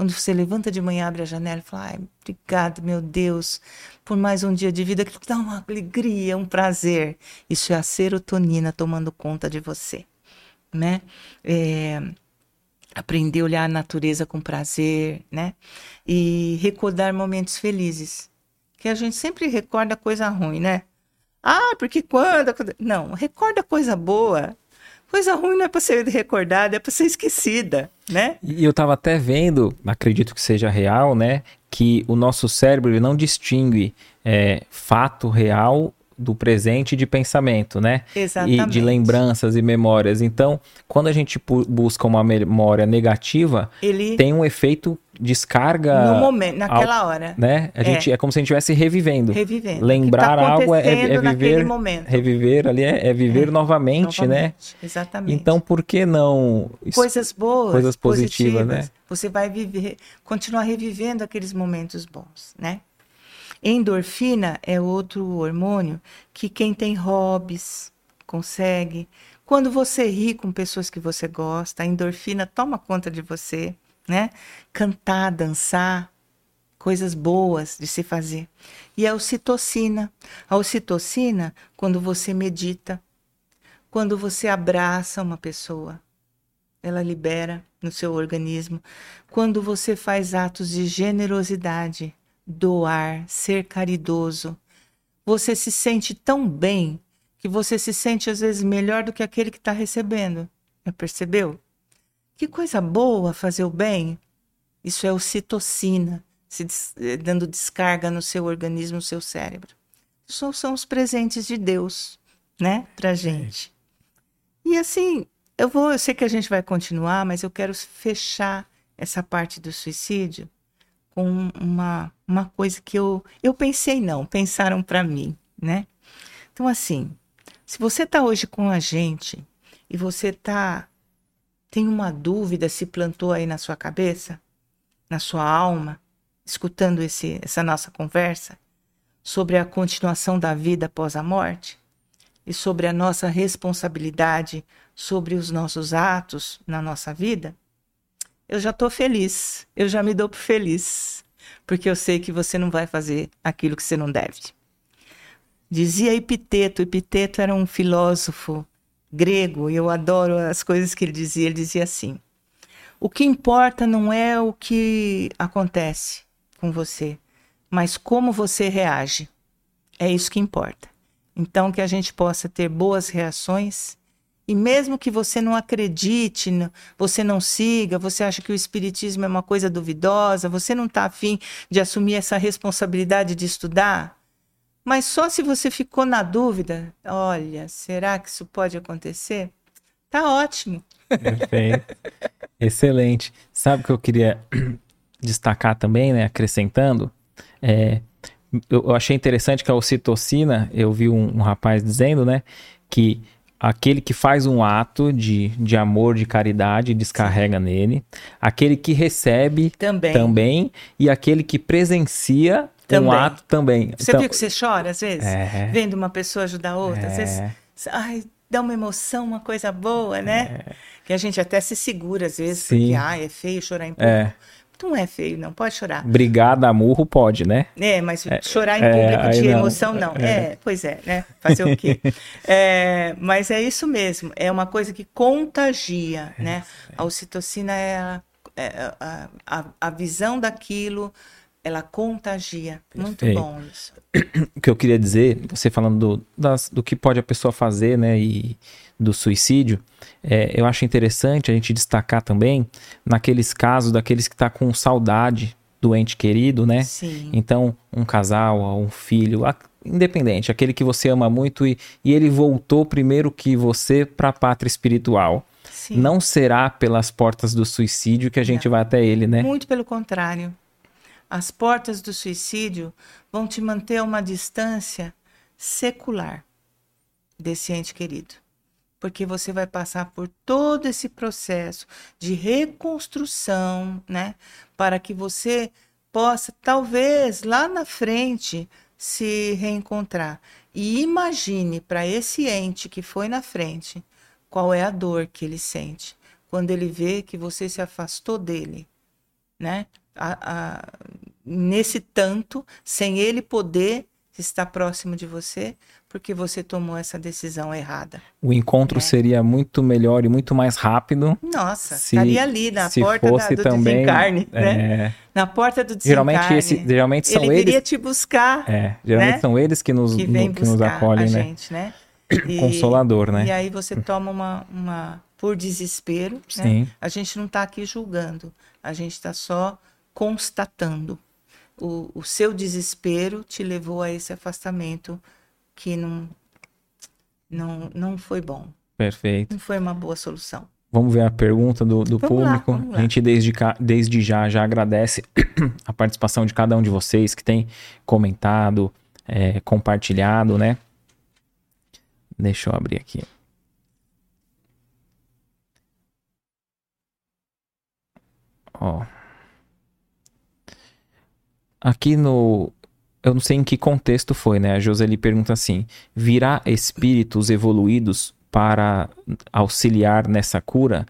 Quando você levanta de manhã, abre a janela e fala: Ai, obrigado, meu Deus, por mais um dia de vida que dá uma alegria, um prazer. Isso é a serotonina tomando conta de você, né? É, aprender a olhar a natureza com prazer, né? E recordar momentos felizes. Que a gente sempre recorda coisa ruim, né? Ah, porque quando. Não, recorda coisa boa. Coisa ruim não é para ser recordada, é para ser esquecida, né? E eu estava até vendo, acredito que seja real, né? Que o nosso cérebro não distingue é, fato real do presente de pensamento, né? Exatamente. E de lembranças e memórias. Então, quando a gente busca uma memória negativa, Ele... tem um efeito descarga no momento, naquela ao, hora, né? A gente é. é como se a gente estivesse revivendo. Revivendo. Lembrar tá algo é, é viver, momento. reviver ali é, é viver é. novamente, né? novamente, né? Exatamente. Então, por que não coisas boas, coisas positivas, positivas, né? Você vai viver, continuar revivendo aqueles momentos bons, né? Endorfina é outro hormônio que quem tem hobbies consegue. Quando você ri com pessoas que você gosta, a endorfina toma conta de você, né? Cantar, dançar, coisas boas de se fazer. E a ocitocina. A ocitocina, quando você medita, quando você abraça uma pessoa, ela libera no seu organismo. Quando você faz atos de generosidade, doar, ser caridoso. Você se sente tão bem que você se sente às vezes melhor do que aquele que está recebendo. Já percebeu? Que coisa boa fazer o bem. Isso é ocitocina, se des eh, dando descarga no seu organismo, no seu cérebro. Isso são os presentes de Deus, né, pra gente. E assim, eu vou, eu sei que a gente vai continuar, mas eu quero fechar essa parte do suicídio com uma, uma coisa que eu, eu pensei não, pensaram para mim, né? Então, assim, se você está hoje com a gente e você tá tem uma dúvida se plantou aí na sua cabeça, na sua alma, escutando esse, essa nossa conversa sobre a continuação da vida após a morte e sobre a nossa responsabilidade sobre os nossos atos na nossa vida, eu já estou feliz, eu já me dou por feliz, porque eu sei que você não vai fazer aquilo que você não deve. Dizia Epiteto, Epiteto era um filósofo grego e eu adoro as coisas que ele dizia. Ele dizia assim: O que importa não é o que acontece com você, mas como você reage. É isso que importa. Então, que a gente possa ter boas reações e mesmo que você não acredite, você não siga, você acha que o espiritismo é uma coisa duvidosa, você não está afim de assumir essa responsabilidade de estudar, mas só se você ficou na dúvida, olha, será que isso pode acontecer? Tá ótimo. Perfeito. Excelente. Sabe o que eu queria destacar também, né, acrescentando? É, eu, achei interessante que a ocitocina, eu vi um, um rapaz dizendo, né, que aquele que faz um ato de, de amor, de caridade, descarrega Sim. nele. Aquele que recebe também. também. E aquele que presencia também. um ato também. Você então, viu que você chora às vezes? É, vendo uma pessoa ajudar outra? É, às vezes, ai, dá uma emoção, uma coisa boa, né? É, que a gente até se segura às vezes, Sim. porque ah, é feio chorar em público. É. Não é feio, não. Pode chorar. Brigada a murro pode, né? É, mas é, chorar em público é, de não. emoção, não. É. é. pois é, né? Fazer o quê? é, mas é isso mesmo. É uma coisa que contagia, né? A ocitocina é a, é a, a, a visão daquilo, ela contagia. Muito bom isso. O que eu queria dizer, você falando do, das, do que pode a pessoa fazer, né? E do suicídio, é, eu acho interessante a gente destacar também naqueles casos daqueles que está com saudade do ente querido, né? Sim. Então, um casal, um filho, independente, aquele que você ama muito e, e ele voltou primeiro que você para a pátria espiritual. Sim. Não será pelas portas do suicídio que a gente Não. vai até ele, né? Muito pelo contrário. As portas do suicídio vão te manter a uma distância secular desse ente querido porque você vai passar por todo esse processo de reconstrução, né? Para que você possa, talvez, lá na frente, se reencontrar. E imagine para esse ente que foi na frente qual é a dor que ele sente quando ele vê que você se afastou dele, né? A, a, nesse tanto, sem ele poder estar próximo de você, porque você tomou essa decisão errada. O encontro é. seria muito melhor e muito mais rápido. Nossa, se, estaria ali na porta da, do também, desencarne, é... né? Na porta do desencarne. Geralmente, esse, geralmente são ele eles. Ele te buscar. É, geralmente né? são eles que nos, que no, que nos acolhem, né? Gente, né? E, Consolador, né? E aí você toma uma, uma por desespero. Né? Sim. Né? A gente não está aqui julgando, a gente está só constatando. O, o seu desespero te levou a esse afastamento que não, não, não foi bom. Perfeito. Não foi uma boa solução. Vamos ver a pergunta do, do público. Lá, a gente desde, desde já já agradece a participação de cada um de vocês que tem comentado, é, compartilhado, né? Deixa eu abrir aqui. Ó. Aqui no eu não sei em que contexto foi, né? A Joseli pergunta assim: virá espíritos evoluídos para auxiliar nessa cura?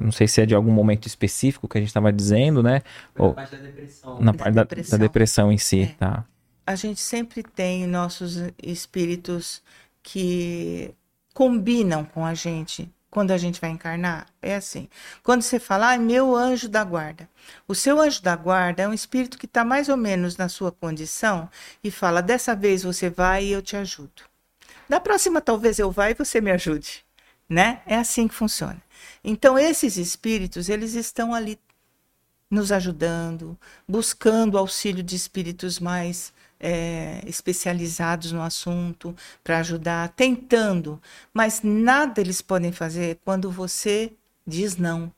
Não sei se é de algum momento específico que a gente estava dizendo, né? Ou, na parte da depressão. Na parte da, depressão. da depressão em si, é. tá? A gente sempre tem nossos espíritos que combinam com a gente quando a gente vai encarnar? É assim. Quando você fala, ah, meu anjo da guarda. O seu anjo da guarda é um espírito que está mais ou menos na sua condição e fala: dessa vez você vai e eu te ajudo. Da próxima, talvez eu vá e você me ajude. Né? É assim que funciona. Então, esses espíritos, eles estão ali nos ajudando, buscando auxílio de espíritos mais é, especializados no assunto para ajudar, tentando, mas nada eles podem fazer quando você diz não,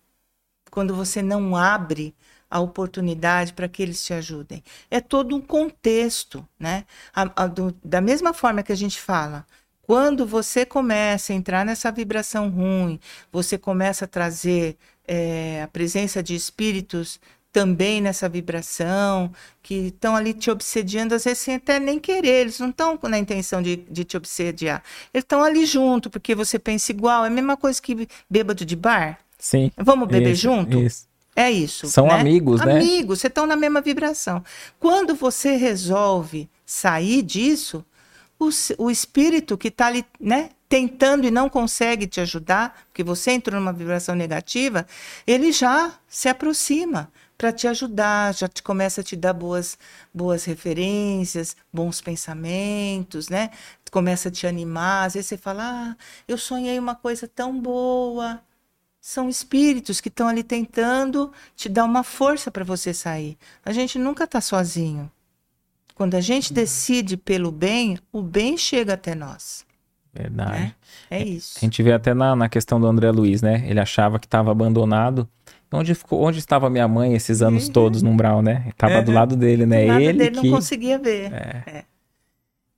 quando você não abre a oportunidade para que eles te ajudem. É todo um contexto, né? A, a, do, da mesma forma que a gente fala, quando você começa a entrar nessa vibração ruim, você começa a trazer é, a presença de espíritos também nessa vibração, que estão ali te obsediando, às vezes sem até nem querer, eles não estão na intenção de, de te obsediar. Eles estão ali junto, porque você pensa igual, é a mesma coisa que bêbado de bar. Sim. Vamos beber isso, junto? Isso. É isso. São né? amigos, né? Amigos, vocês estão na mesma vibração. Quando você resolve sair disso, o, o espírito que está ali, né, tentando e não consegue te ajudar, porque você entrou numa vibração negativa, ele já se aproxima para te ajudar, já te começa a te dar boas, boas referências, bons pensamentos, né? Começa a te animar. Às vezes você fala: ah, eu sonhei uma coisa tão boa. São espíritos que estão ali tentando te dar uma força para você sair. A gente nunca está sozinho. Quando a gente uhum. decide pelo bem, o bem chega até nós. Verdade. Né? É isso. A gente vê até na, na questão do André Luiz, né? Ele achava que estava abandonado Onde, ficou, onde estava minha mãe esses anos uhum. todos no umbral, né? Estava uhum. do lado dele, né? Do lado ele dele que... não conseguia ver. É. É.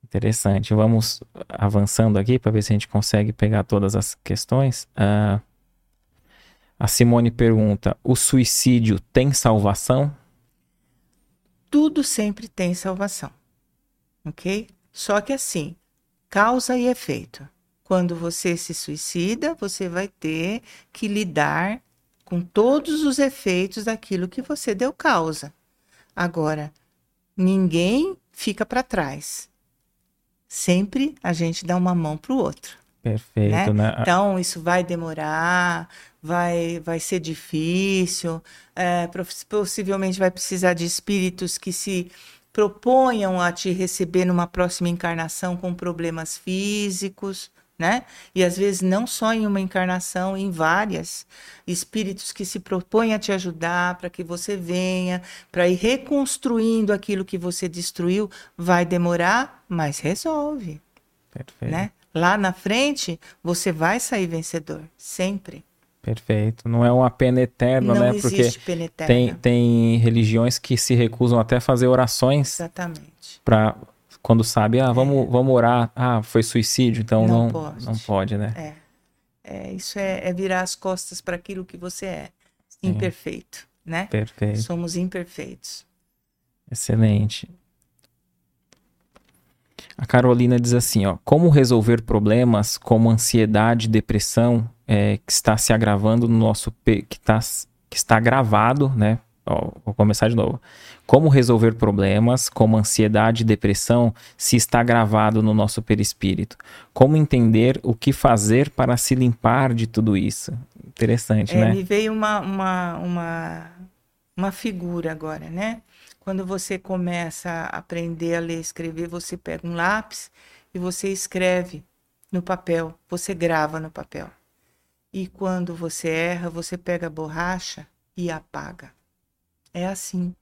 Interessante. Vamos avançando aqui para ver se a gente consegue pegar todas as questões. Uh, a Simone pergunta: o suicídio tem salvação? Tudo sempre tem salvação. Ok? Só que assim, causa e efeito. Quando você se suicida, você vai ter que lidar com todos os efeitos daquilo que você deu causa. Agora, ninguém fica para trás. Sempre a gente dá uma mão para o outro. Perfeito, né? né? Então, isso vai demorar, vai, vai ser difícil, é, possivelmente vai precisar de espíritos que se proponham a te receber numa próxima encarnação com problemas físicos, né? E às vezes não só em uma encarnação, em várias espíritos que se propõem a te ajudar para que você venha, para ir reconstruindo aquilo que você destruiu, vai demorar, mas resolve. Perfeito. Né? Lá na frente, você vai sair vencedor, sempre. Perfeito. Não é uma pena eterna, não né? Porque pena eterna. Tem, tem religiões que se recusam até a fazer orações. Exatamente. Para quando sabe, ah, vamos, é. vamos orar. Ah, foi suicídio, então não, não, pode. não pode, né? É. é isso é, é virar as costas para aquilo que você é. Sim. Imperfeito, né? Perfeito. Somos imperfeitos. Excelente. A Carolina diz assim, ó, como resolver problemas como ansiedade, depressão, é, que está se agravando no nosso que, tá, que está gravado, né? Ó, vou começar de novo. Como resolver problemas como ansiedade e depressão se está gravado no nosso perispírito? Como entender o que fazer para se limpar de tudo isso? Interessante, é, né? Me veio uma, uma, uma, uma figura agora, né? Quando você começa a aprender a ler e escrever, você pega um lápis e você escreve no papel, você grava no papel. E quando você erra, você pega a borracha e apaga. É assim.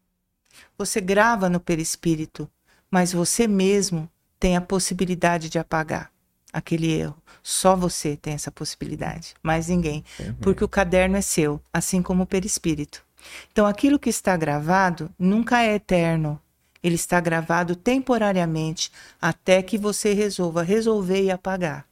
Você grava no perispírito, mas você mesmo tem a possibilidade de apagar aquele erro. Só você tem essa possibilidade, mais ninguém. Uhum. Porque o caderno é seu, assim como o perispírito. Então, aquilo que está gravado nunca é eterno. Ele está gravado temporariamente até que você resolva resolver e apagar.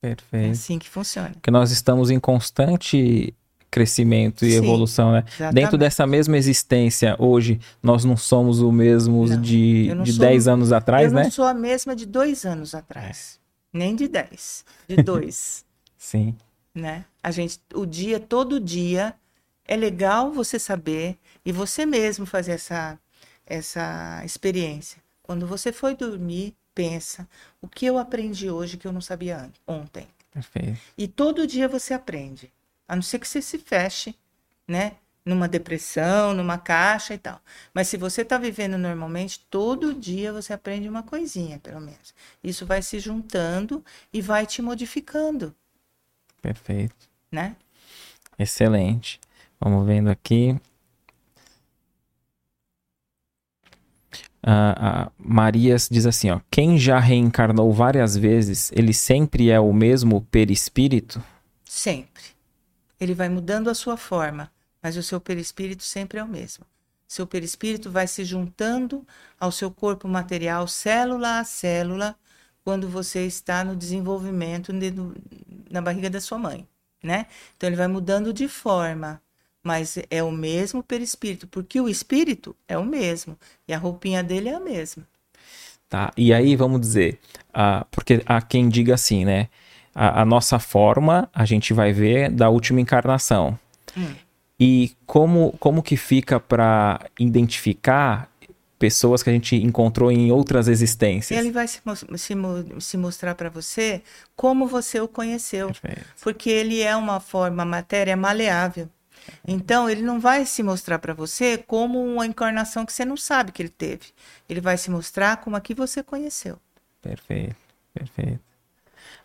Perfeito. É assim que funciona. Porque nós estamos em constante crescimento e Sim, evolução, né? Exatamente. Dentro dessa mesma existência, hoje, nós não somos o mesmo não, de, de sou, 10 anos atrás, eu né? Eu não sou a mesma de dois anos atrás. É. Nem de 10. De dois. Sim. Né? A gente, o dia, todo dia, é legal você saber e você mesmo fazer essa, essa experiência. Quando você foi dormir, pensa o que eu aprendi hoje que eu não sabia ontem. Perfeito. E todo dia você aprende, a não ser que você se feche, né? Numa depressão, numa caixa e tal. Mas se você está vivendo normalmente, todo dia você aprende uma coisinha, pelo menos. Isso vai se juntando e vai te modificando. Perfeito. Né? Excelente. Vamos vendo aqui. a Marias diz assim, ó, quem já reencarnou várias vezes, ele sempre é o mesmo perispírito? Sempre. Ele vai mudando a sua forma, mas o seu perispírito sempre é o mesmo. Seu perispírito vai se juntando ao seu corpo material, célula a célula, quando você está no desenvolvimento na barriga da sua mãe, né? Então ele vai mudando de forma, mas é o mesmo perispírito, porque o espírito é o mesmo e a roupinha dele é a mesma. Tá, e aí vamos dizer, uh, porque há quem diga assim, né? A, a, nossa forma a gente vai ver da última encarnação. Hum. E como, como que fica para identificar pessoas que a gente encontrou em outras existências? Ele vai se, se, se mostrar para você como você o conheceu. Perfeito. Porque ele é uma forma, matéria maleável. Então, ele não vai se mostrar para você como uma encarnação que você não sabe que ele teve. Ele vai se mostrar como a que você conheceu. Perfeito, perfeito.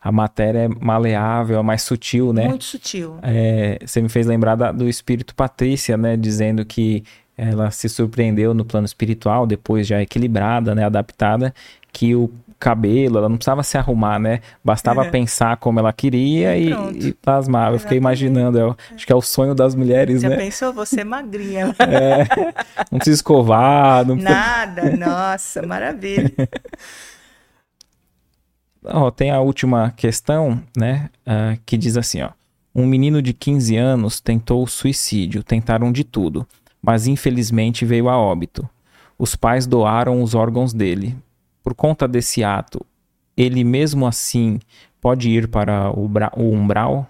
A matéria é maleável, é mais sutil, né? Muito sutil. É, você me fez lembrar da, do espírito Patrícia, né? Dizendo que ela se surpreendeu no plano espiritual, depois já equilibrada, né? Adaptada, que o cabelo, ela não precisava se arrumar, né? Bastava é. pensar como ela queria e, e, e plasmava. Eu fiquei imaginando, eu, acho que é o sonho das mulheres, Já né? Já pensou? Você é magrinha. É, não precisa escovar. Não Nada, nossa, maravilha. oh, tem a última questão, né? Uh, que diz assim, ó. Um menino de 15 anos tentou suicídio, tentaram de tudo, mas infelizmente veio a óbito. Os pais doaram os órgãos dele, por conta desse ato, ele mesmo assim pode ir para o, o umbral?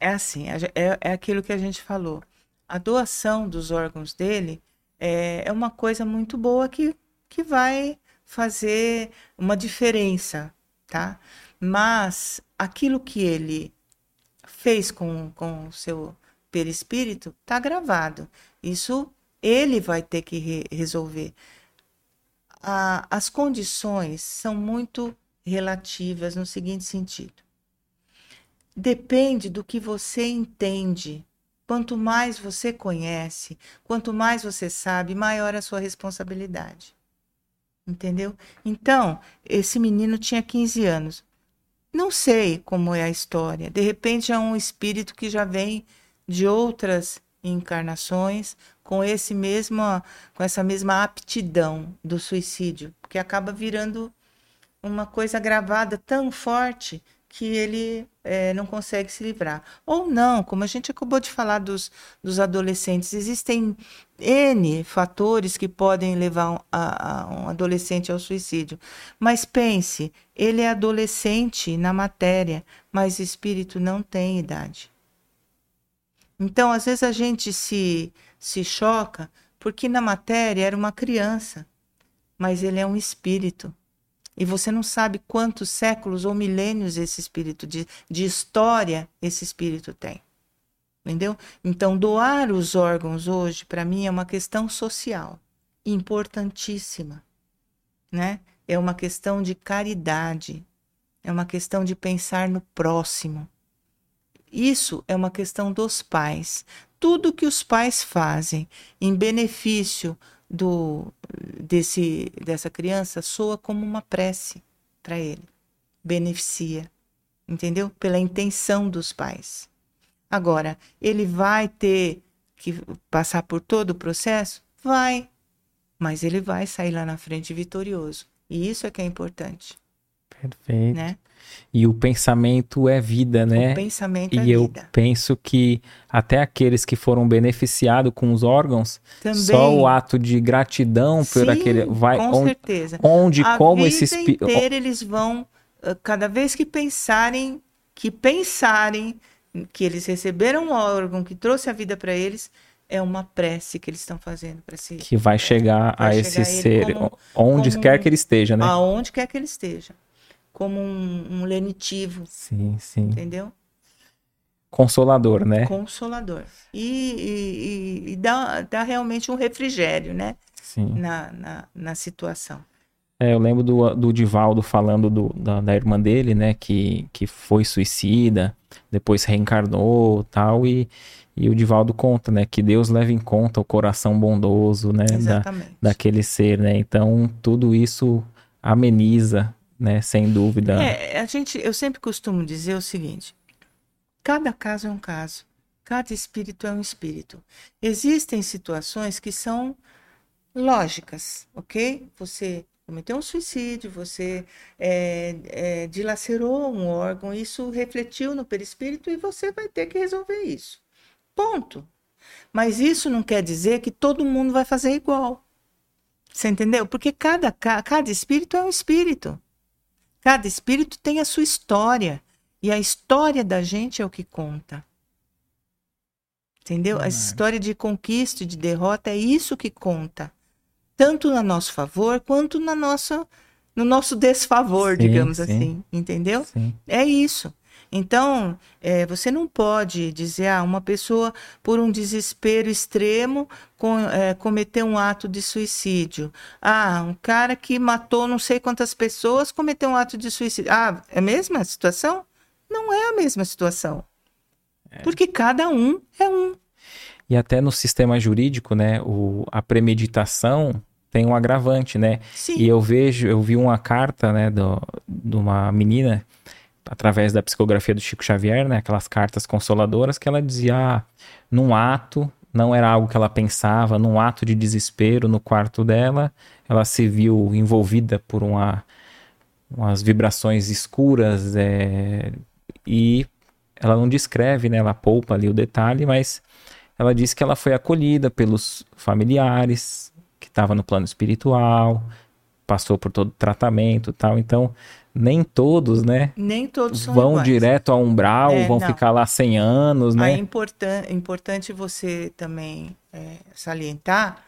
É assim, é, é aquilo que a gente falou. A doação dos órgãos dele é, é uma coisa muito boa que, que vai fazer uma diferença, tá? Mas aquilo que ele fez com, com o seu perispírito está gravado. Isso ele vai ter que re resolver. A, as condições são muito relativas no seguinte sentido. Depende do que você entende. Quanto mais você conhece, quanto mais você sabe, maior a sua responsabilidade. Entendeu? Então, esse menino tinha 15 anos. Não sei como é a história. De repente é um espírito que já vem de outras encarnações com esse mesmo com essa mesma aptidão do suicídio, que acaba virando uma coisa gravada tão forte que ele é, não consegue se livrar. Ou não, como a gente acabou de falar dos, dos adolescentes, existem N fatores que podem levar um, a, a um adolescente ao suicídio. Mas pense, ele é adolescente na matéria, mas espírito não tem idade. Então, às vezes a gente se, se choca porque na matéria era uma criança, mas ele é um espírito. E você não sabe quantos séculos ou milênios esse espírito de, de história esse espírito tem. Entendeu? Então, doar os órgãos hoje, para mim, é uma questão social importantíssima. Né? É uma questão de caridade, é uma questão de pensar no próximo. Isso é uma questão dos pais. Tudo que os pais fazem em benefício do desse dessa criança soa como uma prece para ele. Beneficia, entendeu? Pela intenção dos pais. Agora, ele vai ter que passar por todo o processo? Vai. Mas ele vai sair lá na frente vitorioso. E isso é que é importante. Perfeito. Né? E o pensamento é vida, né? O pensamento e é vida. E eu penso que até aqueles que foram beneficiados com os órgãos, Também. só o ato de gratidão Sim, por aquele vai com onde, certeza. onde A como vida esse espírito inteira eles vão cada vez que pensarem que pensarem que eles receberam um órgão que trouxe a vida para eles, é uma prece que eles estão fazendo para si. Que vai chegar vai a chegar esse ser, como, onde como, quer que ele esteja, né? Aonde quer que ele esteja como um, um lenitivo. Sim, sim. Entendeu? Consolador, né? Consolador. E, e, e dá, dá realmente um refrigério, né? Sim. Na, na, na situação. É, eu lembro do, do Divaldo falando do, da, da, irmã dele, né? Que, que foi suicida, depois reencarnou tal, e, e o Divaldo conta, né? Que Deus leva em conta o coração bondoso, né? Exatamente. Da, daquele ser, né? Então, tudo isso ameniza né? Sem dúvida. É, a gente, eu sempre costumo dizer o seguinte: cada caso é um caso, cada espírito é um espírito. Existem situações que são lógicas, ok? Você cometeu um suicídio, você é, é, dilacerou um órgão, isso refletiu no perispírito e você vai ter que resolver isso. Ponto. Mas isso não quer dizer que todo mundo vai fazer igual. Você entendeu? Porque cada, cada espírito é um espírito. Cada espírito tem a sua história. E a história da gente é o que conta. Entendeu? A história de conquista e de derrota é isso que conta. Tanto a nosso favor quanto na nossa, no nosso desfavor, sim, digamos sim. assim. Entendeu? Sim. É isso. Então, é, você não pode dizer, ah, uma pessoa, por um desespero extremo, com, é, cometeu um ato de suicídio. Ah, um cara que matou não sei quantas pessoas cometeu um ato de suicídio. Ah, é a mesma situação? Não é a mesma situação. É. Porque cada um é um. E até no sistema jurídico, né, o, a premeditação tem um agravante, né? Sim. E eu vejo, eu vi uma carta, né, do, de uma menina através da psicografia do Chico Xavier, né, aquelas cartas consoladoras que ela dizia, ah, num ato, não era algo que ela pensava, num ato de desespero no quarto dela, ela se viu envolvida por uma, umas vibrações escuras é, e ela não descreve, né, ela poupa ali o detalhe, mas ela disse que ela foi acolhida pelos familiares, que estava no plano espiritual, passou por todo o tratamento tal, então nem todos, né? Nem todos vão iguais. direto ao umbral, É, vão não. ficar lá 100 anos, né? É importan importante você também é, salientar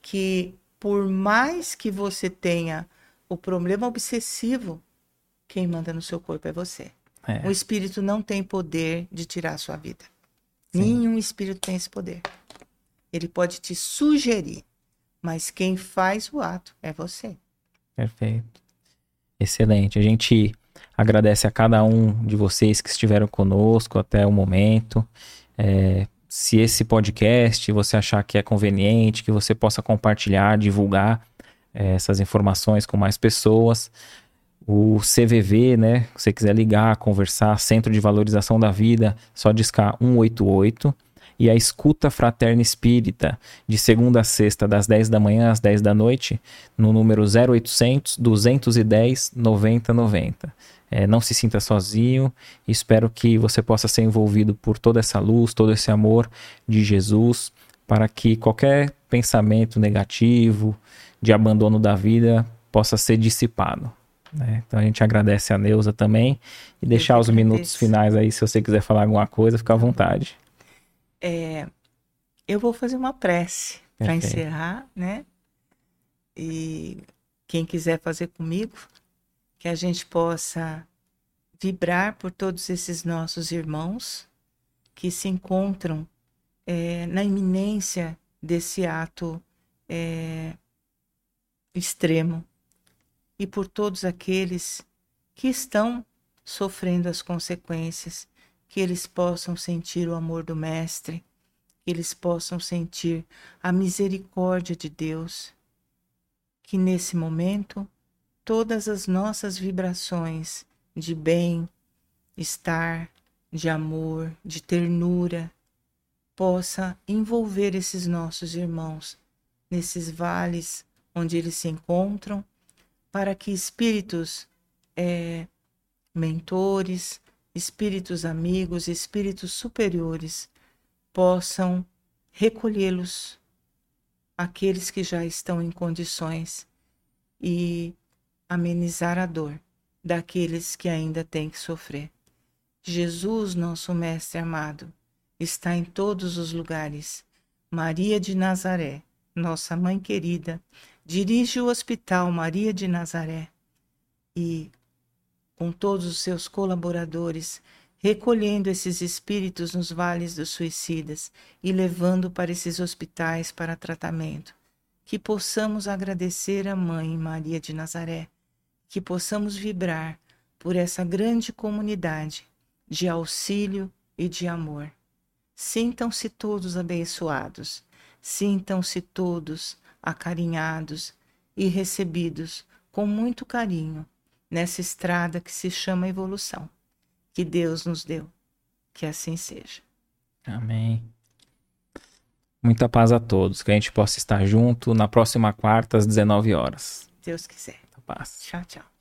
que por mais que você tenha o problema obsessivo, quem manda no seu corpo é você. É. O espírito não tem poder de tirar a sua vida. Sim. Nenhum espírito tem esse poder. Ele pode te sugerir, mas quem faz o ato é você. Perfeito. Excelente. A gente agradece a cada um de vocês que estiveram conosco até o momento. É, se esse podcast você achar que é conveniente, que você possa compartilhar, divulgar é, essas informações com mais pessoas. O CVV, né? Se você quiser ligar, conversar, Centro de Valorização da Vida, só discar 188. E a Escuta Fraterna Espírita, de segunda a sexta, das 10 da manhã às 10 da noite, no número 0800 210 9090. É, não se sinta sozinho, espero que você possa ser envolvido por toda essa luz, todo esse amor de Jesus, para que qualquer pensamento negativo, de abandono da vida, possa ser dissipado. né? Então a gente agradece a Neuza também e deixar os minutos finais aí, se você quiser falar alguma coisa, fica à vontade. É, eu vou fazer uma prece para encerrar, né? E quem quiser fazer comigo, que a gente possa vibrar por todos esses nossos irmãos que se encontram é, na iminência desse ato é, extremo e por todos aqueles que estão sofrendo as consequências que eles possam sentir o amor do Mestre, que eles possam sentir a misericórdia de Deus, que nesse momento todas as nossas vibrações de bem, estar, de amor, de ternura, possa envolver esses nossos irmãos nesses vales onde eles se encontram, para que espíritos eh, mentores, espíritos amigos, espíritos superiores possam recolhê-los, aqueles que já estão em condições, e amenizar a dor daqueles que ainda têm que sofrer. Jesus, nosso Mestre amado, está em todos os lugares. Maria de Nazaré, nossa mãe querida, dirige o Hospital Maria de Nazaré e com todos os seus colaboradores, recolhendo esses espíritos nos vales dos suicidas e levando para esses hospitais para tratamento. Que possamos agradecer a Mãe Maria de Nazaré, que possamos vibrar por essa grande comunidade de auxílio e de amor. Sintam-se todos abençoados, sintam-se todos acarinhados e recebidos com muito carinho nessa estrada que se chama evolução, que Deus nos deu. Que assim seja. Amém. Muita paz a todos, que a gente possa estar junto na próxima quarta às 19 horas. Deus quiser. Paz. Tchau, tchau.